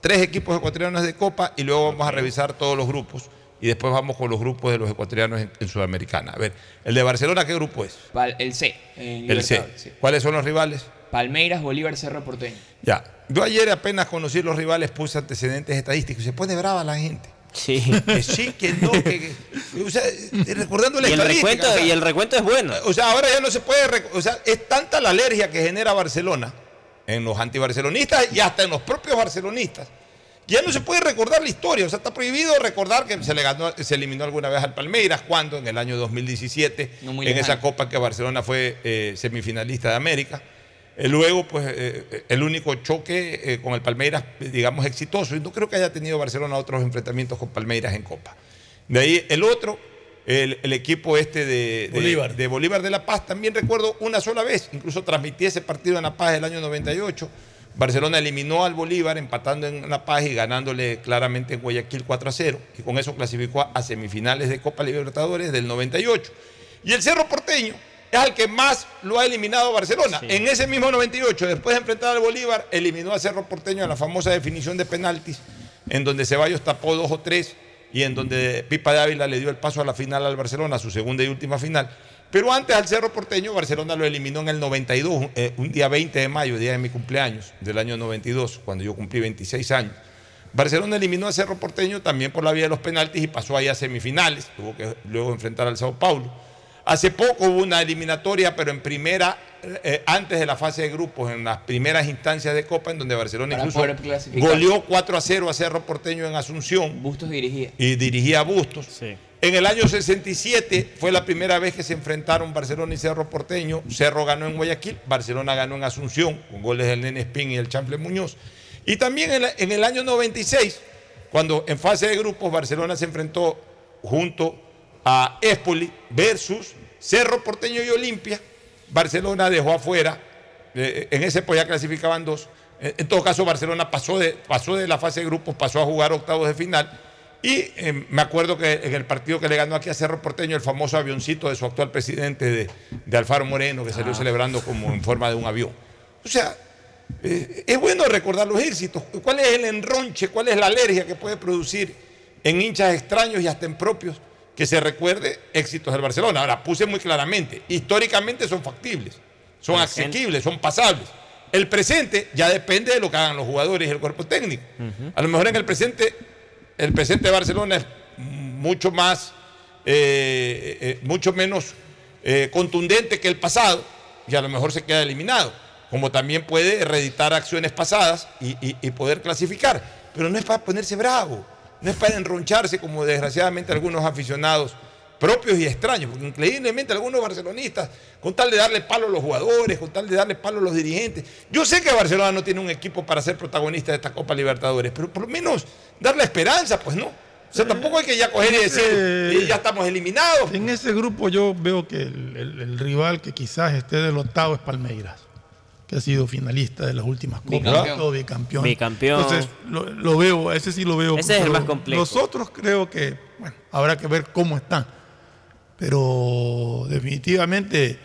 tres equipos ecuatorianos de Copa y luego vamos a revisar todos los grupos y después vamos con los grupos de los ecuatorianos en, en Sudamericana. A ver, el de Barcelona, ¿qué grupo es? Pal- el C. El C. Sí. ¿Cuáles son los rivales? Palmeiras, Bolívar, Cerro Porteño. Ya. Yo ayer apenas conocí los rivales, puse antecedentes estadísticos. Se pone brava la gente. Sí. Que sí, que no, que. que- o sea, eh, recordando la Y el recuento- o sea, y el recuento es bueno. O sea, ahora ya no se puede. O sea, es tanta la alergia que genera Barcelona en los antibarcelonistas y hasta en los propios barcelonistas. Ya no se puede recordar la historia, o sea, está prohibido recordar que se le ganó, se eliminó alguna vez al Palmeiras, cuando en el año 2017, No en lejano. esa copa que Barcelona fue eh, semifinalista de América. Eh, luego, pues, eh, el único choque eh, con el Palmeiras, digamos, exitoso, y no creo que haya tenido Barcelona otros enfrentamientos con Palmeiras en copa. De ahí el otro, el, el equipo este de, de- Bolívar. de Bolívar de La Paz, también recuerdo una sola vez, incluso transmití ese partido en La Paz del año 98. Barcelona eliminó al Bolívar empatando en La Paz y ganándole claramente en Guayaquil 4 a 0. Y con eso clasificó a semifinales de Copa Libertadores del 98. Y el Cerro Porteño es al que más lo ha eliminado Barcelona. En ese mismo 98, después de enfrentar al Bolívar, eliminó a Cerro Porteño en la famosa definición de penaltis, en donde Ceballos tapó dos o tres y en donde Pipa de Ávila le dio el paso a la final al Barcelona, su segunda y última final. Pero antes al Cerro Porteño, Barcelona lo eliminó en el 92, eh, un día 20 de mayo, día de mi cumpleaños, del año 92, cuando yo cumplí 26 años. Barcelona eliminó a Cerro Porteño también por la vía de los penaltis y pasó ahí a semifinales, tuvo que luego enfrentar al Sao Paulo. Hace poco hubo una eliminatoria, pero en primera, eh, antes de la fase de grupos, en las primeras instancias de Copa, en donde Barcelona Para incluso goleó 4 a 0 a Cerro Porteño en Asunción. Bustos dirigía. Y dirigía a Bustos. En el año 67 fue la primera vez que se enfrentaron Barcelona y Cerro Porteño. Cerro ganó en Guayaquil, Barcelona ganó en Asunción, con goles del Nene Espín y el Chample Muñoz. Y también en, la- en el año 96, cuando en fase de grupos Barcelona se enfrentó junto a Espoli versus Cerro Porteño y Olimpia, Barcelona dejó afuera, eh, en ese pues ya clasificaban dos. En, en todo caso, Barcelona pasó de, pasó de la fase de grupos, pasó a jugar octavos de final. Y eh, me acuerdo que en el partido que le ganó aquí a Cerro Porteño, el famoso avioncito de su actual presidente, de, de Alfaro Moreno, que salió Ah. celebrando como en forma de un avión. O sea, eh, es bueno recordar los éxitos. ¿Cuál es el enronche? ¿Cuál es la alergia que puede producir en hinchas extraños y hasta en propios que se recuerde éxitos del Barcelona? Ahora, puse muy claramente, históricamente son factibles, son Presente. asequibles, son pasables. El presente ya depende de lo que hagan los jugadores y el cuerpo técnico. A lo mejor en el presente, el presente de Barcelona es mucho más, eh, eh, mucho menos eh, contundente que el pasado y a lo mejor se queda eliminado. Como también puede reeditar acciones pasadas y, y- y poder clasificar. Pero no es para ponerse bravo, no es para enroncharse como desgraciadamente algunos aficionados propios y extraños, porque increíblemente algunos barcelonistas, con tal de darle palo a los jugadores, con tal de darle palo a los dirigentes. Yo sé que Barcelona no tiene un equipo para ser protagonista de esta Copa Libertadores, pero por lo menos darle esperanza, pues no. O sea, tampoco hay que ya coger y decir, Eh, "Eh, ya estamos eliminados. En ese grupo yo veo que el, el- el rival que quizás esté del octavo es Palmeiras, que ha sido finalista de las últimas copas, Bicampeón. todo bicampeón. Bicampeón. Entonces, lo, lo veo, ese sí lo veo. Ese es el más complejo. Los otros creo que, bueno, habrá que ver cómo están. Pero definitivamente eh,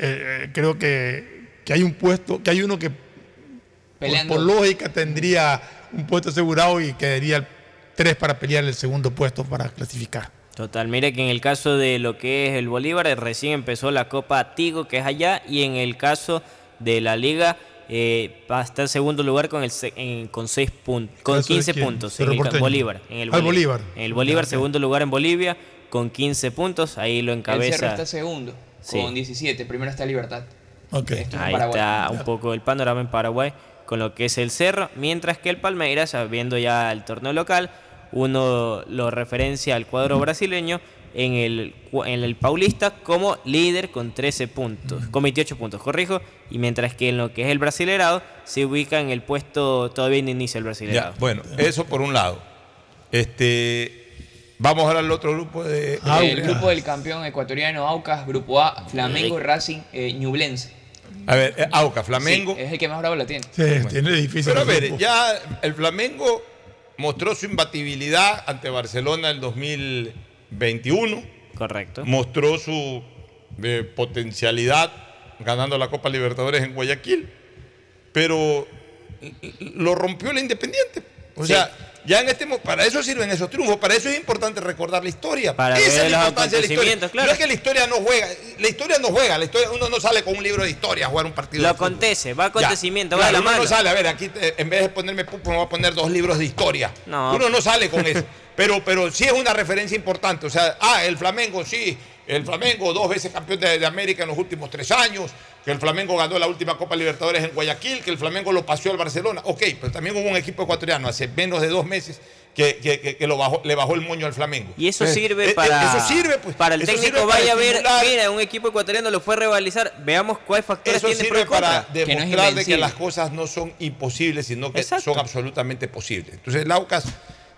eh, creo que, que hay un puesto, que hay uno que por, por lógica tendría un puesto asegurado y quedaría el tres para pelear el segundo puesto para clasificar. Total, mire que en el caso de lo que es el Bolívar, eh, recién empezó la Copa Tigo, que es allá, y en el caso de la Liga, eh, estar en segundo lugar con, el, se- en- con, seis pun- con ¿Caso de 15 quién? puntos. En el. Bolívar. En el Bolívar. En el Bolívar, segundo lugar en Bolivia, con 15 puntos. Ahí lo El Cerro encabeza. está segundo, Sí. con 17. Primero está Libertad. Ok. Esto es en Ahí está un poco el panorama en Paraguay. con lo que es el Cerro, mientras que el Palmeiras, viendo ya el torneo local, uno lo referencia al cuadro brasileño en el, en el Paulista como líder con 13 puntos, con 28 puntos, corrijo, y mientras que en lo que es el Brasilerado se ubica en el puesto todavía en inicio el Brasilerado. Ya, bueno, eso por un lado. Este, vamos ahora al otro grupo de... el grupo del campeón ecuatoriano Aucas, grupo A, Flamengo, Racing, eh, Ñublense. A ver, eh, Aucas, Flamengo. Sí, es el que más bravo la tiene. Sí, tiene difícil. Pero a ver, grupo. ya el Flamengo mostró su imbatibilidad ante Barcelona en 2021. Correcto. Mostró su eh, potencialidad ganando la Copa Libertadores en Guayaquil. Pero lo rompió el Independiente. O Sí. sea, ya en este para eso sirven esos triunfos, para eso es importante recordar la historia. Para Esa es la importancia de la historia. claro. No es que la historia no juega, la historia no juega, la historia, uno no sale con un libro de historia a jugar un partido. Lo de acontece, va Ya, acontecimiento, va claro, de la uno mano. no sale, a ver, aquí en vez de ponerme pupo, me voy a poner dos libros de historia. No. Uno no sale con eso. Pero, pero sí es una referencia importante. O sea, ah, el Flamengo, sí. El Flamengo, dos veces campeón de, de América en los últimos tres años. Que el Flamengo ganó la última Copa Libertadores en Guayaquil. Que el Flamengo lo pasó al Barcelona. Ok, pero también hubo un equipo ecuatoriano hace menos de dos meses que, que- que- que lo bajó, le bajó el moño al Flamengo. Y eso sirve eh, eh, para, Eso sirve, pues. para el Eso técnico vaya a ver, mira, un equipo ecuatoriano lo fue a rivalizar, veamos cuáles factores Eso tiene sirve para demostrar de que las cosas no son imposibles, sino que Exacto. son absolutamente posibles. Entonces, el Aucas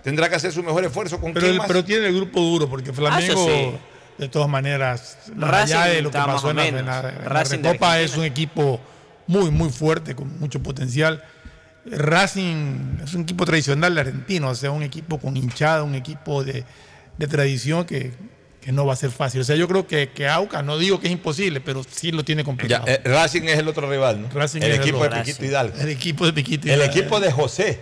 tendrá que hacer su mejor esfuerzo con Pero, el- más? pero tiene el grupo duro, porque Flamengo, sí. De todas maneras, más Racing allá de lo que pasó en la, en la- en la Racing de Recopa, Argentina. es un equipo muy, muy fuerte, con mucho potencial. Racing es un equipo tradicional de argentino, o sea, un equipo con hinchada, un equipo de, de tradición que, que no va a ser fácil. O sea, yo creo que, que Aucas, no digo que es imposible, pero sí lo tiene Ya, complicado. eh, Racing es el otro rival, ¿no? Racing el es equipo otro. de Piquito Hidalgo. El equipo de Piquito El Hidalgo. equipo de José.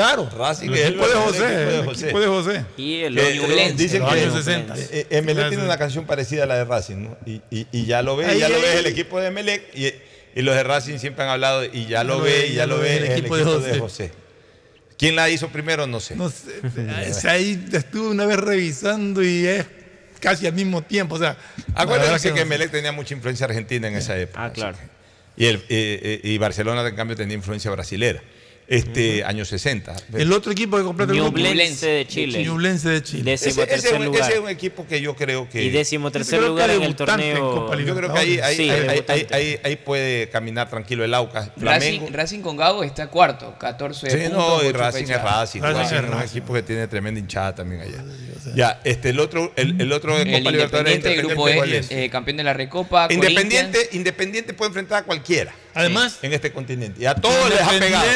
Claro. Racing el es equipo de el José. equipo El equipo de José. Y el Que, Ñublense. dicen los que años 60. eh, eh, Emelec tiene una canción parecida a la de Racing, ¿no? Y, y- y ya lo ve, Ahí, ya lo ve el equipo de Emelec y, y los de Racing siempre han hablado y ya lo ve, y ya lo ve el equipo, de, José. ¿Quién la hizo primero? No sé. No sé. sea, ahí estuve una vez revisando y es casi al mismo tiempo. O sea, Acuérdense que, no sé. Emelec tenía mucha influencia argentina en esa época. Ah, claro. Y, el, eh, eh, y Barcelona, en cambio, tenía influencia brasilera. Este, años 60. El otro equipo que completa el grupo. Ñublense de Chile. Ñublense de Chile. Décimo Ese, ese tercer es un, ese es un equipo que yo creo que. Y décimo tercer lugar en el en torneo. Copa Yo creo que ahí, ahí, Sí, ahí- ahí- debutante. ahí- ahí puede caminar tranquilo el Aucas. Racing, Racing con Gago está cuarto, 14 Sí, puntos. no, y Racing es. Racing. Racing Racing es un Racing. equipo que tiene tremenda hinchada también allá. Ya, este, el otro, el, el otro de El Copa Libertadores Independiente, grupo ¿cuál E, es? eh, campeón de la Recopa. Independiente, Independiente puede enfrentar a cualquiera Además, en este continente. Y a todos les ha pegado.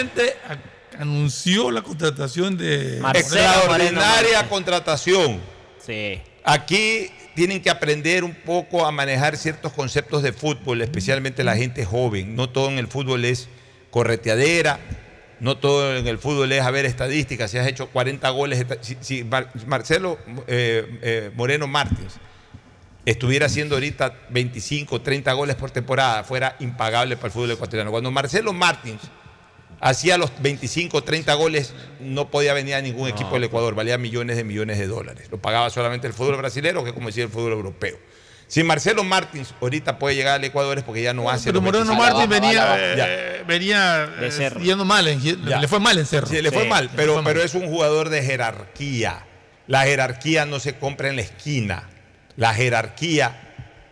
Anunció la contratación de Marcelo Extraordinaria Moreno contratación. Sí. Aquí tienen que aprender un poco a manejar ciertos conceptos de fútbol, especialmente la gente joven. No todo en el fútbol es correteadera, no todo en el fútbol es a ver estadísticas. Si has hecho 40 goles, si, si Marcelo eh, eh, Moreno Martins estuviera haciendo ahorita 25, 30 goles por temporada, fuera impagable para el fútbol ecuatoriano. Cuando Marcelo Martins hacía los 25, 30 goles, no podía venir a ningún equipo del Ecuador, valía millones de millones de dólares. Lo pagaba solamente el fútbol brasileño, que como decía el fútbol europeo. Si Marcelo Martins ahorita puede llegar al Ecuador es porque ya no hace Pero Moreno 25. Martín baja, venía, eh, venía De eh, Cerro. yendo mal, en- le fue mal en Cerro. Sí, le fue Sí, mal, pero, fue mal. pero es un jugador de jerarquía. La jerarquía no se compra en la esquina. La jerarquía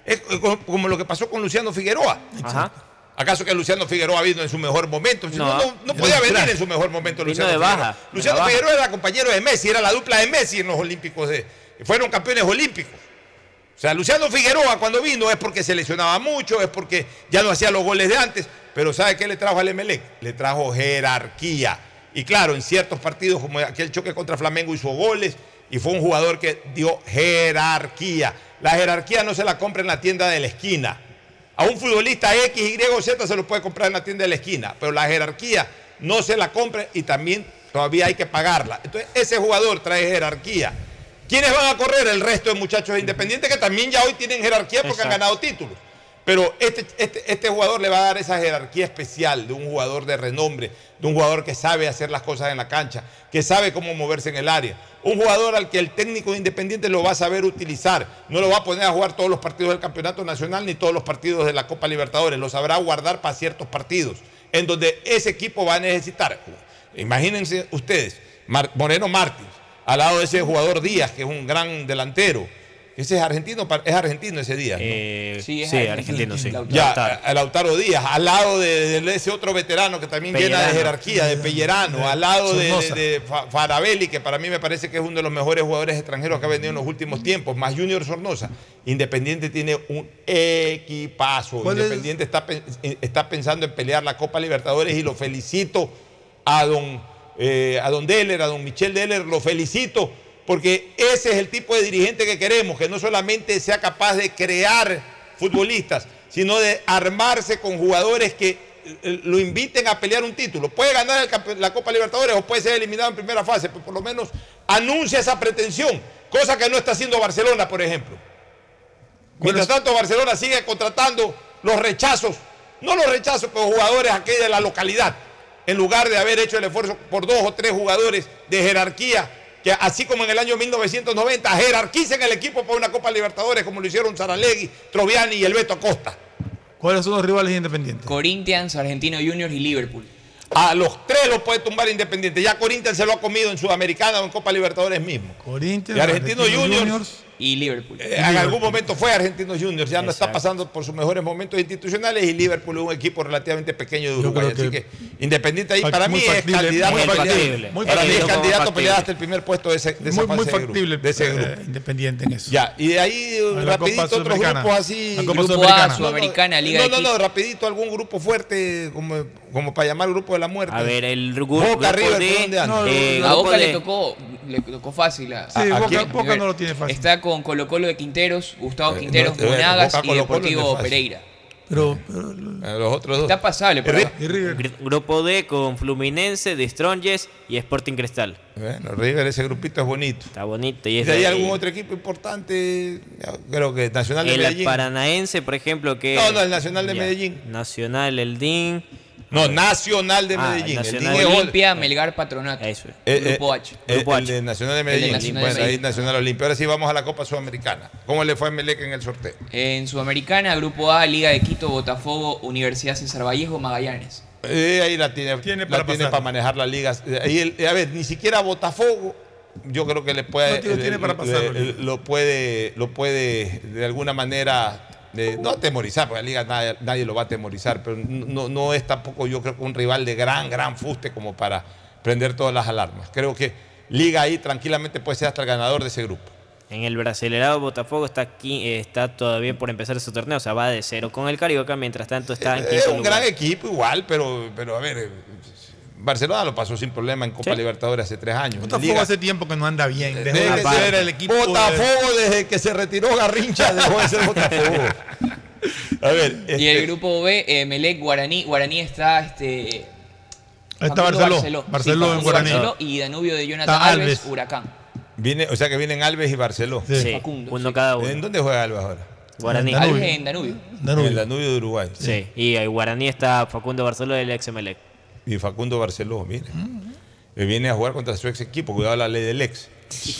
es como lo que pasó con Luciano Figueroa. Ajá. ¿Acaso que Luciano Figueroa vino en su mejor momento? Si No, No. no, no podía venir en su mejor momento Luciano de Figueroa. baja, de Luciano baja. Figueroa era compañero de Messi, era la dupla de Messi en los Olímpicos. De, fueron campeones olímpicos. O sea, Luciano Figueroa cuando vino es porque se lesionaba mucho, es porque ya no hacía los goles de antes, pero ¿sabe qué le trajo al Emelec? Le trajo jerarquía. Y claro, en ciertos partidos como aquel choque contra Flamengo hizo goles y fue un jugador que dio jerarquía. La jerarquía no se la compra en la tienda de la esquina. A un futbolista X, Y o Z se lo puede comprar en la tienda de la esquina, pero la jerarquía no se la compra y también todavía hay que pagarla. Entonces, ese jugador trae jerarquía. ¿Quiénes van a correr? El resto de muchachos independientes que también ya hoy tienen jerarquía porque han ganado títulos. Pero este, este, este jugador le va a dar esa jerarquía especial de un jugador de renombre, de un jugador que sabe hacer las cosas en la cancha, que sabe cómo moverse en el área. Un jugador al que el técnico de Independiente lo va a saber utilizar. No lo va a poner a jugar todos los partidos del Campeonato Nacional ni todos los partidos de la Copa Libertadores. Lo sabrá guardar para ciertos partidos en donde ese equipo va a necesitar. Imagínense ustedes, Moreno Martins, al lado de ese jugador Díaz, que es un gran delantero. Ese es argentino, es argentino ese Díaz. ¿no? sí, es argentino, sí. Ya, Lautaro. a- a Lautaro Díaz, al lado de, de ese otro veterano que también llena de Pellerano. jerarquía, de Pellerano, al lado de, Farabelli, que para mí me parece que es uno de los mejores jugadores extranjeros que ha venido en los últimos tiempos, más Junior Sornosa. Independiente tiene un equipazo. Independiente está, está pensando en pelear la Copa Libertadores y lo felicito a don, eh, a don Deller, a don Michel Deller, lo felicito porque ese es el tipo de dirigente que queremos, que no solamente sea capaz de crear futbolistas, sino de armarse con jugadores que eh, lo inviten a pelear un título. Puede ganar el la Copa Libertadores o puede ser eliminado en primera fase, pero por lo menos anuncia esa pretensión, cosa que no está haciendo Barcelona, por ejemplo. Mientras tanto, Barcelona sigue contratando los rechazos, no los rechazos, pero jugadores aquí de la localidad, en lugar de haber hecho el esfuerzo por dos o tres jugadores de jerarquía, que así como en el año 1990 jerarquicen el equipo para una Copa Libertadores, como lo hicieron Saralegui, Troviani y el Beto Acosta. ¿Cuáles son los rivales independientes? Corinthians, Argentino Juniors y Liverpool. A los tres los puede tumbar Independiente. Ya Corinthians se lo ha comido en Sudamericana o en Copa Libertadores mismo. Corinthians, Y Argentino Argentinos Juniors, Y Liverpool. Eh, en algún momento fue Argentinos Juniors, ya no está pasando por sus mejores momentos institucionales y Liverpool es un equipo relativamente pequeño de Uruguay. Así que- que Independiente ahí para mí es factible, candidato muy a pelear. factible, muy para mí es candidato pelear hasta el primer puesto de, ese, de esa Muy, fase muy de grupo, factible de ese eh, grupo. Independiente en eso. Ya, y de ahí la rapidito Copa otros grupos así. La Copa Grupo Sudamericana. A, Sudamericana, Liga No, de no, no, rapidito algún grupo fuerte como, como para llamar grupo de la muerte. A ver, el gru- Boca, grupo River, D, ¿por dónde anda? eh, a grupo Boca le tocó, le tocó fácil. Sí, Boca no lo tiene fácil. Está con Colo Colo de Quinteros, Gustavo Eh, Quinteros, no, eh, Monagas y Deportivo. Pereira. Pero, pero- Eh, Los otros dos. Está pasable, River. Grupo D con Fluminense, The Strongest y Sporting Cristal. Bueno, River, ese grupito es bonito. Está bonito. Y ¿Y es de ahí de- algún otro equipo importante? Creo que Nacional de el Medellín. Paranaense, por ejemplo, que... No, no, el Nacional de Ya. Medellín. Nacional, el DIN. No, Nacional de Ah, Medellín. El Nacional. Es Olimpia, Melgar, Patronato. Eso. Eh, Grupo eh, H. eh, Grupo el H. de Nacional de El de Medellín. Nacional de bueno, ahí. Nacional Olimpia. Ahora sí vamos a la Copa Sudamericana. ¿Cómo le fue a Melec en el sorteo? En Sudamericana, Grupo A, Liga de Quito, Botafogo, Universidad César Vallejo, Magallanes. Eh, ahí la tiene, Tiene la para tiene para manejar las ligas. Eh, Ahí el- a ver, ni siquiera Botafogo, yo creo que le puede, No, tío, tiene para pasar la le- liga. lo puede, lo puede de alguna manera eh, no atemorizar, porque la liga nadie, nadie lo va a atemorizar, pero no, no es tampoco yo creo que un rival de gran, gran fuste como para prender todas las alarmas. Creo que Liga ahí tranquilamente puede ser hasta el ganador de ese grupo. En el Brasilerado Botafogo está aquí, eh, está todavía por empezar su torneo, o sea, va de cero con el Carioca, mientras tanto está en Es quinto un lugar. gran equipo igual, pero, pero a ver, eh, Barcelona lo pasó sin problema en Copa Sí. Libertadores hace tres años. Botafogo Liga- hace tiempo que no anda bien. Dejó de ser el equipo. de- Botafogo desde que se retiró Garrincha dejó de ser Botafogo. A ver, Y el este, grupo B, eh, Melec, Guaraní. Guaraní está este. Ahí está Barceló. Barceló en Guaraní. Barceló y Danubio de Jonathan Alves, Alves. Huracán. viene, o sea que vienen Alves y Barceló. Sí. Sí, Facundo, uno sí. cada uno. ¿En dónde juega Alves ahora? Guaraní. Danubio. Alves en Danubio. Danubio. En el Danubio de Uruguay. Sí, y en Guaraní está Facundo Barceló del ex Emelec. Y Facundo Barceló, mire. Eh, Viene a jugar contra su ex equipo, cuidado la ley del ex.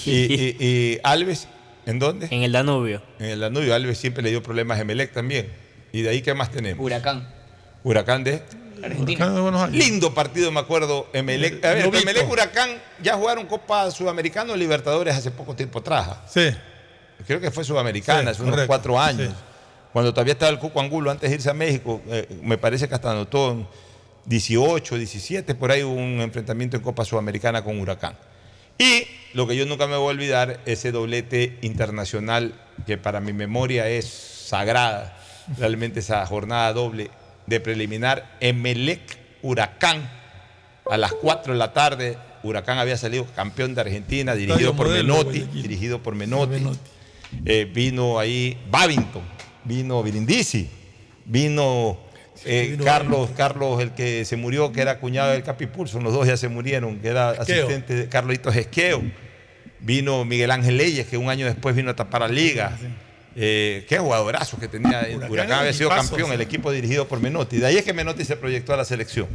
Y, y- y Alves, ¿en dónde? En el Danubio. En el Danubio. Alves siempre le dio problemas a Emelec también. ¿Y de ahí qué más tenemos? Huracán. Huracán de... Argentina. Huracán de Buenos Aires. Lindo partido, me acuerdo. Emelec, a ver. Emelec Huracán ya jugaron Copa Sudamericana o Libertadores hace poco tiempo atrás. Sí. Creo que fue Sudamericana, Sí, hace unos correcto, cuatro años. sí. Cuando todavía estaba el Cuco Angulo antes de irse a México, eh, me parece que hasta anotó en 18, 17, por ahí hubo un enfrentamiento en Copa Sudamericana con Huracán. Y lo que yo nunca me voy a olvidar, ese doblete internacional que para mi memoria es sagrada, realmente esa jornada doble de preliminar, Emelec Huracán, a las 4 de la tarde, Huracán había salido campeón de Argentina, dirigido por Modelo, Menotti, dirigido por Menotti. Menotti. Eh, vino ahí Babington, vino Brindisi, vino eh, Carlos, Carlos, el que se murió, que era cuñado del Capipulso, los dos ya se murieron, que era Esqueo. asistente de Carlitos Esqueo. Vino Miguel Ángel Leyes, que un año después vino a tapar la liga. Eh, qué jugadorazo que tenía. Huracán, Huracán había sido campeón, el equipo dirigido por Menotti. De ahí es que Menotti se proyectó a la selección.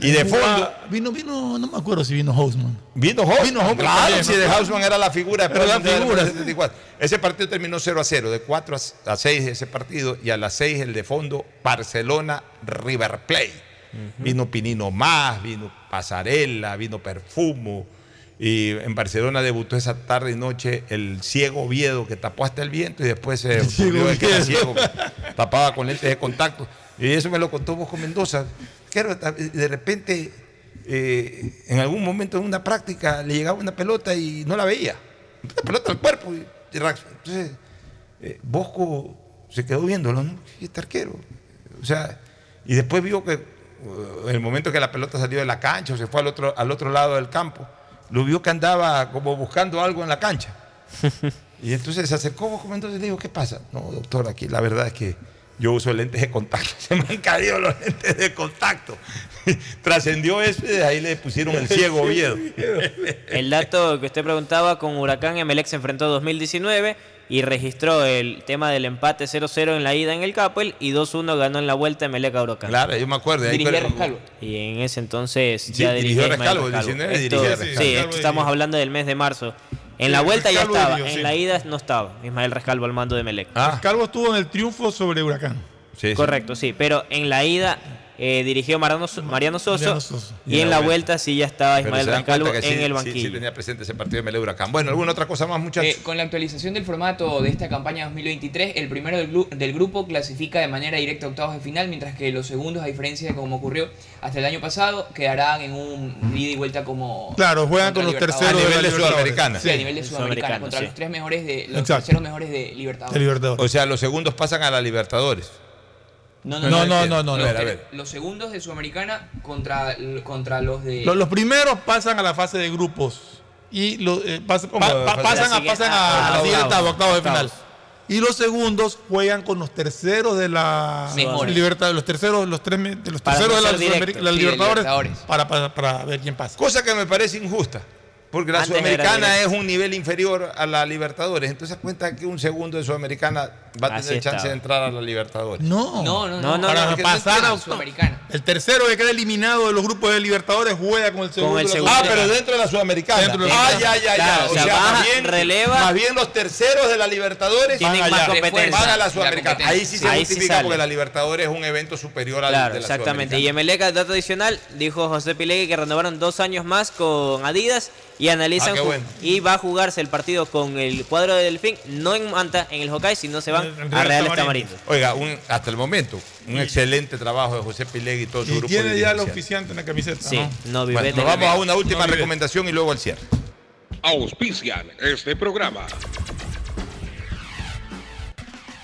Y de fondo, Vino, vino, no me acuerdo si vino Hausman. Vino Hausman. Vino Hausman claro, también, si de Hausman era la figura. Era la figura. 74. Ese partido terminó 0 a 0, de 4 a 6 ese partido, y a las 6 el de fondo, Barcelona River Plate. Vino Pinino Más, vino Pasarela, vino Perfumo. Y en Barcelona debutó esa tarde y noche el ciego Oviedo que tapó hasta el viento y después se descubrió de que era ciego, tapaba con lentes de contacto. Y eso me lo contó Bosco Mendoza. Claro, de repente, eh, en algún momento en una práctica, le llegaba una pelota y no la veía. Una pelota al cuerpo. Y, entonces, eh, Bosco se quedó viéndolo, ¿no? Y este arquero. O sea, y después vio que eh, en el momento que la pelota salió de la cancha o se fue al otro, al otro lado del campo, lo vio que andaba como buscando algo en la cancha. Y entonces se acercó Bosco Mendoza y le dijo, ¿qué pasa? No, doctor, aquí la verdad es que yo uso lentes de contacto. Se me han caído los lentes de contacto. Trascendió eso y de ahí le pusieron el ciego Oviedo. El dato que usted preguntaba, con Huracán Emelec se enfrentó en 2019 y registró el tema del empate 0-0 en la ida en el Capel y 2-1 ganó en la vuelta Emelec a Huracán. Claro, yo me acuerdo. ahí Dirigía Rescalvo. Y en ese entonces Sí, ya dirigió dirigía Rescalvo, Rescalvo. 19 Esto- dirigía Sí, esto estamos hablando del mes de marzo. En la vuelta ya Rescalvo estaba, en sí. la ida no estaba Ismael Rescalvo al mando de Emelec. Ah, Calvo estuvo en el triunfo sobre Huracán. sí, sí. Correcto, sí, pero en la ida eh, dirigió Mariano, Mariano Soso, Mariano Soso. y en la vuelta sí ya estaba Ismael que en sí, el sí, banquillo. Sí, tenía presente ese partido de Melé Huracán. Bueno, ¿alguna otra cosa más, muchachos? Eh, con la actualización del formato de esta campaña 2023, el primero del, gru- del grupo clasifica de manera directa a octavos de final, mientras que los segundos, a diferencia de como ocurrió hasta el año pasado, quedarán en un ida y vuelta como. Claro, juegan contra con los terceros A nivel la de. Sudamericana. Sí, a nivel de Sudamericana, contra sí. los tres mejores de los Exacto. terceros mejores de Libertadores. De Libertadores. O sea, los segundos pasan a la Libertadores. No, No, no, no, no, Los, no. A ver, a ver. los segundos de Sudamericana contra, contra los de. Los, los primeros pasan a la fase de grupos y los, eh, pas- ¿Cómo? pa- pa- pasan, a, pasan a, a- a la siguiente etapa, octavos de final. Y los segundos juegan con los terceros de la Mejores. Libertad, los terceros, los tres, de los terceros de la, directo. la Sí, de Libertadores. Para, para, para ver quién pasa. Cosa que me parece injusta. Porque la Antes Sudamericana es un nivel inferior a la Libertadores. Entonces cuenta que un segundo de Sudamericana va a Así tener chance estaba. de entrar a la Libertadores. No, No, no, No, no. no, para no, pasar a. Sudamericana. El tercero que queda eliminado de los grupos de Libertadores juega con el segundo. el de la segundo. Ah, pero dentro de la Sudamericana. Dentro de la ah, ya, ya, ya. Claro, o o sea, baja, más, bien, releva. más bien los terceros de la Libertadores van, allá, competencia. van a la Sudamericana. Ahí sí se Ahí justifica porque la Libertadores es un evento superior al Claro, de la exactamente. Y. Emelec, dato adicional, dijo José Pilegui que renovaron dos años más con Adidas y analizan Ah, bueno. y va a jugarse el partido con el cuadro de Delfín, no en Manta, en el Hokkaido, sino se van a Real Tamarindo. Oiga, un- hasta el momento, un excelente trabajo de José Pilegui y todo su Y grupo tiene ya el oficiante en la camiseta. Sí, ¿no? no Bueno, nos vamos a una última No, recomendación y luego al cierre. Auspician este programa.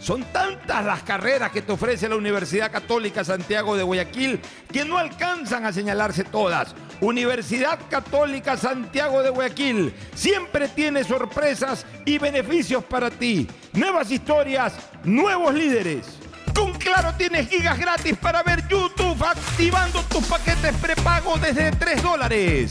Son tantas las carreras que te ofrece la Universidad Católica Santiago de Guayaquil que no alcanzan a señalarse todas. Universidad Católica Santiago de Guayaquil siempre tiene sorpresas y beneficios para ti. Nuevas historias, nuevos líderes. Con Claro tienes gigas gratis para ver YouTube activando tus paquetes prepago desde 3 dólares.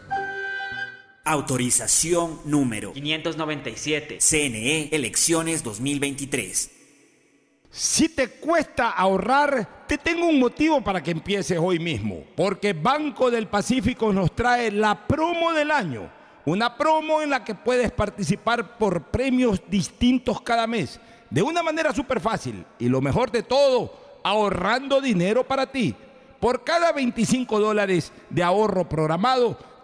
Autorización número 597. CNE Elecciones 2023. Si te cuesta ahorrar, te tengo un motivo para que empieces hoy mismo. Porque Banco del Pacífico nos trae la promo del año. Una promo en la que puedes participar por premios distintos cada mes. De una manera súper fácil. Y lo mejor de todo, ahorrando dinero para ti. Por cada 25 dólares de ahorro programado,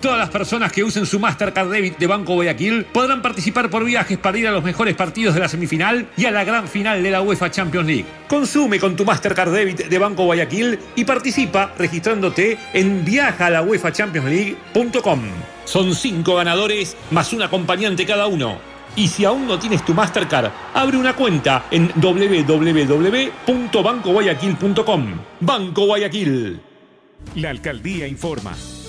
Todas las personas que usen su Mastercard Debit de Banco Guayaquil podrán participar por viajes para ir a los mejores partidos de la semifinal y a la gran final de la UEFA Champions League. Consume con tu Mastercard Debit de Banco Guayaquil y participa registrándote en viajalauefachampionsleague.com. Son cinco ganadores más un acompañante cada uno. Y si aún no tienes tu Mastercard, abre una cuenta en www.bancoguayaquil.com. Banco Guayaquil. La alcaldía informa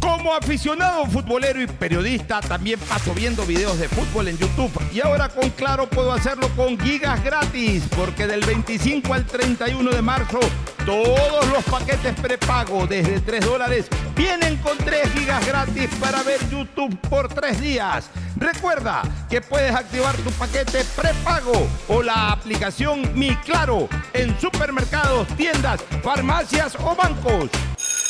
Como aficionado futbolero y periodista, también paso viendo videos de fútbol en YouTube. Y ahora con Claro puedo hacerlo con gigas gratis, porque del 25 al 31 de marzo, todos los paquetes prepago desde 3 dólares vienen con 3 gigas gratis para ver YouTube por 3 días. Recuerda que puedes activar tu paquete prepago o la aplicación Mi Claro en supermercados, tiendas, farmacias o bancos.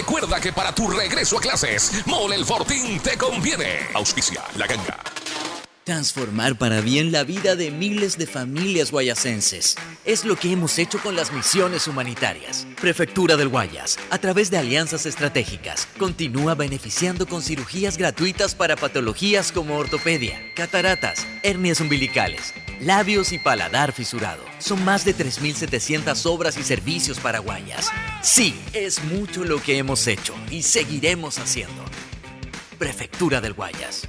recuerda que para tu regreso a clases, Mole el Fortín te conviene. Auspicia la ganga. Transformar para bien la vida de miles de familias guayasenses. Es lo que hemos hecho con las misiones humanitarias. Prefectura del Guayas, a través de alianzas estratégicas, continúa beneficiando con cirugías gratuitas para patologías como ortopedia, cataratas, hernias umbilicales, labios y paladar fisurado. Son más de 3.700 obras y servicios para Guayas. Sí, es mucho lo que hemos hecho y seguiremos haciendo. Prefectura del Guayas.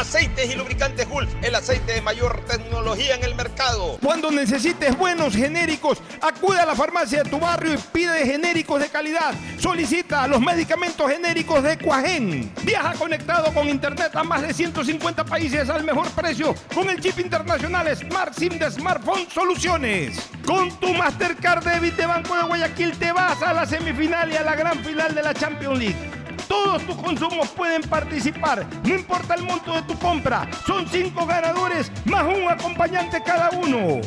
Aceites y lubricantes Gulf, el aceite de mayor tecnología en el mercado. Cuando necesites buenos genéricos, acude a la farmacia de tu barrio y pide genéricos de calidad. Solicita los medicamentos genéricos de Cuajén. Viaja conectado con internet a más de 150 países al mejor precio con el chip internacional Smart SIM de Smartphone Soluciones. Con tu Mastercard Debit de Banco de Guayaquil te vas a la semifinal y a la gran final de la Champions League. Todos tus consumos pueden participar, no importa el monto de tu compra. Son cinco ganadores más un acompañante cada uno.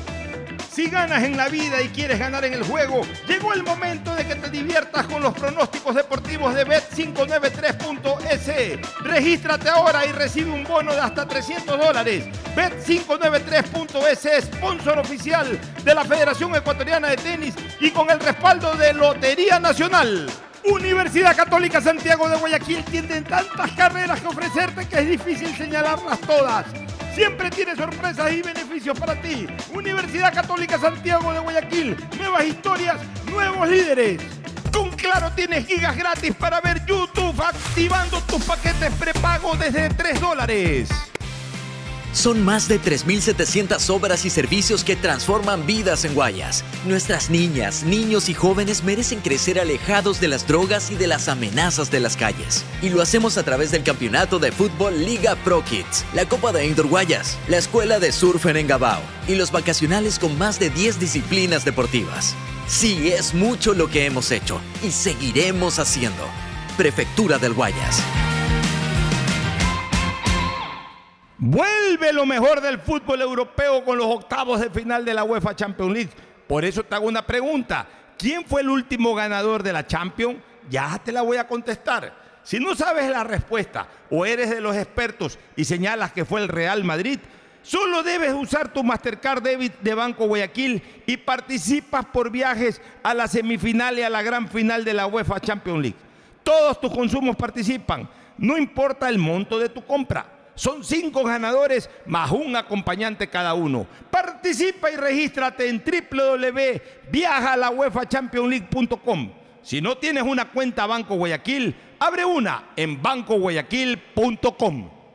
Si ganas en la vida y quieres ganar en el juego, llegó el momento de que te diviertas con los pronósticos deportivos de Bet593.es. Regístrate ahora y recibe un bono de hasta 300 dólares. Bet593.es, sponsor oficial de la Federación Ecuatoriana de Tenis y con el respaldo de Lotería Nacional. Universidad Católica Santiago de Guayaquil tiene tantas carreras que ofrecerte que es difícil señalarlas todas. Siempre tiene sorpresas y beneficios para ti. Universidad Católica Santiago de Guayaquil. Nuevas historias, nuevos líderes. Con Claro tienes gigas gratis para ver YouTube activando tus paquetes prepago desde 3 dólares. Son más de 3.700 obras y servicios que transforman vidas en Guayas. Nuestras niñas, niños y jóvenes merecen crecer alejados de las drogas y de las amenazas de las calles. Y lo hacemos a través del campeonato de fútbol Liga Pro Kids, la Copa de Indoor Guayas, la Escuela de Surf en Engabao y los vacacionales con más de 10 disciplinas deportivas. Sí, es mucho lo que hemos hecho y seguiremos haciendo. Prefectura del Guayas. Vuelve lo mejor del fútbol europeo con los octavos de final de la UEFA Champions League. Por eso te hago una pregunta. ¿Quién fue el último ganador de la Champions? Ya te la voy a contestar. Si no sabes la respuesta o eres de los expertos y señalas que fue el Real Madrid, solo debes usar tu Mastercard Debit de Banco Guayaquil y participas por viajes a la semifinal y a la gran final de la UEFA Champions League. Todos tus consumos participan, no importa el monto de tu compra. Son cinco ganadores más un acompañante cada uno. Participa y regístrate en www.viajalauefachampionleague.com. Si no tienes una cuenta Banco Guayaquil, abre una en bancoguayaquil.com.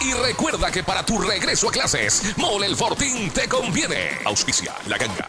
y recuerda que para tu regreso a clases, Mole el Fortín te conviene. Auspicia la ganga.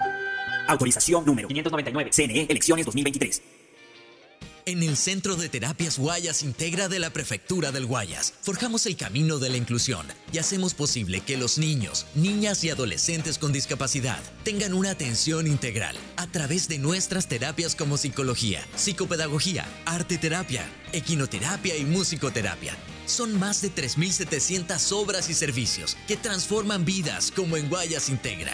Autorización número 599. CNE, elecciones 2023. En el Centro de Terapias Guayas Integra de la Prefectura del Guayas, forjamos el camino de la inclusión y hacemos posible que los niños, niñas y adolescentes con discapacidad tengan una atención integral a través de nuestras terapias como psicología, psicopedagogía, arte terapia, equinoterapia y musicoterapia. Son más de 3.700 obras y servicios que transforman vidas como en Guayas Integra.